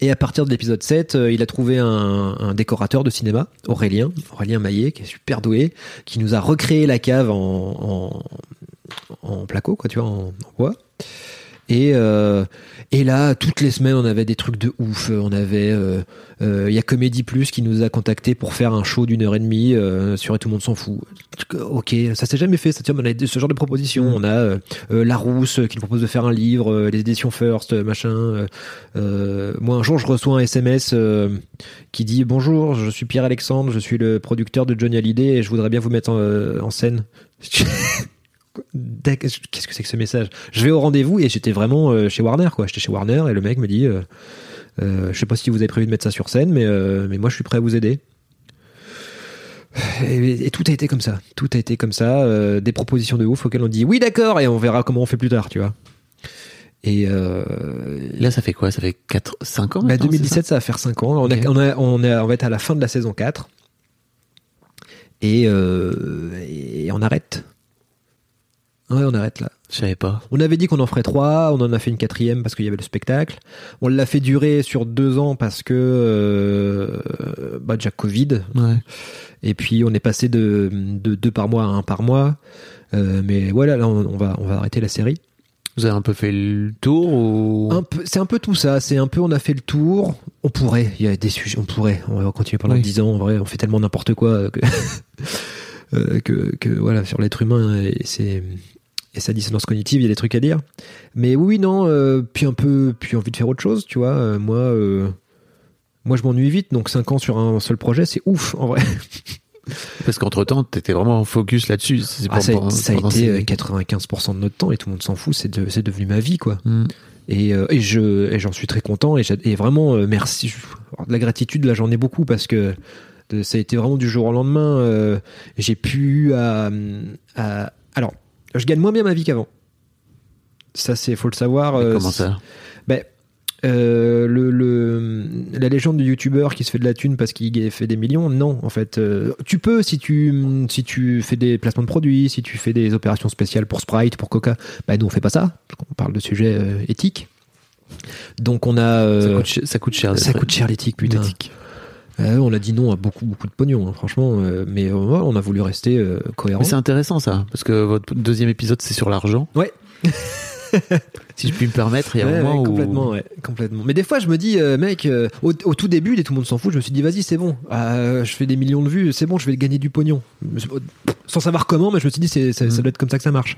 Et à partir de l'épisode 7, euh, il a trouvé un, un décorateur de cinéma, Aurélien, Aurélien Maillet, qui est super doué, qui nous a recréé la cave en, en, en placo, quoi, tu vois, en, en bois. Et, euh, et là, toutes les semaines, on avait des trucs de ouf. On avait, euh, euh, il y a Comédie Plus qui nous a contacté pour faire un show d'une heure et demie sur Et tout le monde s'en fout. Ok, ça s'est jamais fait. Ça, on a ce genre de propositions. On a euh, Larousse qui nous propose de faire un livre, les éditions First, machin. Moi, un jour, je reçois un SMS qui dit bonjour, je suis Pierre Alexandre, je suis le producteur de Johnny Hallyday et je voudrais bien vous mettre en, en scène. Qu'est-ce que c'est que ce message? Je vais au rendez-vous et j'étais vraiment euh, chez Warner, quoi. J'étais chez Warner et le mec me dit, euh, euh, je sais pas si vous avez prévu de mettre ça sur scène, mais euh, mais moi je suis prêt à vous aider. Et, et tout a été comme ça. Tout a été comme ça. euh, des propositions de ouf auxquelles on dit oui d'accord et on verra comment on fait plus tard, tu vois. Et Là, ça fait quoi? Ça fait 4, 5 ans bah, maintenant, 2017, ça va faire 5 ans. On, a- on, a, on, a- on va être à la fin de la saison 4. Et, euh, et on arrête. Ouais, on arrête là. Je savais pas. On avait dit qu'on en ferait trois, on en a fait une quatrième parce qu'il y avait le spectacle. On l'a fait durer sur deux ans parce que euh, bah déjà Covid. Ouais. Et puis on est passé de, de deux par mois à un par mois. Euh, mais voilà, là on, on va on va arrêter la série. Vous avez un peu fait le tour ou? C'est un peu tout ça. C'est un peu, on a fait le tour. On pourrait. Il y a des sujets. On pourrait. On va continuer pendant Oui. 10 ans. En vrai, on fait tellement n'importe quoi que, euh, que, que voilà sur l'être humain c'est et sa dissonance cognitive. Il y a des trucs à dire. Mais oui, non. euh, puis un peu, puis envie de faire autre chose. Tu vois. Euh, moi, euh, moi, je m'ennuie vite. Donc 5 ans sur un seul projet, c'est ouf en vrai. Parce qu'entre temps, t'étais vraiment en focus là-dessus. Ah, ça, a- ça été ces- euh, 95% de notre temps et tout le monde s'en fout. C'est de- devenu ma vie, quoi. Hmm. Et, et je et j'en suis très content et, vraiment merci. Alors, de la gratitude là j'en ai beaucoup parce que ça a été vraiment du jour au lendemain. j'ai pu à, je gagne moins bien ma vie qu'avant. Ça c'est faut le savoir. Mais euh, Comment ça ben, euh, le, le, la légende du youtubeur qui se fait de la thune parce qu'il fait des millions, non, en fait. euh, tu peux si tu, si tu fais des placements de produits, si tu fais des opérations spéciales pour Sprite, pour Coca. Bah, nous, on fait pas ça. On parle de sujets euh, éthiques. Donc, on a. ça, coûte, ch- ça coûte cher. ça coûte cher l'éthique, putain. l'éthique. Euh, on a dit non à beaucoup, beaucoup de pognon, hein, franchement. euh, mais euh, on a voulu rester cohérent. Mais c'est intéressant ça, parce que votre deuxième épisode c'est sur l'argent. Ouais. Si je puis me permettre, il y a Ouais, un moment ouais, où complètement, ouais, complètement. Mais des fois, je me dis, mec, au, au tout début, dès tout le monde s'en fout, je me suis dit, vas-y, c'est bon. Euh, je fais des millions de vues, c'est bon, je vais gagner du pognon. Sans savoir comment, mais je me suis dit, c'est, ça Mm. doit être comme ça que ça marche.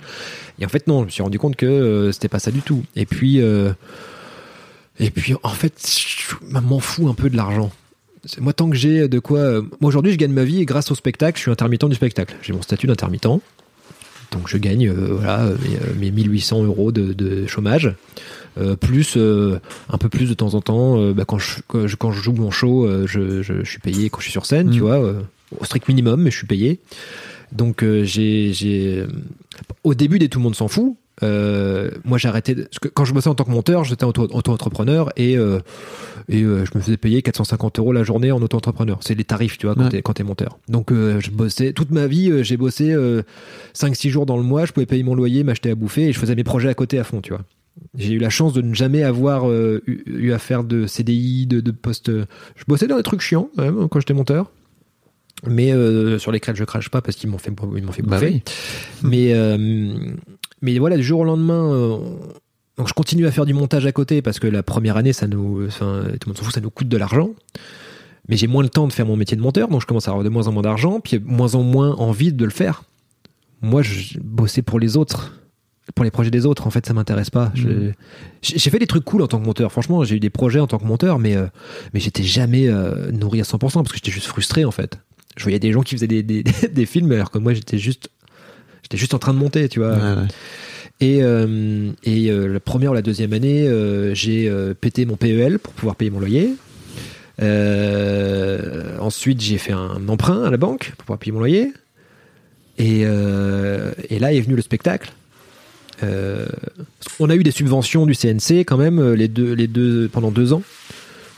Et en fait, non, je me suis rendu compte que c'était pas ça du tout. Et puis, et puis, en fait, je m'en fous un peu de l'argent. Moi, tant que j'ai de quoi. euh, Moi, aujourd'hui, je gagne ma vie et grâce au spectacle, je suis intermittent du spectacle. J'ai mon statut d'intermittent. Donc, je gagne euh, voilà, mes, euh, mes 1800 euros de, de chômage. Plus un peu plus de temps en temps bah, quand, je, quand, je, quand je joue mon show je, je, suis payé quand je suis sur scène tu Mm. vois au strict minimum mais je suis payé donc j'ai j'ai au début des tout le monde s'en fout euh, moi j'ai arrêté de- quand je bossais en tant que monteur j'étais auto- auto-entrepreneur et euh, et euh, je me faisais payer 450 euros la journée en auto-entrepreneur c'est les tarifs tu vois quand Ouais. t'es monteur donc je bossais toute ma vie j'ai bossé euh, 5-6 jours dans le mois je pouvais payer mon loyer m'acheter à bouffer et je faisais mes projets à côté à fond tu vois j'ai eu la chance de ne jamais avoir eu, eu à faire de CDI, de, de poste. Je bossais dans des trucs chiants quand, même, quand j'étais monteur. Mais euh, sur lesquels je crache pas parce qu'ils m'ont fait, ils m'ont fait Bah bouffer. oui. Mais, euh, mais voilà, du jour au lendemain, euh, donc je continue à faire du montage à côté parce que la première année, ça nous, enfin, tout le monde s'en fout, ça nous coûte de l'argent. Mais j'ai moins le temps de faire mon métier de monteur, donc je commence à avoir de moins en moins d'argent, puis moins en moins envie de le faire. Moi, je bossais pour les autres, pour les projets des autres. En fait, ça m'intéresse pas. J'ai j'ai fait des trucs cool en tant que monteur. Franchement, j'ai eu des projets en tant que monteur, mais euh, mais j'étais jamais euh, nourri à 100% parce que j'étais juste frustré en fait. Je voyais des gens qui faisaient des, des, des films alors que moi j'étais juste j'étais juste en train de monter, tu vois. Ouais, ouais. Et, euh, et euh, la première ou la deuxième année, euh, j'ai pété mon PEL pour pouvoir payer mon loyer. Ensuite, j'ai fait un emprunt à la banque pour pouvoir payer mon loyer. Et, et là est venu le spectacle. On a eu des subventions du CNC quand même les deux, les deux pendant deux ans,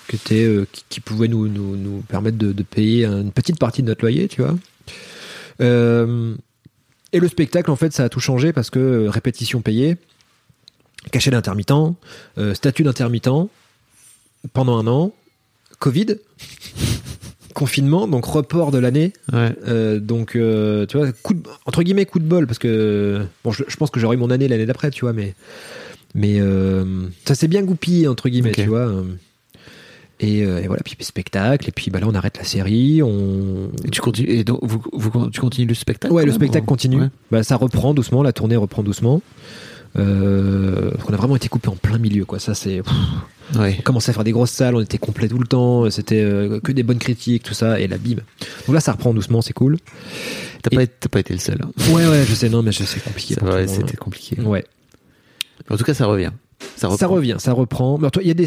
qui, étaient, qui, qui pouvaient nous, nous, nous permettre de, de payer une petite partie de notre loyer, tu vois. Et le spectacle, en fait, ça a tout changé parce que euh, répétition payée, cachet d'intermittent, euh, statut d'intermittent pendant un an, Covid, confinement, donc report de l'année. Ouais. Euh, donc, euh, tu vois, coup de- entre guillemets, coup de bol, parce que bon, je, je pense que j'aurai eu mon année l'année d'après, tu vois, mais Mais ça s'est bien goupillé, entre guillemets, tu vois. Euh. Et, euh, et voilà, puis spectacle, et puis bah là on arrête la série, on... Et tu continues, et donc, vous, vous- tu continues le spectacle Ouais, le même, spectacle ou- continue. Ouais. Bah, ça reprend doucement, la tournée reprend doucement. Euh, on a vraiment été coupé en plein milieu, quoi. Ça, c'est. Ouais. On commençait à faire des grosses salles, on était complet tout le temps, c'était euh, que des bonnes critiques, tout ça, et la bim. Donc là, ça reprend doucement, c'est cool. T'as Et- pas, été- t'as pas été le seul. hein. Ouais, ouais, je sais, non, mais je sais, c'est compliqué. C'était compliqué. hein. Ouais. En tout cas, ça revient. Ça, revient, ça reprend. Mais toi, il y a des.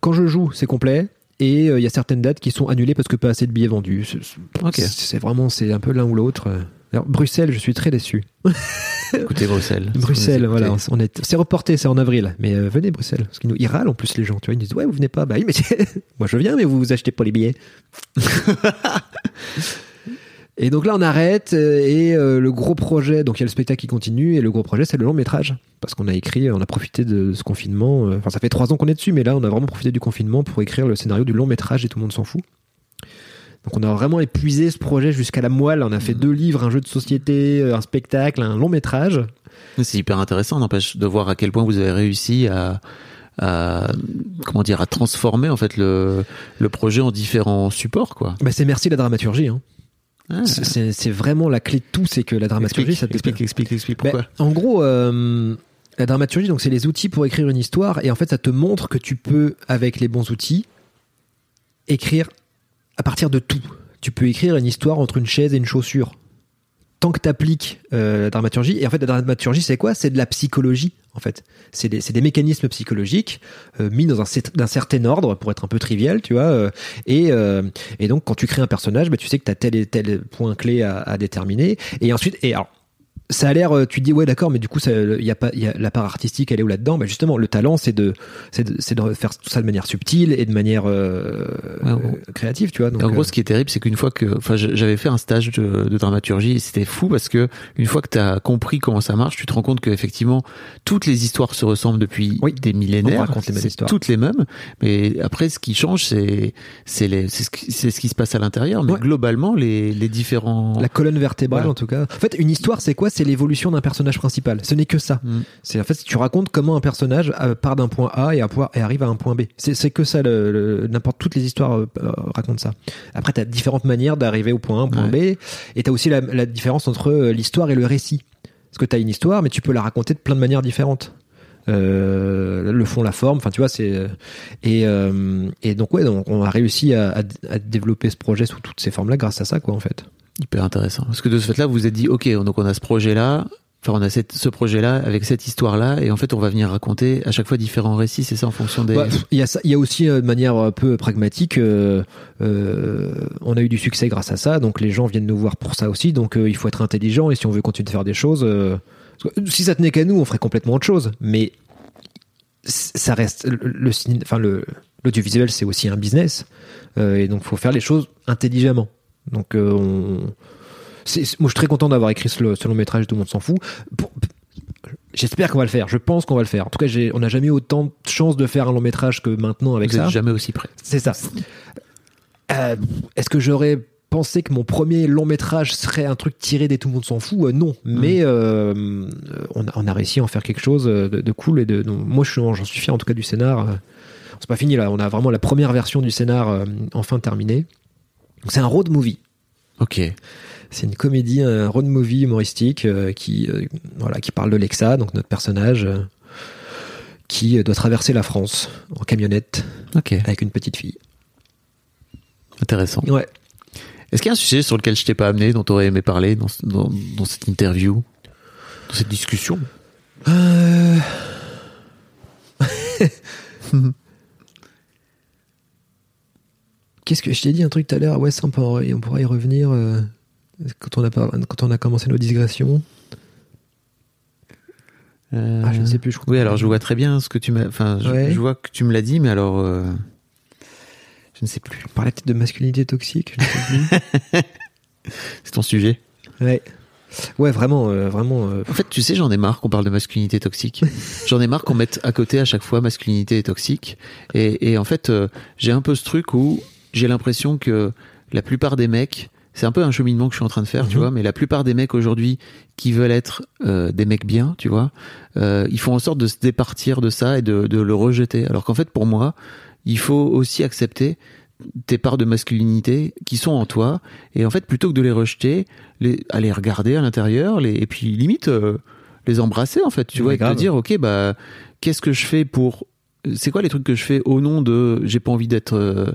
Quand je joue, c'est complet. Et euh, il y a certaines dates qui sont annulées parce que pas assez de billets vendus. C'est- vraiment, c'est un peu l'un ou l'autre. Alors, Bruxelles, je suis très déçu. Écoutez Bruxelles. Bruxelles, voilà. On est, c'est reporté, c'est en avril. Mais euh, venez Bruxelles. Parce qu'ils nous, ils râlent en plus les gens. Tu vois, ils disent ouais, vous venez pas. Bah oui, mais moi je viens, mais vous vous achetez pas les billets. et donc là, on arrête. euh, Et euh, le gros projet, donc il y a le spectacle qui continue. Et le gros projet, c'est le long métrage. Parce qu'on a écrit, on a profité de ce confinement. euh, Enfin, ça fait trois ans qu'on est dessus, mais là, on a vraiment profité du confinement pour écrire le scénario du long métrage et tout le monde s'en fout. Donc on a vraiment épuisé ce projet jusqu'à la moelle. On a fait deux livres, un jeu de société, un spectacle, un long métrage. C'est hyper intéressant, n'empêche, de voir à quel point vous avez réussi à, à comment dire, à transformer en fait le, le projet en différents supports, quoi. Bah, c'est merci la dramaturgie. Hein. Ah, C'est- vraiment la clé de tout, c'est que la dramaturgie, explique, ça te explique, explique, explique Ben, pourquoi. en gros, euh, la dramaturgie, donc c'est les outils pour écrire une histoire, et en fait, ça te montre que tu peux, avec les bons outils, écrire à partir de tout. Tu peux écrire une histoire entre une chaise et une chaussure. Tant que tu appliques la dramaturgie, et en fait, la dramaturgie, c'est quoi? C'est de la psychologie, en fait. C'est des, des mécanismes psychologiques euh, mis dans un, certain ordre, pour être un peu trivial, tu vois. euh, et, euh, et donc, quand tu crées un personnage, bah, tu sais que tu as tel et tel point clé à, à déterminer. Et ensuite, et alors, ça a l'air, euh, tu te dis ouais d'accord, mais du coup, ça, il y a pas, y a la part artistique, elle est où là-dedans? Bah justement, le talent, c'est de, de, de faire tout ça de manière subtile et de manière euh, Ouais, créative, tu vois. Donc, en gros, euh, ce qui est terrible, c'est qu'une fois que, enfin, j'avais fait un stage de, de dramaturgie et c'était fou parce que une fois que tu as compris comment ça marche, tu te rends compte que effectivement toutes les histoires se ressemblent depuis Oui. des millénaires. On les mêmes histoires. Toutes les mêmes, mais après, ce qui change, c'est c'est les, c'est ce qui, ce qui se passe à l'intérieur. Mais Ouais. globalement, les, les différents. la colonne vertébrale, Voilà. en tout cas. En fait, une histoire, c'est quoi? C'est l'évolution d'un personnage principal. Ce n'est que ça. Mm. C'est en fait, tu racontes comment un personnage euh, part d'un point A et, arrive à un point B. C'est que ça. le- le- N'importe toutes les histoires euh, euh, racontent ça. Après, tu as différentes manières d'arriver au point A, au point B, et tu as aussi la, la différence entre l'histoire et le récit. Parce que tu as une histoire, mais tu peux la raconter de plein de manières différentes. Euh, le fond, la forme, enfin tu vois, c'est et, euh, et donc ouais, donc on a réussi à, à- à développer ce projet sous toutes ces formes-là grâce à ça, quoi, en fait. Hyper intéressant. Parce que de ce fait-là, vous vous êtes dit, ok, donc on a ce projet-là, enfin on a ce projet-là avec cette histoire-là, et en fait on va venir raconter à chaque fois différents récits, c'est ça en fonction des. Ouais, Il y a il aussi euh, de manière un peu pragmatique, euh, euh, on a eu du succès grâce à ça, donc les gens viennent nous voir pour ça aussi, donc il faut être intelligent et si on veut continuer de faire des choses, si ça tenait qu'à nous, on ferait complètement autre chose, mais ça reste le, enfin l'audiovisuel, c'est aussi un business, et donc faut faire les choses intelligemment. Donc euh, on, moi je suis très content d'avoir écrit ce, ce long métrage, tout le monde s'en fout. Pour- J'espère qu'on va le faire. Je pense qu'on va le faire. En tout cas, j'ai- on n'a jamais eu autant de chance de faire un long métrage que maintenant avec vous ça. êtes jamais aussi près. C'est ça. Euh, Est-ce que j'aurais pensé que mon premier long métrage serait un truc tiré des tout le monde s'en fout? Euh, Non, mais euh, on, a, on a réussi à en faire quelque chose de, de cool et de. donc, moi, j'en suis fier en tout cas du scénar. C'est pas fini là. On a vraiment la première version du scénar enfin terminée. Donc, C'est un road movie. Ok. C'est une comédie, un road movie humoristique euh, qui, euh, voilà, qui parle de Lexa, donc notre personnage, euh, qui doit traverser la France en camionnette avec une petite fille. Intéressant. Ouais. Est-ce qu'il y a un sujet sur lequel je t'ai pas amené, dont tu aurais aimé parler dans, dans, dans cette interview, dans cette discussion Euh, Qu'est-ce que je t'ai dit un truc tout à l'heure? Ouais, ça on, pourra y revenir euh, quand on a par- quand on a commencé nos digressions. Ah, je ne sais plus. Je Oui, alors je vois très bien ce que tu m'as. Enfin, je, Ouais. je vois que tu me l'as dit, mais alors. euh, je ne sais plus. On parlait peut-être de masculinité toxique. Je ne sais plus. C'est ton sujet. ouais. Ouais, vraiment, euh, vraiment. euh, En fait, tu sais, j'en ai marre qu'on parle de masculinité toxique. j'en ai marre qu'on mette à côté à chaque fois masculinité et toxique. Et, et en fait, euh, j'ai un peu ce truc où j'ai l'impression que la plupart des mecs c'est un peu un cheminement que je suis en train de faire, tu Mhm. vois. Mais la plupart des mecs aujourd'hui qui veulent être euh, des mecs bien, tu vois, euh, ils font en sorte de se départir de ça et de, de le rejeter. Alors qu'en fait, pour moi, il faut aussi accepter tes parts de masculinité qui sont en toi et en fait plutôt que de les rejeter les aller regarder à l'intérieur les et puis limite euh, les embrasser en fait tu vois et te dire ok bah qu'est-ce que je fais pour c'est quoi les trucs que je fais au nom de j'ai pas envie d'être euh,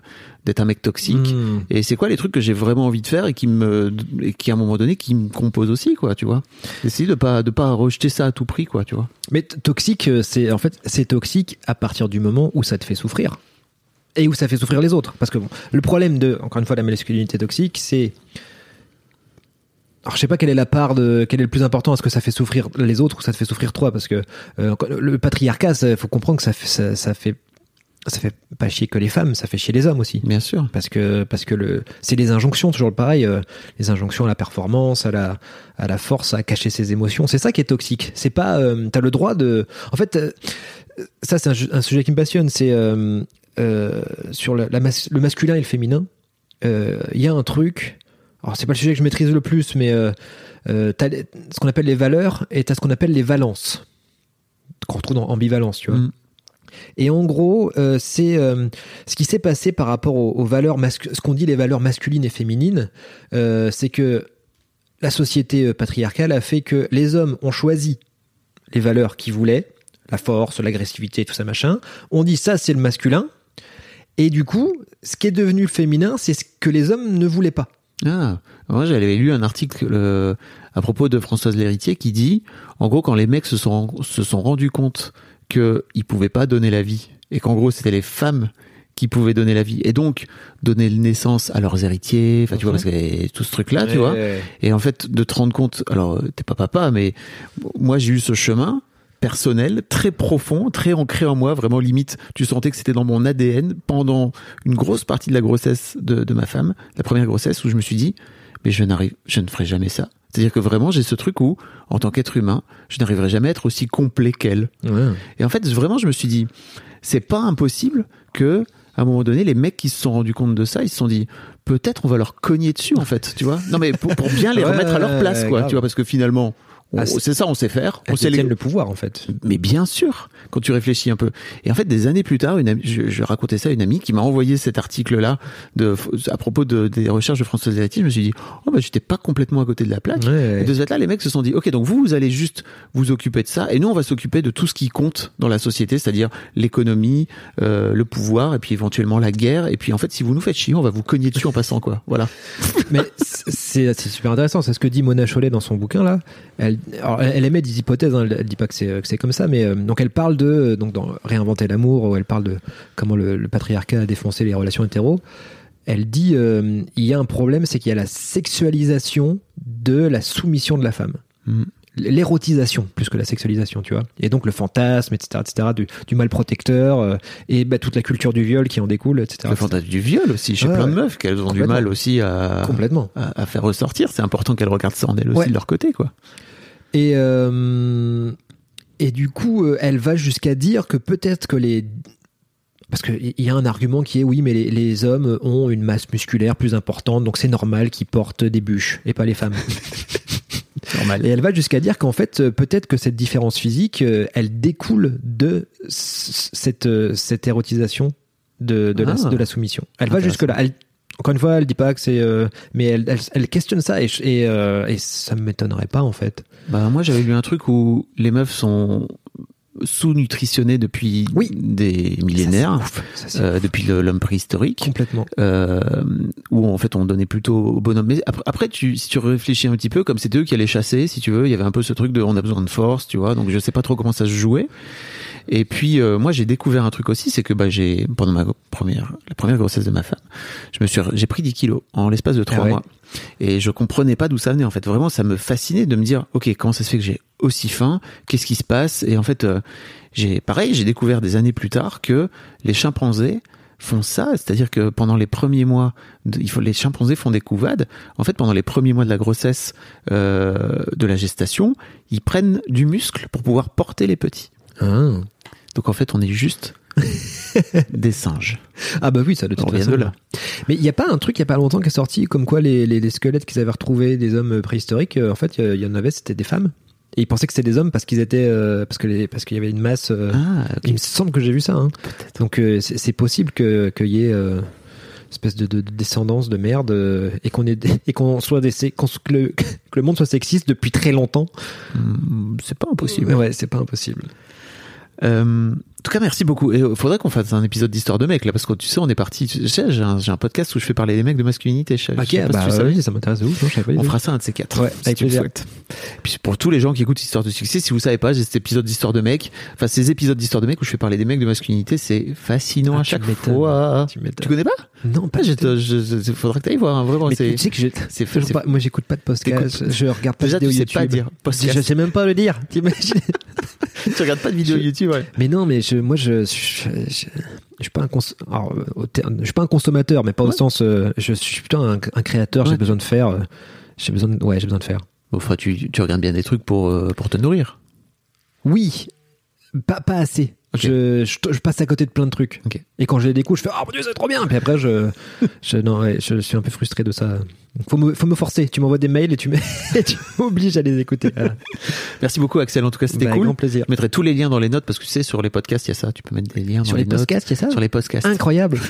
d'être un mec toxique. Hmm. et c'est quoi les trucs que j'ai vraiment envie de faire et qui me et qui à un moment donné qui me composent aussi quoi tu vois? Essayer de pas de pas rejeter ça à tout prix quoi tu vois. Mais toxique, euh, c'est en fait c'est toxique à partir du moment où ça te fait souffrir. Et où ça fait souffrir les autres. Parce que bon, le problème de encore une fois la masculinité toxique, c'est alors je sais pas quelle est la part de quel est le plus important. Est-ce que ça fait souffrir les autres ou ça te fait souffrir toi? Parce que euh, le patriarcat, il faut comprendre que ça fait ça, ça fait ça fait pas chier que les femmes, ça fait chier les hommes aussi. Bien sûr. Parce que parce que le c'est les injonctions toujours pareil euh, les injonctions à la performance à la à la force à cacher ses émotions. C'est ça qui est toxique. C'est pas euh, t'as le droit de en fait euh, ça c'est un, sujet qui me passionne. C'est sur la, la mas- le masculin et le féminin. Il y a un truc alors c'est pas le sujet que je maîtrise le plus mais t'as ce qu'on appelle les valeurs et t'as ce qu'on appelle les valences qu'on retrouve dans ambivalence tu vois. Mm. Et en gros, euh, c'est euh, ce qui s'est passé par rapport aux, valeurs ce qu'on dit les valeurs masculines et féminines, euh, c'est que la société patriarcale a fait que les hommes ont choisi les valeurs qu'ils voulaient, la force, l'agressivité, tout ça machin. On dit ça c'est le masculin, et du coup, ce qui est devenu le féminin, c'est ce que les hommes ne voulaient pas. Ah, moi j'avais lu un article à propos de Françoise Lhéritier qui dit, en gros, quand les mecs se sont rendus compte qu'ils pouvaient pas donner la vie et qu'en gros c'était les femmes qui pouvaient donner la vie et donc donner naissance à leurs héritiers, enfin tu vois Mhm. parce y a tout ce truc là, tu vois. Et en fait, de te rendre compte, alors euh, t'es pas papa, mais moi j'ai eu ce chemin personnel, très profond, très ancré en moi, vraiment limite, tu sentais que c'était dans mon ADN pendant une grosse partie de la grossesse de, de ma femme, la première grossesse, où je me suis dit, mais je n'arrive, je ne ferai jamais ça. C'est-à-dire que vraiment j'ai ce truc où, en tant qu'être humain, je n'arriverai jamais à être aussi complet qu'elle. Ouais. Et en fait, vraiment, je me suis dit, c'est pas impossible que, à un moment donné, les mecs qui se sont rendus compte de ça, ils se sont dit, peut-être on va leur cogner dessus, en fait, tu vois. Non, mais pour, pour bien les Ouais, remettre à leur place, quoi, grave. tu vois, parce que finalement, Ah, c'est- ça, on sait faire. On Elles sait les... le pouvoir en fait. Mais bien sûr, quand tu réfléchis un peu. Et en fait, des années plus tard, une amie, je, je racontais ça à une amie qui m'a envoyé cet article-là de, à propos de, des recherches de François Zerati. Je me suis dit, oh, bah, j'étais pas complètement à côté de la plaque. Ouais. Et de ce fait-là, les mecs se sont dit, ok, donc vous, vous allez juste vous occuper de ça, et nous, on va s'occuper de tout ce qui compte dans la société, c'est-à-dire l'économie, euh, le pouvoir, et puis éventuellement la guerre. Et puis en fait, si vous nous faites chier, on va vous cogner dessus en passant, quoi. Voilà. Mais c'est c'est super intéressant. C'est ce que dit Mona Chollet dans son bouquin là. Elle, alors, elle émet des hypothèses. hein. Elle, elle dit pas que c'est comme ça, mais euh, donc elle parle de donc dans réinventer l'amour. Où elle parle de comment le, le patriarcat a défoncé les relations hétéro. Elle dit euh, il y a un problème, c'est qu'il y a la sexualisation de la soumission de la femme. Mm. L'érotisation plus que la sexualisation, tu vois. Et donc le fantasme, etc., etc., du, du mal protecteur euh, et bah, toute la culture du viol qui en découle, etc. Le fantasme du viol aussi, chez Ouais, plein de meufs, qu'elles ont du mal aussi à, Complètement. à, à faire ressortir. C'est important qu'elles regardent ça en elles aussi Ouais. de leur côté, quoi. Et, euh, et du coup, euh, elle va jusqu'à dire que peut-être que les. Parce qu'il y a un argument qui est oui, mais les, les hommes ont une masse musculaire plus importante, donc c'est normal qu'ils portent des bûches et pas les femmes. Normal. Et elle va jusqu'à dire qu'en fait, euh, peut-être que cette différence physique, elle découle de cette, cette érotisation de, de, Ah. la, de la soumission. Elle va jusque-là. Encore une fois, elle dit pas que c'est. euh, mais elle, elle, elle questionne ça et, et, euh, et ça me m'étonnerait pas en fait. Bah, moi, j'avais lu un truc où les meufs sont sous-nutritionnées depuis Oui. des millénaires, Ça. Ça, euh, depuis l'homme préhistorique. complètement. euh, où en fait on donnait plutôt au bonhomme. Mais après, après, tu, si tu réfléchis un petit peu, comme c'était eux qui allaient chasser, si tu veux, il y avait un peu ce truc de on a besoin de force, tu vois. Donc je sais pas trop comment ça se jouait. Et puis euh, moi j'ai découvert un truc aussi, c'est que bah j'ai pendant ma première la première grossesse de ma femme, je me suis j'ai pris 10 kilos en l'espace de trois Ah ouais. mois. Et je comprenais pas d'où ça venait en fait. Vraiment ça me fascinait de me dire ok comment ça se fait que j'ai aussi faim, qu'est-ce qui se passe? Et en fait euh, j'ai pareil j'ai découvert des années plus tard que les chimpanzés font ça, c'est-à-dire que pendant les premiers mois, il faut les chimpanzés font des couvades. En fait, pendant les premiers mois de la grossesse, euh, de la gestation, ils prennent du muscle pour pouvoir porter les petits. Ah. Donc en fait, on est juste des singes. Ah bah oui, ça de toute On façon. de là. Mais il y a pas un truc il y a pas longtemps qui est sorti comme quoi les, les, les squelettes qu'ils avaient retrouvés des hommes préhistoriques, euh, en fait, il y, en avait, c'était des femmes. Et ils pensaient que c'était des hommes parce qu'ils étaient euh, parce que les, parce qu'il y avait une masse. euh, Ah, ok. Il me semble que j'ai vu ça. Hein. Donc euh, c'est c'est possible que qu'il y ait euh, espèce de, de, de descendance de merde euh, et qu'on ait des- et qu'on soit des qu'on s- que le, que le monde soit sexiste depuis très longtemps. Hmm, c'est pas impossible. Ouais, c'est pas impossible. Euh, en tout cas, merci beaucoup. Et euh, faudrait qu'on fasse un épisode d'histoire de mecs là, parce que tu sais, on est parti. Tu sais, j'ai un, podcast où je fais parler des mecs de masculinité. Je, je Ok, si bah oui, ça m'intéresse de ouf. Non, je pas du On fera ça un de ces quatre. Ouais, si avec tu le plaisir. souhaites. Puis pour tous les gens qui écoutent Histoire de succès, si vous savez pas, j'ai cet épisode d'Histoire de mecs, enfin ces épisodes d'Histoire de mecs où je fais parler des mecs de masculinité, c'est fascinant Ah, à chaque fois. Tu. Tu connais pas? Non, pas Ah, je du tout. te- je- je- faudrait que t'ailles voir. hein, vraiment, Mais c'est tu sais que je, c'est moi j'écoute pas de podcast, je regarde pas de vidéos sais pas YouTube. dire. Je sais même pas le dire. t'imagines tu regardes pas de vidéos Je- YouTube, ouais. Mais non, mais je, moi je, je, je, je suis pas un cons- alors, au terme- je suis pas un consommateur, mais pas au Ouais. sens, euh, je suis plutôt un, un créateur. Ouais. J'ai besoin de faire, euh, j'ai besoin, de, ouais, j'ai besoin de faire. Enfin, tu, tu regardes bien des trucs pour, euh, pour te nourrir. Oui, pas pas assez. Je, je, je passe à côté de plein de trucs. Et quand j'ai des coups, je fais ah mon dieu c'est trop bien. Puis après je, je non ouais, je suis un peu frustré de ça. Faut me faut me forcer. Tu m'envoies des mails et tu m'obliges à les écouter. Voilà. Merci beaucoup, Axel. En tout cas, c'était Bah, cool. grand plaisir. Je mettrai tous les liens dans les notes parce que tu sais, sur les podcasts, il y a ça. Tu peux mettre des liens Sur dans les, les, podcasts, il y a ça Sur les podcasts. Incroyable.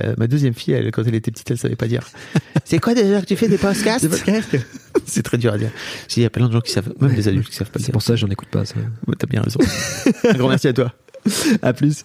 Euh, ma deuxième fille, elle, quand elle était petite, elle savait pas dire. C'est quoi déjà que tu fais des podcasts Des podcasts C'est très dur à dire. Il y a plein de gens qui savent, même des adultes qui savent pas C'est pour ça que j'en écoute pas. Ça. T'as bien raison. Un grand merci à toi. À plus.